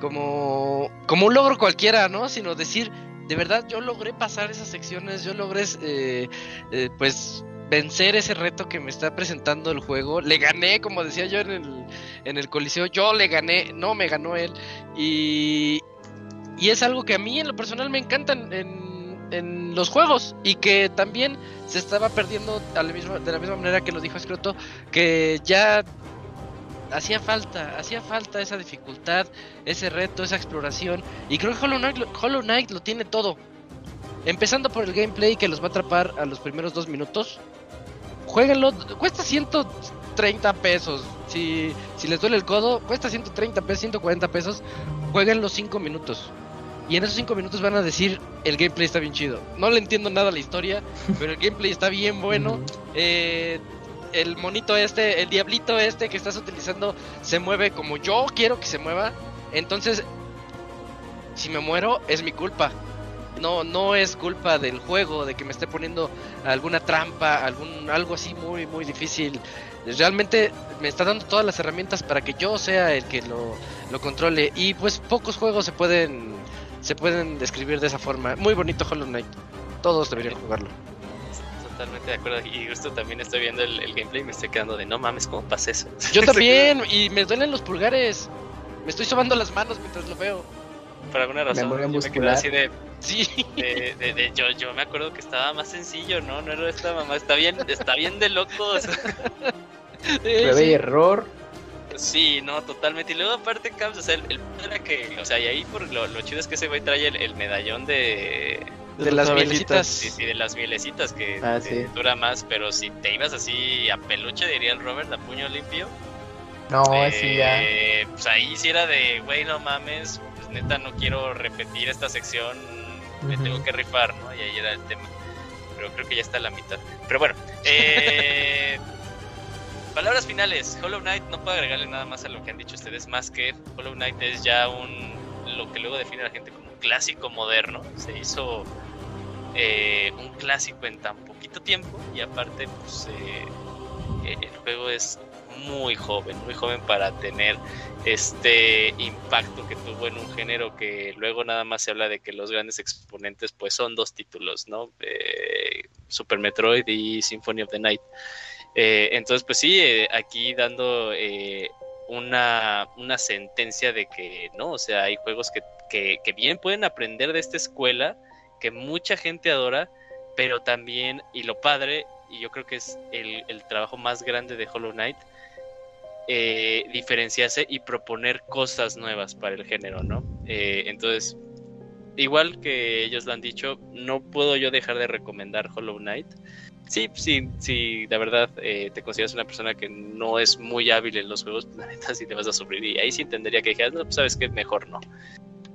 como, como un logro cualquiera, ¿no? Sino decir, de verdad, yo logré pasar esas secciones, yo logré, eh, eh, pues, vencer ese reto que me está presentando el juego. Le gané, como decía yo en el, en el coliseo, yo le gané, no me ganó él. Y, y es algo que a mí en lo personal me encantan en, en los juegos y que también se estaba perdiendo de la misma manera que lo dijo Escroto, que ya hacía falta, hacía falta esa dificultad, ese reto, esa exploración. Y creo que Hollow Knight, lo- Hollow Knight lo tiene todo. Empezando por el gameplay que los va a atrapar a los primeros dos minutos. Jueguenlo, cuesta 130 pesos. Si, si les duele el codo, cuesta 130 pesos, 140 pesos. Jueguen los 5 minutos. Y en esos 5 minutos van a decir, el gameplay está bien chido. No le entiendo nada a la historia, pero el gameplay está bien bueno. Eh, el monito este, el diablito este que estás utilizando se mueve como yo quiero que se mueva. Entonces, si me muero, es mi culpa. No, no es culpa del juego, de que me esté poniendo alguna trampa, algún, algo así muy, muy difícil. Realmente me está dando todas las herramientas para que yo sea el que lo, lo controle. Y pues pocos juegos se pueden, se pueden describir de esa forma. Muy bonito Hollow Knight. Todos deberían jugarlo. Totalmente de acuerdo. Y justo también estoy viendo el, el gameplay y me estoy quedando de no mames, ¿cómo pasa eso? Yo también, y me duelen los pulgares. Me estoy sobando las manos mientras lo veo. Por alguna razón. Memoria yo me quedé así de, Sí. de- de- de- yo, yo me acuerdo que estaba más sencillo, ¿no? No era esta mamá. Está bien, está bien de locos. Prueba y error. Sí, no, totalmente. Y luego aparte, Caps, o sea, el, el punto era que, o sea, y ahí por lo, lo chido es que ese güey trae el, el medallón de, De las mielecitas. sí, sí, de las mielecitas que Ah, dura más, pero si te ibas así a peluche, diría el Robert, a puño limpio, No, así ya. eh, pues ahí sí era de, güey, no mames, neta no quiero repetir esta sección, me tengo que rifar, ¿no? Y ahí era el tema. Pero creo que ya está a la mitad. Pero bueno, eh, palabras finales. Hollow Knight no puedo agregarle nada más a lo que han dicho ustedes, más que Hollow Knight es ya un, lo que luego define a la gente como un clásico moderno. Se hizo eh, un clásico en tan poquito tiempo y aparte, pues eh, el juego es muy joven, muy joven para tener este impacto que tuvo en un género que luego nada más se habla de que los grandes exponentes pues son dos títulos, ¿no? Super Metroid y Symphony of the Night. Eh, entonces pues sí, eh, aquí dando eh, una, una sentencia de que no, o sea, hay juegos que, que, bien pueden aprender de esta escuela, que mucha gente adora, pero también, y lo padre, y yo creo que es el trabajo más grande de Hollow Knight, eh, diferenciarse y proponer cosas nuevas para el género, ¿no? Eh, entonces, igual que ellos lo han dicho, no puedo yo dejar de recomendar Hollow Knight. Sí, sí, sí, la verdad, eh, te consideras una persona que no es muy hábil en los juegos, la neta sí te vas a sufrir. Y ahí sí entendería que dijeras, no, pues sabes que mejor no.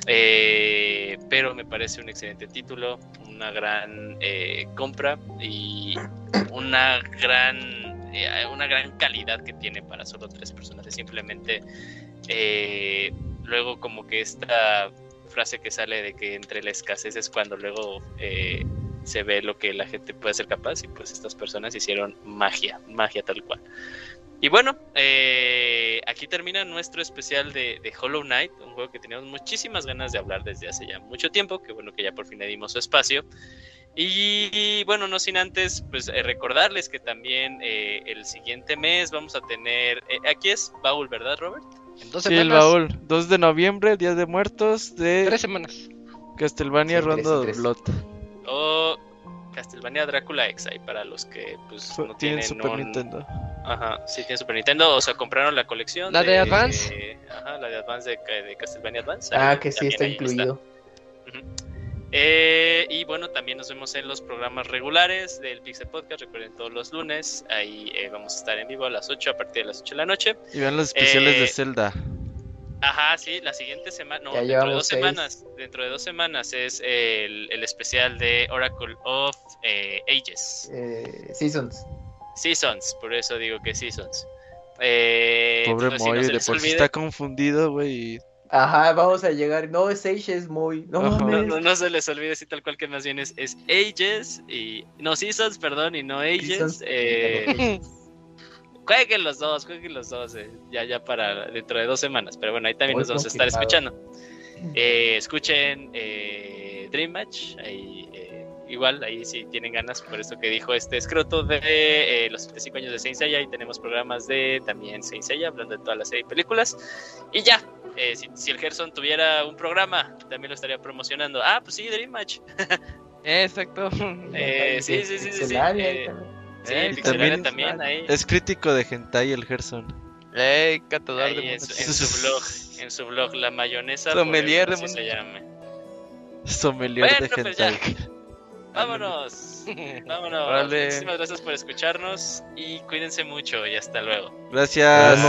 Eh, pero me parece un excelente título, una gran eh, compra y una gran, eh, una gran calidad que tiene para solo tres personajes. Simplemente eh, luego como que esta frase que sale de que entre la escasez es cuando luego eh, se ve lo que la gente puede ser capaz y pues estas personas hicieron magia, magia tal cual. Y bueno, eh, aquí termina nuestro especial de, de, Hollow Knight, un juego que teníamos muchísimas ganas de hablar desde hace ya mucho tiempo, que bueno que ya por fin le dimos su espacio. Y, bueno, no sin antes, pues eh, recordarles que también eh, el siguiente mes vamos a tener, eh, aquí es Baúl, ¿verdad Robert? En dos semanas. Sí, el Baúl, 2 de noviembre, Día de Muertos de... Tres semanas. Castlevania sí, Rondo de Blood. O Castlevania Drácula X, ahí para los que pues no tienen, Super un... Nintendo. Ajá, sí tienen Super Nintendo, o sea, compraron la colección. ¿La de, de Advance? Eh, ajá, la de Advance de, de Castlevania Advance. Ah, ahí, que sí está incluido. Está. Uh -huh. eh, y bueno, también nos vemos en los programas regulares del Pixel Podcast. Recuerden todos los lunes. Ahí eh, vamos a estar en vivo a las 8, a partir de las 8 de la noche. Y vean los especiales Eh, de Zelda. Ajá, sí, la siguiente semana, no, Ya dentro de dos seis. semanas, dentro de dos semanas es el, el especial de Oracle of eh, Ages. Eh, Seasons. Seasons, por eso digo que Seasons. Eh, Pobre entonces, sí, Moy, no se de por sí olvide- está confundido, güey. Ajá, vamos a llegar. No, es Sage, es muy. No. No, mames. no, no se les olvide así tal cual que más bien es, es Ages y no Seasons, perdón, y no Ages. Seasons. Eh, jueguen los dos, jueguen los dos, eh, ya ya para dentro de dos semanas. Pero bueno, ahí también Muy nos vamos a estar escuchando. Eh, escuchen eh, Dream Match, ahí, eh, igual ahí si tienen ganas, por eso que dijo este escroto de eh, los 75 años de Saint Seiya y tenemos programas de también Saint Seiya, hablando de toda la serie de películas. Y ya, eh, si, si el Gerson tuviera un programa, también lo estaría promocionando. Ah, pues sí, Dream Match. Exacto. Eh, sí, sí, sí, sí, sí, eh, también. Sí, Eh, Pixelania también- también ahí. Es crítico de hentai el Gerson. Ey, catador Ahí de en, su, mundos. en su blog, en su blog, la mayonesa. Sommelier de así se llame. Sommelier Bueno, de pues ya. hentai. Vámonos, vámonos. Muchísimas gracias por escucharnos y cuídense mucho y hasta luego. Gracias.